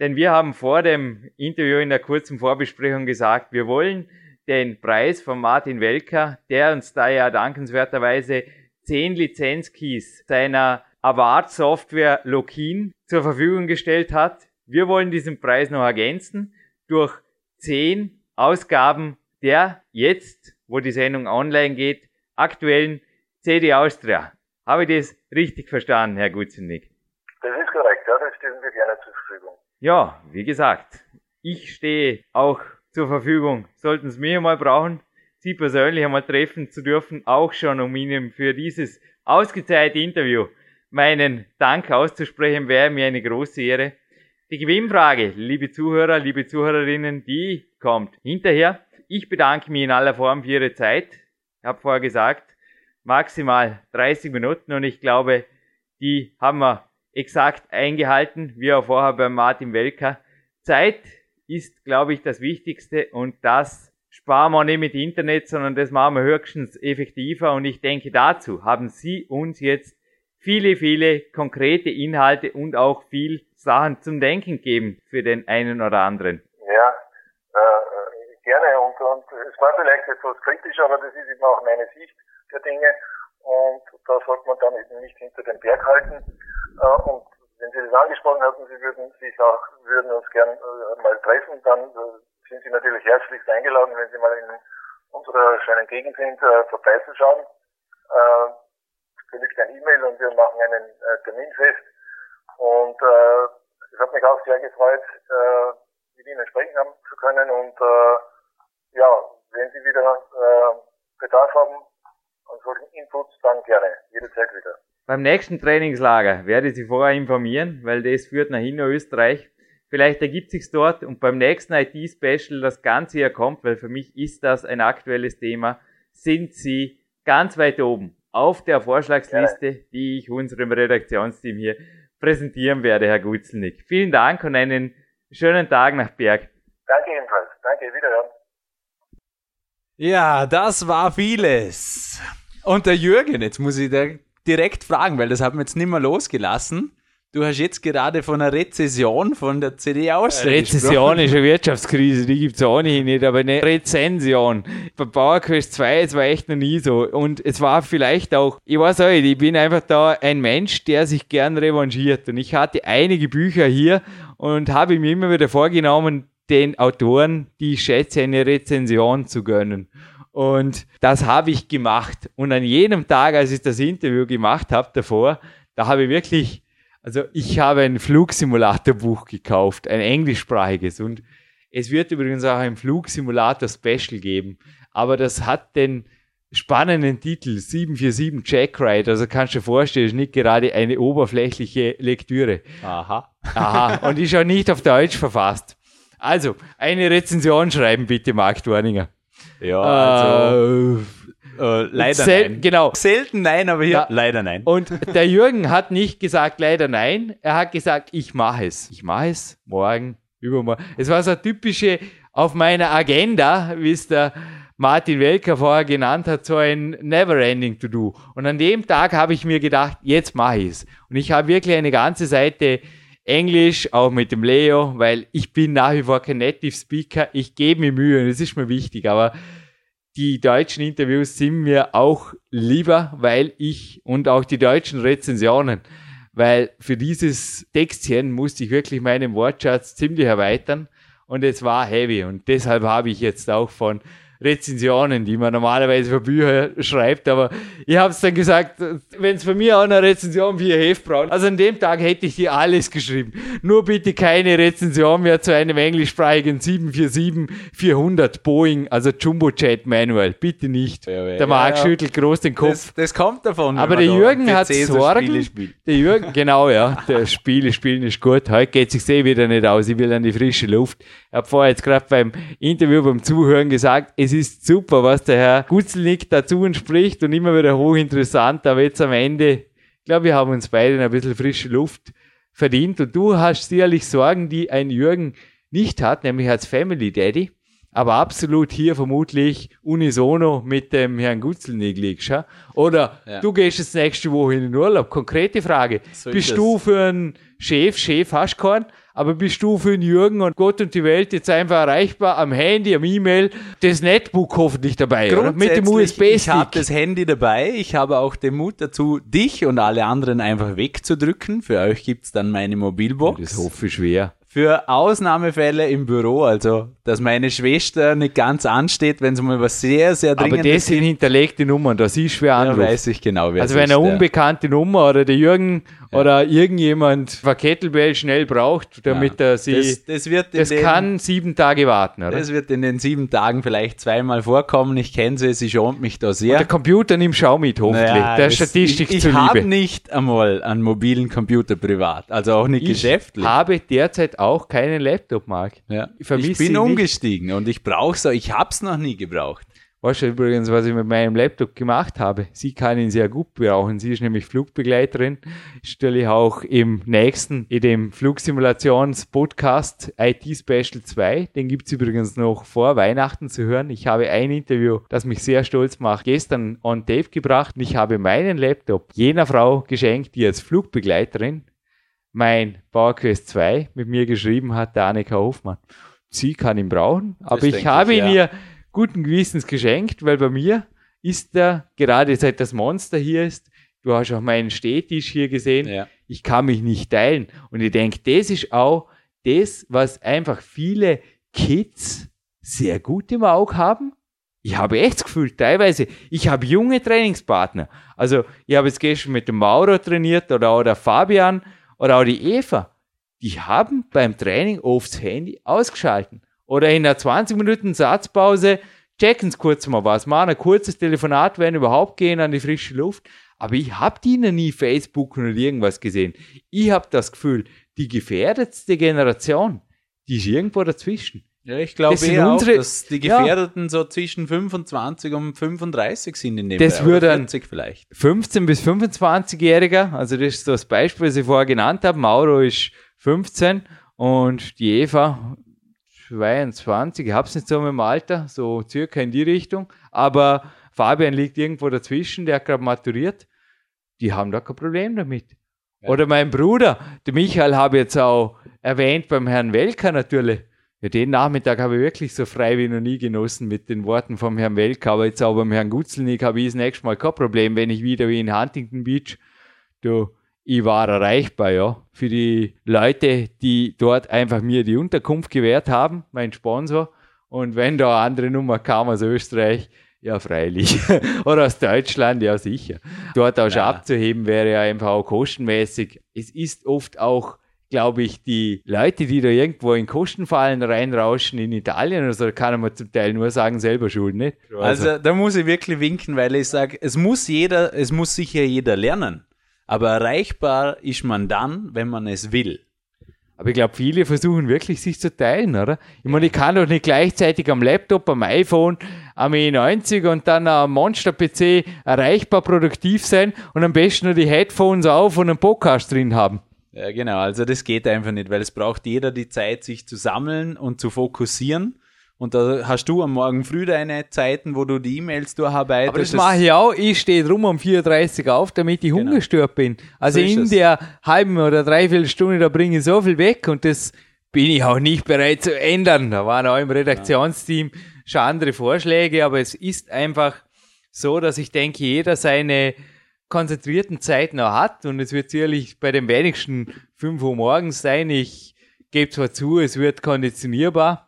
Denn wir haben vor dem Interview in der kurzen Vorbesprechung gesagt, wir wollen den Preis von Martin Welker, der uns da ja dankenswerterweise zehn Lizenzkeys seiner Award-Software Lokin zur Verfügung gestellt hat. Wir wollen diesen Preis noch ergänzen durch zehn Ausgaben der jetzt, wo die Sendung online geht, aktuellen CD Austria. Habe ich das richtig verstanden, Herr Gutzennig? Das ist korrekt, ja, das stellen wir gerne zur Verfügung. Ja, wie gesagt, ich stehe auch zur Verfügung. Sollten Sie mir mal brauchen, Sie persönlich einmal treffen zu dürfen, auch schon, um Ihnen für dieses ausgezeichnete Interview meinen Dank auszusprechen, wäre mir eine große Ehre. Die Gewinnfrage, liebe Zuhörer, liebe Zuhörerinnen, die kommt hinterher. Ich bedanke mich in aller Form für Ihre Zeit. Ich habe vorher gesagt, maximal 30 Minuten und ich glaube, die haben wir exakt eingehalten, wie auch vorher bei Martin Welker. Zeit ist, glaube ich, das Wichtigste und das sparen wir nicht mit Internet, sondern das machen wir höchstens effektiver und ich denke, dazu haben Sie uns jetzt viele, viele konkrete Inhalte und auch viel Sachen zum Denken geben für den einen oder anderen. Ja, äh, gerne und, und es war vielleicht etwas kritisch, aber das ist eben auch meine Sicht der Dinge und da sollte man dann eben nicht hinter den Berg halten. Äh, und wenn Sie das angesprochen hatten, Sie würden sich auch, würden uns gern äh, mal treffen, dann äh, sind Sie natürlich herzlichst eingeladen, wenn Sie mal in unserer schönen Gegend sind, äh, vorbeizuschauen. Äh, genügt ein E-Mail und wir machen einen äh, Termin fest. Und äh, es hat mich auch sehr gefreut, äh, mit Ihnen sprechen haben zu können. Und äh, ja, wenn Sie wieder äh, Bedarf haben an solchen Inputs, dann gerne, jederzeit wieder. Beim nächsten Trainingslager werde ich Sie vorher informieren, weil das führt nach Innerösterreich. Vielleicht ergibt sich's dort und beim nächsten IT-Special das Ganze hier kommt, weil für mich ist das ein aktuelles Thema, sind Sie ganz weit oben auf der Vorschlagsliste, ja. die ich unserem Redaktionsteam hier präsentieren werde, Herr Gutzelnick. Vielen Dank und einen schönen Tag nach Berg. Danke ebenfalls. Danke, wiederhören. Ja, das war vieles. Und der Jürgen, jetzt muss ich direkt fragen, weil das hat mir jetzt nicht mehr losgelassen. Du hast jetzt gerade von einer Rezession von der CD aus. Rezession ist eine Wirtschaftskrise, die gibt es auch nicht, aber eine Rezension. Bei PowerQuest 2, es war echt noch nie so. Und es war vielleicht auch, ich weiß auch nicht, ich bin einfach da ein Mensch, der sich gern revanchiert. Und ich hatte einige Bücher hier und habe mir immer wieder vorgenommen, den Autoren, die ich schätze, eine Rezension zu gönnen. Und das habe ich gemacht. Und an jedem Tag, als ich das Interview gemacht habe davor, da habe ich wirklich also ich habe ein Flugsimulatorbuch gekauft, ein englischsprachiges und es wird übrigens auch ein Flugsimulator Special geben, aber das hat den spannenden Titel 747 Jackride, also kannst du dir vorstellen, ist nicht gerade eine oberflächliche Lektüre. Aha. Aha, und ist auch nicht auf Deutsch verfasst. Also, eine Rezension schreiben bitte, Mark Dorninger. Ja, also... Äh, äh, leider Sel nein. Genau. Selten nein, aber hier Ja. leider nein. Und der Jürgen hat nicht gesagt, leider nein. Er hat gesagt, ich mache es. Ich mache es morgen, übermorgen. Es war so eine typische auf meiner Agenda, wie es der Martin Welker vorher genannt hat, so ein Never-Ending to do. Und an dem Tag habe ich mir gedacht, jetzt mache ich es. Und ich habe wirklich eine ganze Seite Englisch, auch mit dem Leo, weil ich bin nach wie vor kein Native Speaker. Ich gebe mir Mühe und das ist mir wichtig, aber die deutschen Interviews sind mir auch lieber, weil ich und auch die deutschen Rezensionen, weil für dieses Textchen musste ich wirklich meinen Wortschatz ziemlich erweitern und es war heavy und deshalb habe ich jetzt auch von Rezensionen, die man normalerweise für Bücher schreibt, aber ich habe es dann gesagt, wenn es von mir auch eine Rezension ihr Heft braucht, also an dem Tag hätte ich dir alles geschrieben. Nur bitte keine Rezension mehr zu einem englischsprachigen 747-400 Boeing, also Jumbo Jet Manual. Bitte nicht. Ja, ja, der Marc ja, ja. schüttelt groß den Kopf. Das, das kommt davon. Aber der Jürgen hat Sorgen. Der Jürgen, genau, ja. Der Spiele spielen ist gut. Heute geht sich eh wieder nicht aus. Ich will an die frische Luft. Ich habe vorher jetzt gerade beim Interview, beim Zuhören gesagt, es ist super, was der Herr Gutzelnick dazu spricht und immer wieder hochinteressant. Aber jetzt am Ende, ich glaube, wir haben uns beide ein bisschen frische Luft verdient. Und du hast sicherlich Sorgen, die ein Jürgen nicht hat, nämlich als Family Daddy. Aber absolut hier vermutlich unisono mit dem Herrn Gutzelnick liegst. Ja? Oder Ja. du gehst jetzt nächste Woche in den Urlaub. Konkrete Frage. So ist bist du für einen Chef, Chef hast keinen, aber bist du für einen Jürgen und Gott und die Welt jetzt einfach erreichbar am Handy, am E-Mail, das Netbook hoffentlich dabei, oder? Mit dem Grundsätzlich, Ich habe USB-Stick. das Handy dabei. Ich habe auch den Mut dazu, dich und alle anderen einfach wegzudrücken. Für euch gibt's dann meine Mobilbox. Das hoffe ich schwer. Für Ausnahmefälle im Büro, also dass meine Schwester nicht ganz ansteht, wenn es mal was sehr, sehr Aber Dringendes das sind hinterlegte Nummern, das ist schwer ja, anrufen. weiß ich genau, wer Also es wenn ist, eine ja. unbekannte Nummer oder der Jürgen oder irgendjemand eine Kettlebell schnell braucht, damit er sie, das, das, das wird in den, kann sieben Tage warten, oder? das wird in den sieben Tagen vielleicht zweimal vorkommen. Ich kenne sie, sie schont mich da sehr. Der Computer nimmt Schau mit, hoffentlich. Naja, der das- Statistik ich, ich zuliebe. habe nicht einmal einen mobilen Computer privat, also auch nicht ich geschäftlich. habe derzeit auch keinen Laptop, Marc. Ja. Ich Ich bin sie nicht. umgestiegen und ich brauche so, ich hab's noch nie gebraucht. Weißt du übrigens, was ich mit meinem Laptop gemacht habe? Sie kann ihn sehr gut brauchen. Sie ist nämlich Flugbegleiterin. Stelle ich auch im nächsten, in dem Flugsimulations-Podcast IT Special 2. Den gibt's übrigens noch vor Weihnachten zu hören. Ich habe ein Interview, das mich sehr stolz macht, gestern on tape gebracht. Und ich habe meinen Laptop jener Frau geschenkt, die als Flugbegleiterin mein PowerQuest 2 mit mir geschrieben hat, der Annika Hofmann. Sie kann ihn brauchen, aber ich denke habe ich, ihn ja. ihr guten Gewissens geschenkt, weil bei mir ist er, gerade seit das Monster hier ist, Du hast auch meinen Stehtisch hier gesehen. Ja. Ich kann mich nicht teilen. Und ich denke, das ist auch das, was einfach viele Kids sehr gut im Auge haben. Ich habe echt das Gefühl, teilweise, ich habe junge Trainingspartner. Also, ich habe jetzt gestern mit dem Mauro trainiert oder auch der Fabian oder auch die Eva. Die haben beim Training oft das Handy ausgeschalten. Oder in einer 20 Minuten Satzpause checken sie kurz mal was, machen ein kurzes Telefonat, wenn überhaupt gehen an die frische Luft. Aber ich habe die noch nie Facebook oder irgendwas gesehen. Ich habe das Gefühl, die gefährdetste Generation, die ist irgendwo dazwischen. Ja, ich glaube Das sind eher unsere- auch, dass die Ja. Gefährdeten so zwischen 25 und 35 sind in dem Das würde 40 vielleicht. 15 bis 25-Jähriger, also das ist das Beispiel, das ich vorher genannt habe. Mauro ist 15 und die Eva 22. Ich habe es nicht so mit dem Alter, so circa in die Richtung. Aber Fabian liegt irgendwo dazwischen, der hat gerade maturiert. Die haben da kein Problem damit. Oder mein Bruder, der Michael, habe ich jetzt auch erwähnt beim Herrn Welker natürlich. Ja, den Nachmittag habe ich wirklich so frei wie noch nie genossen mit den Worten vom Herrn Welker. Aber jetzt auch beim Herrn Gutzelnik habe ich das nächste Mal kein Problem, wenn ich wieder wie in Huntington Beach, du, ich war erreichbar, ja, für die Leute, die dort einfach mir die Unterkunft gewährt haben, mein Sponsor. Und wenn da eine andere Nummer kam aus Österreich, ja, freilich. Oder aus Deutschland, ja, sicher. Dort auch schon Ja. abzuheben wäre ja einfach auch kostenmäßig. Es ist oft auch, glaube ich, die Leute, die da irgendwo in Kostenfallen reinrauschen in Italien oder so, da kann man zum Teil nur sagen, selber schuld, nicht? Also da muss ich wirklich winken, weil ich sage, es muss jeder, es muss sicher jeder lernen. Aber erreichbar ist man dann, wenn man es will. Aber ich glaube, viele versuchen wirklich, sich zu teilen, oder? Ich meine, ich kann doch nicht gleichzeitig am Laptop, am iPhone, am E90 und dann am Monster-PC erreichbar produktiv sein und am besten nur die Headphones auf und einen Podcast drin haben. Ja, genau. Also das geht einfach nicht, weil es braucht jeder die Zeit, sich zu sammeln und zu fokussieren. Und da hast du am Morgen früh deine Zeiten, wo du die E-Mails durcharbeitest. Aber das mache ich auch. Ich stehe drum um 4.30 Uhr auf, damit ich Genau. ungestört bin. Also So in es. der halben oder dreiviertel Stunde, da bringe ich so viel weg und das bin ich auch nicht bereit zu ändern. Da waren auch im Redaktionsteam schon andere Vorschläge, aber es ist einfach so, dass ich denke, jeder seine konzentrierten Zeiten auch hat und es wird sicherlich bei den wenigsten 5 Uhr morgens sein. Ich gebe zwar zu, es wird konditionierbar.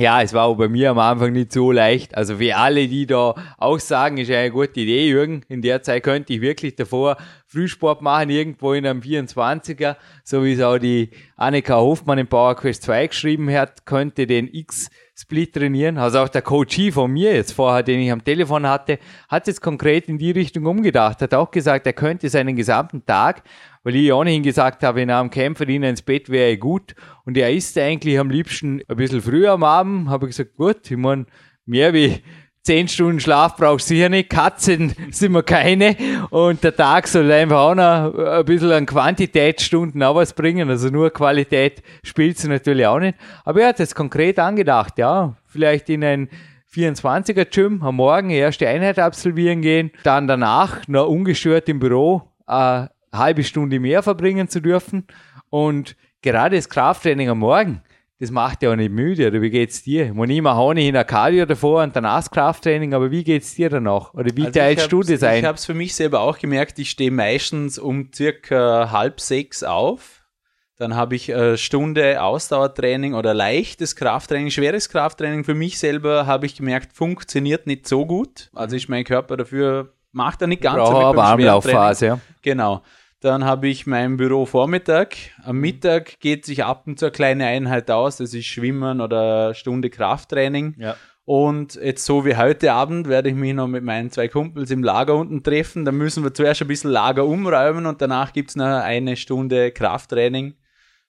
Ja, es war auch bei mir am Anfang nicht so leicht. Also für alle, die da auch sagen, ist eine gute Idee, Jürgen. In der Zeit könnte ich wirklich davor Frühsport machen, irgendwo in einem 24er, so wie es auch die Annika Hofmann im Power Quest 2 geschrieben hat, könnte den X-Split trainieren. Also auch der Coachie von mir jetzt vorher, den ich am Telefon hatte, hat jetzt konkret in die Richtung umgedacht, hat auch gesagt, er könnte seinen gesamten Tag weil ich ohnehin gesagt habe, nach dem Camp verdienen ins Bett wäre gut. Und er isst eigentlich am liebsten ein bisschen früher am Abend. Habe ich gesagt, gut, ich meine, mehr wie zehn Stunden Schlaf brauchst du sicher nicht. Katzen sind wir keine. Und der Tag soll einfach auch noch ein bisschen an Quantitätsstunden auch was bringen. Also nur Qualität spielt sie natürlich auch nicht. Aber er hat jetzt konkret angedacht, ja, vielleicht in ein 24er Gym am Morgen erste Einheit absolvieren gehen, dann danach noch ungestört im Büro äh, halbe Stunde mehr verbringen zu dürfen. Und gerade das Krafttraining am Morgen, das macht ja auch nicht müde. Oder wie geht's dir? Ich meine, ich mache ohnehin ein Cardio davor und danach das Krafttraining, aber wie geht's dir danach? Oder wie Also teilst du das ein? Ich habe es für mich selber auch gemerkt, ich stehe meistens um circa halb sechs auf. Dann habe ich eine Stunde Ausdauertraining oder leichtes Krafttraining, schweres Krafttraining. Für mich selber habe ich gemerkt, funktioniert nicht so gut. Also ist mein Körper dafür, macht er nicht ganz Brauche schweren Warmlaufphase, ja. Genau. Dann habe ich mein Büro Vormittag. Am Mittag geht sich ab und zu eine kleine Einheit aus. Das ist Schwimmen oder Stunde Krafttraining. Ja. Und jetzt so wie heute Abend werde ich mich noch mit meinen zwei Kumpels im Lager unten treffen. Da müssen wir zuerst ein bisschen Lager umräumen und danach gibt es noch eine Stunde Krafttraining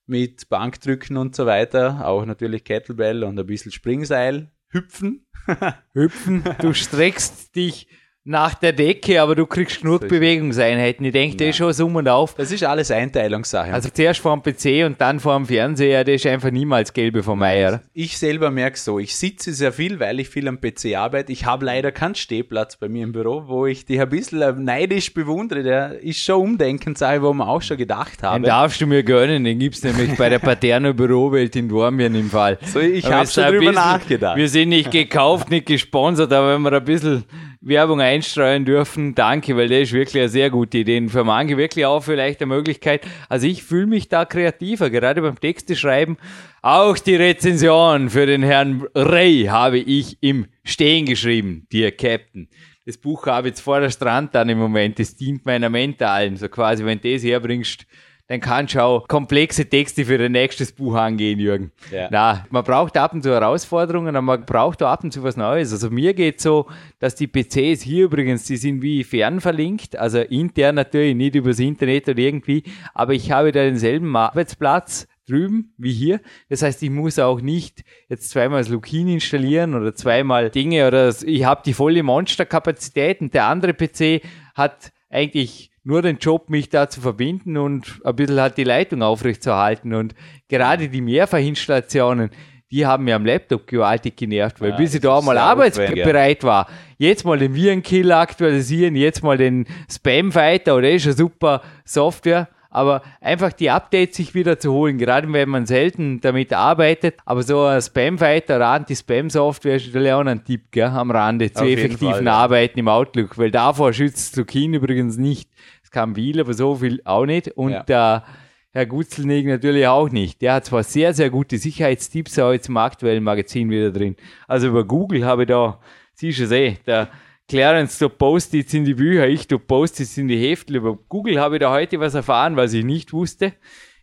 mit Bankdrücken und so weiter. Auch natürlich Kettlebell und ein bisschen Springseil. Hüpfen. Hüpfen, du streckst dich nach der Decke, aber du kriegst genug es. Bewegungseinheiten. Ich denke, das ist schon Summ und auf. Das ist alles Einteilungssache. Also zuerst vor dem PC und dann vor dem Fernseher, das ist einfach niemals gelbe vom Ei, oder? Ich selber merke so, ich sitze sehr viel, weil ich viel am PC arbeite. Ich habe leider keinen Stehplatz bei mir im Büro, wo ich dich ein bisschen neidisch bewundere. Der ist schon umdenkend, sage wo man auch schon gedacht Den habe. darfst du mir gönnen, den gibt's nämlich bei der Paterno Bürowelt in Dormien im Fall. So, ich habe es schon drüber bisschen- nachgedacht. Wir sind nicht gekauft, nicht gesponsert, aber wenn wir ein bisschen Werbung einstreuen dürfen. Danke, weil das ist wirklich eine sehr gute Idee. Für manche wirklich auch vielleicht eine Möglichkeit. Also ich fühle mich da kreativer, gerade beim Texte schreiben. Auch die Rezension für den Herrn Ray habe ich im Stehen geschrieben, Dear Captain. Das Buch habe ich jetzt vor der Strand dann im Moment. Das dient meiner Mentalen. So quasi, wenn du das herbringst, dann kannst du auch komplexe Texte für dein nächstes Buch angehen, Jürgen. Ja. Na, man braucht ab und zu Herausforderungen, aber man braucht auch ab und zu was Neues. Also mir geht so, dass die PCs hier übrigens, die sind wie fernverlinkt, also intern natürlich, nicht übers Internet oder irgendwie, aber ich habe da denselben Arbeitsplatz drüben wie hier. Das heißt, ich muss auch nicht jetzt zweimal das Lookin installieren oder zweimal Dinge oder ich habe die volle Monsterkapazität und der andere PC hat eigentlich nur den Job, mich da zu verbinden und ein bisschen halt die Leitung aufrechtzuerhalten. Und gerade die Mehrfachinstallationen, die haben mir am Laptop gewaltig genervt, weil ja, bis ich da mal arbeitsbereit war, jetzt mal den Virenkill aktualisieren, jetzt mal den Spam-Fighter oder ist eine super Software, aber einfach die Updates sich wieder zu holen, gerade wenn man selten damit arbeitet, aber so ein Spam-Fighter oder Anti-Spam-Software ist natürlich auch ein Tipp gell, am Rande zu effektiven Fall, ja. Arbeiten im Outlook, weil davor schützt Zucchini übrigens nicht. Es kam viel, aber so viel auch nicht. Und ja. der Herr Gutzelnig natürlich auch nicht. Der hat zwar sehr, sehr gute Sicherheitstipps auch jetzt im aktuellen Magazin wieder drin. Also über Google habe ich da, siehst du es eh, der Clarence, du Post-its in die Bücher, ich du Post-its in die Heftel. Über Google habe ich da heute was erfahren, was ich nicht wusste.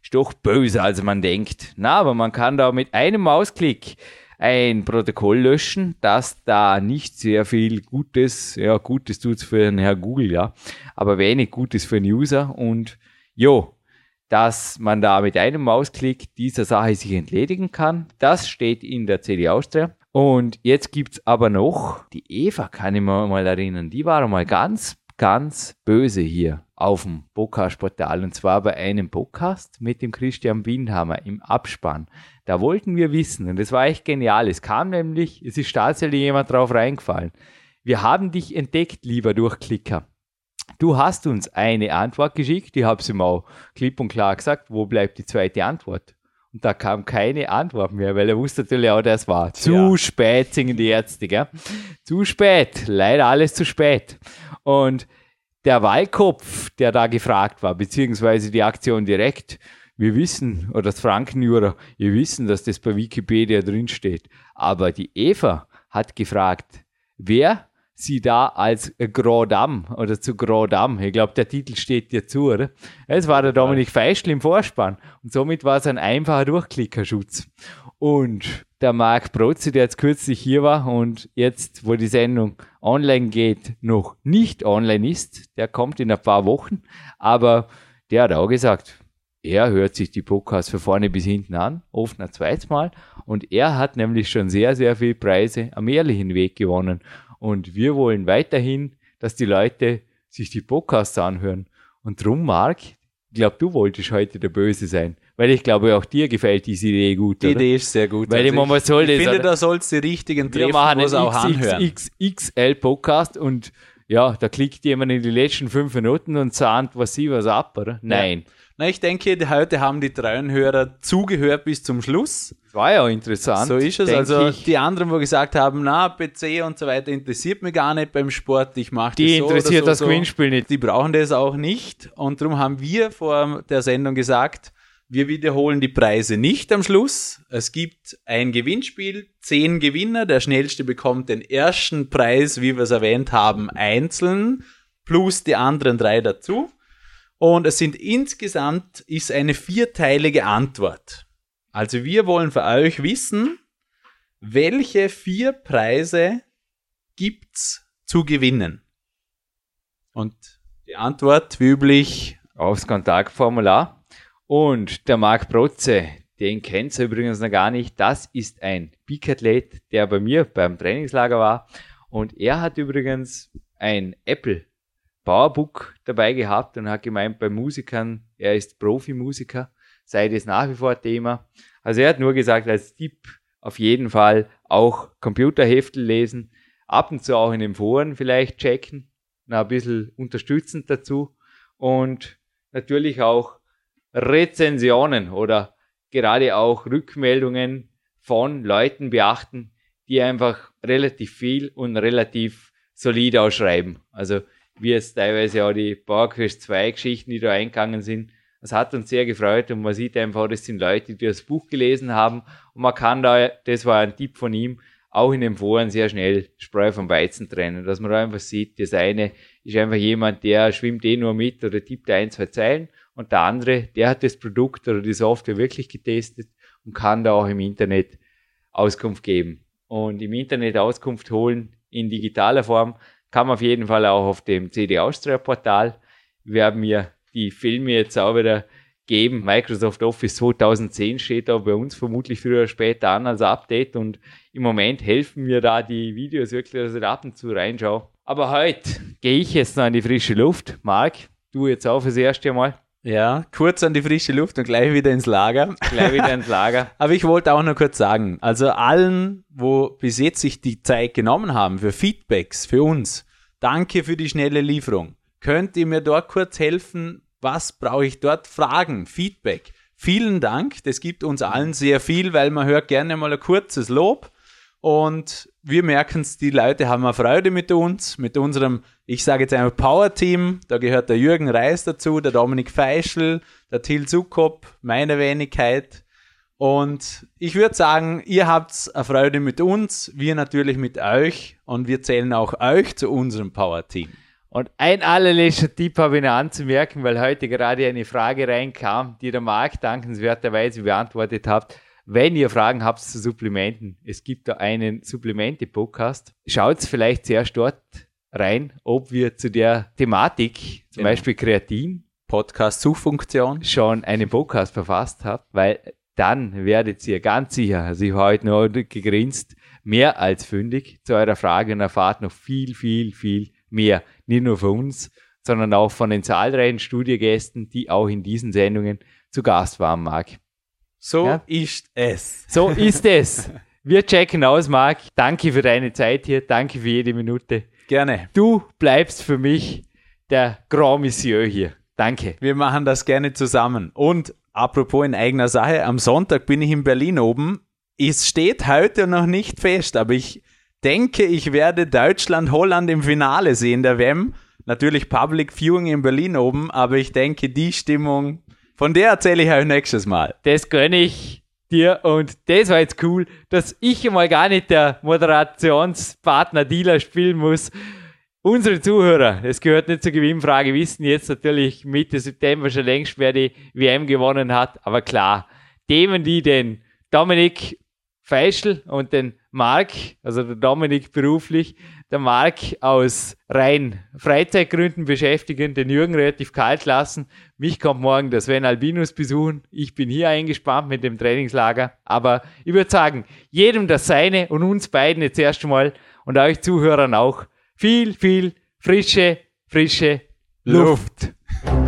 Ist doch böser, als man denkt. Na, aber man kann da mit einem Mausklick ein Protokoll löschen, das da nicht sehr viel Gutes, ja, Gutes tut für den Herr Google, ja, aber wenig Gutes für den User und jo, dass man da mit einem Mausklick dieser Sache sich entledigen kann. Das steht in der CD Austria. Und jetzt gibt's aber noch, die Eva kann ich mir mal erinnern, die war mal ganz, ganz böse hier auf dem Podcast-Portal und zwar bei einem Podcast mit dem Christian Windhammer im Abspann. Da wollten wir wissen, und das war echt genial. Es kam nämlich, es ist tatsächlich jemand drauf reingefallen. Wir haben dich entdeckt, lieber Durchklicker. Du hast uns eine Antwort geschickt, ich habe es ihm auch klipp und klar gesagt, wo bleibt die zweite Antwort? Da kam keine Antwort mehr, weil er wusste natürlich auch, das war zu ja. spät, singen die Ärzte, gell? Zu spät, leider alles zu spät. Und der Wahlkopf, der da gefragt war, beziehungsweise die Aktion direkt, wir wissen, oder das Frankenjura, wir wissen, dass das bei Wikipedia drinsteht. Aber die Eva hat gefragt, wer sie da als Grand Dame oder zu Grand Dame. Ich glaube, der Titel steht dir zu, oder? Es war der Dominik Feischl im Vorspann. Und somit war es ein einfacher Durchklickerschutz. Und der Marc Protze, der jetzt kürzlich hier war und jetzt, wo die Sendung online geht, noch nicht online ist, der kommt in ein paar Wochen. Aber der hat auch gesagt, er hört sich die Podcasts von vorne bis hinten an, oft ein zweites Mal. Und er hat nämlich schon sehr, sehr viele Preise am ehrlichen Weg gewonnen. Und wir wollen weiterhin, dass die Leute sich die Podcasts anhören. Und drum, Marc, ich glaube, du wolltest heute der Böse sein. Weil ich glaube, auch dir gefällt diese Idee gut. Die oder? Idee ist sehr gut. Weil also man soll ich, das, finde, da sollst du die richtigen treffen, wir machen einen auch anhören. XXL Podcast und ja, da klickt jemand in die letzten fünf Minuten und sagt, was sie was ab, oder? Nein. Ja. Na, ich denke, heute haben die treuen Hörer zugehört bis zum Schluss. Das war ja interessant. So ist es. Also ich. die anderen, wo gesagt haben, na, PC und so weiter interessiert mich gar nicht beim Sport, ich mache das Die so interessiert so, das so. Gewinnspiel nicht. Die brauchen das auch nicht. Und darum haben wir vor der Sendung gesagt, wir wiederholen die Preise nicht am Schluss. Es gibt ein Gewinnspiel, zehn Gewinner. Der schnellste bekommt den ersten Preis, wie wir es erwähnt haben, einzeln, plus die anderen drei dazu. Und es sind insgesamt ist eine vierteilige Antwort. Also wir wollen für euch wissen, welche vier Preise gibt's zu gewinnen? Und die Antwort wie üblich aufs Kontaktformular. Und der Marc Protze, den kennt ihr übrigens noch gar nicht. Das ist ein Peak-Athlet, der bei mir beim Trainingslager war. Und er hat übrigens ein Apple Powerbook dabei gehabt und hat gemeint, bei Musikern, er ist Profimusiker, sei das nach wie vor Thema. Also er hat nur gesagt, als Tipp auf jeden Fall auch Computerheftel lesen, ab und zu auch in den Foren vielleicht checken, ein bisschen unterstützend dazu und natürlich auch Rezensionen oder gerade auch Rückmeldungen von Leuten beachten, die einfach relativ viel und relativ solid ausschreiben. Also wie jetzt teilweise auch die PowerQuest 2 Geschichten, die da eingegangen sind. Das hat uns sehr gefreut und man sieht einfach, das sind Leute, die das Buch gelesen haben und man kann da, das war ein Tipp von ihm, auch in den Foren sehr schnell Spreu vom Weizen trennen, dass man da einfach sieht, das eine ist einfach jemand, der schwimmt eh nur mit oder tippt ein, zwei Zeilen und der andere, der hat das Produkt oder die Software wirklich getestet und kann da auch im Internet Auskunft geben. Und im Internet Auskunft holen in digitaler Form kann man auf jeden Fall auch auf dem CD Austria Portal. Wir haben mir die Filme jetzt auch wieder geben. Microsoft Office 2010 steht da bei uns vermutlich früher oder später an als Update und im Moment helfen mir da die Videos wirklich, dass ich da ab und zu reinschaue. Aber heute gehe ich jetzt noch an die frische Luft. Marc, du jetzt auch fürs erste Mal. Ja, kurz an die frische Luft und gleich wieder ins Lager. Gleich wieder ins Lager. Aber ich wollte auch noch kurz sagen, also allen, wo bis jetzt sich die Zeit genommen haben für Feedbacks, für uns, danke für die schnelle Lieferung. Könnt ihr mir dort kurz helfen? Was brauche ich dort? Fragen, Feedback. Vielen Dank, das gibt uns allen sehr viel, weil man hört gerne mal ein kurzes Lob und wir merken es, die Leute haben eine Freude mit uns, mit unserem, ich sage jetzt einmal Power-Team. Da gehört der Jürgen Reis dazu, der Dominik Feischl, der Till Zuckop, meine Wenigkeit. Und ich würde sagen, ihr habt eine Freude mit uns, wir natürlich mit euch und wir zählen auch euch zu unserem Power-Team. Und ein allerletzter Tipp habe ich noch anzumerken, weil heute gerade eine Frage reinkam, die der Marc dankenswerterweise beantwortet hat. Wenn ihr Fragen habt zu Supplementen, es gibt da einen Supplemente-Podcast. Schaut vielleicht zuerst dort rein, ob wir zu der Thematik, zum genau. Beispiel Kreatin, Podcast-Suchfunktion, schon einen Podcast verfasst habt, weil dann werdet ihr ganz sicher, also ich habe heute noch gegrinst, mehr als fündig zu eurer Frage und erfahrt noch viel, viel, viel mehr. Nicht nur von uns, sondern auch von den zahlreichen Studiegästen, die auch in diesen Sendungen zu Gast waren, Marc. So ja? ist es. So ist es. Wir checken aus, Marc. Danke für deine Zeit hier. Danke für jede Minute. Gerne. Du bleibst für mich der Grand Monsieur hier. Danke. Wir machen das gerne zusammen. Und apropos in eigener Sache, am Sonntag bin ich in Berlin oben. Es steht heute noch nicht fest, aber ich denke, ich werde Deutschland-Holland im Finale sehen, der WM. Natürlich Public Viewing in Berlin oben, aber ich denke, die Stimmung von der erzähle ich euch nächstes Mal. Das gönne ich dir und das war jetzt cool, dass ich mal gar nicht der Moderationspartner Dealer spielen muss. Unsere Zuhörer, es gehört nicht zur Gewinnfrage, wissen jetzt natürlich Mitte September schon längst, wer die WM gewonnen hat. Aber klar, Themen, die den Dominik Feischl und den Marc, also der Dominik beruflich, der Marc aus rein Freizeitgründen beschäftigen, den Jürgen relativ kalt lassen. Mich kommt morgen der Sven Albinus besuchen. Ich bin hier eingespannt mit dem Trainingslager. Aber ich würde sagen, jedem das Seine und uns beiden jetzt erst einmal und euch Zuhörern auch viel, viel frische, frische Luft. Luft.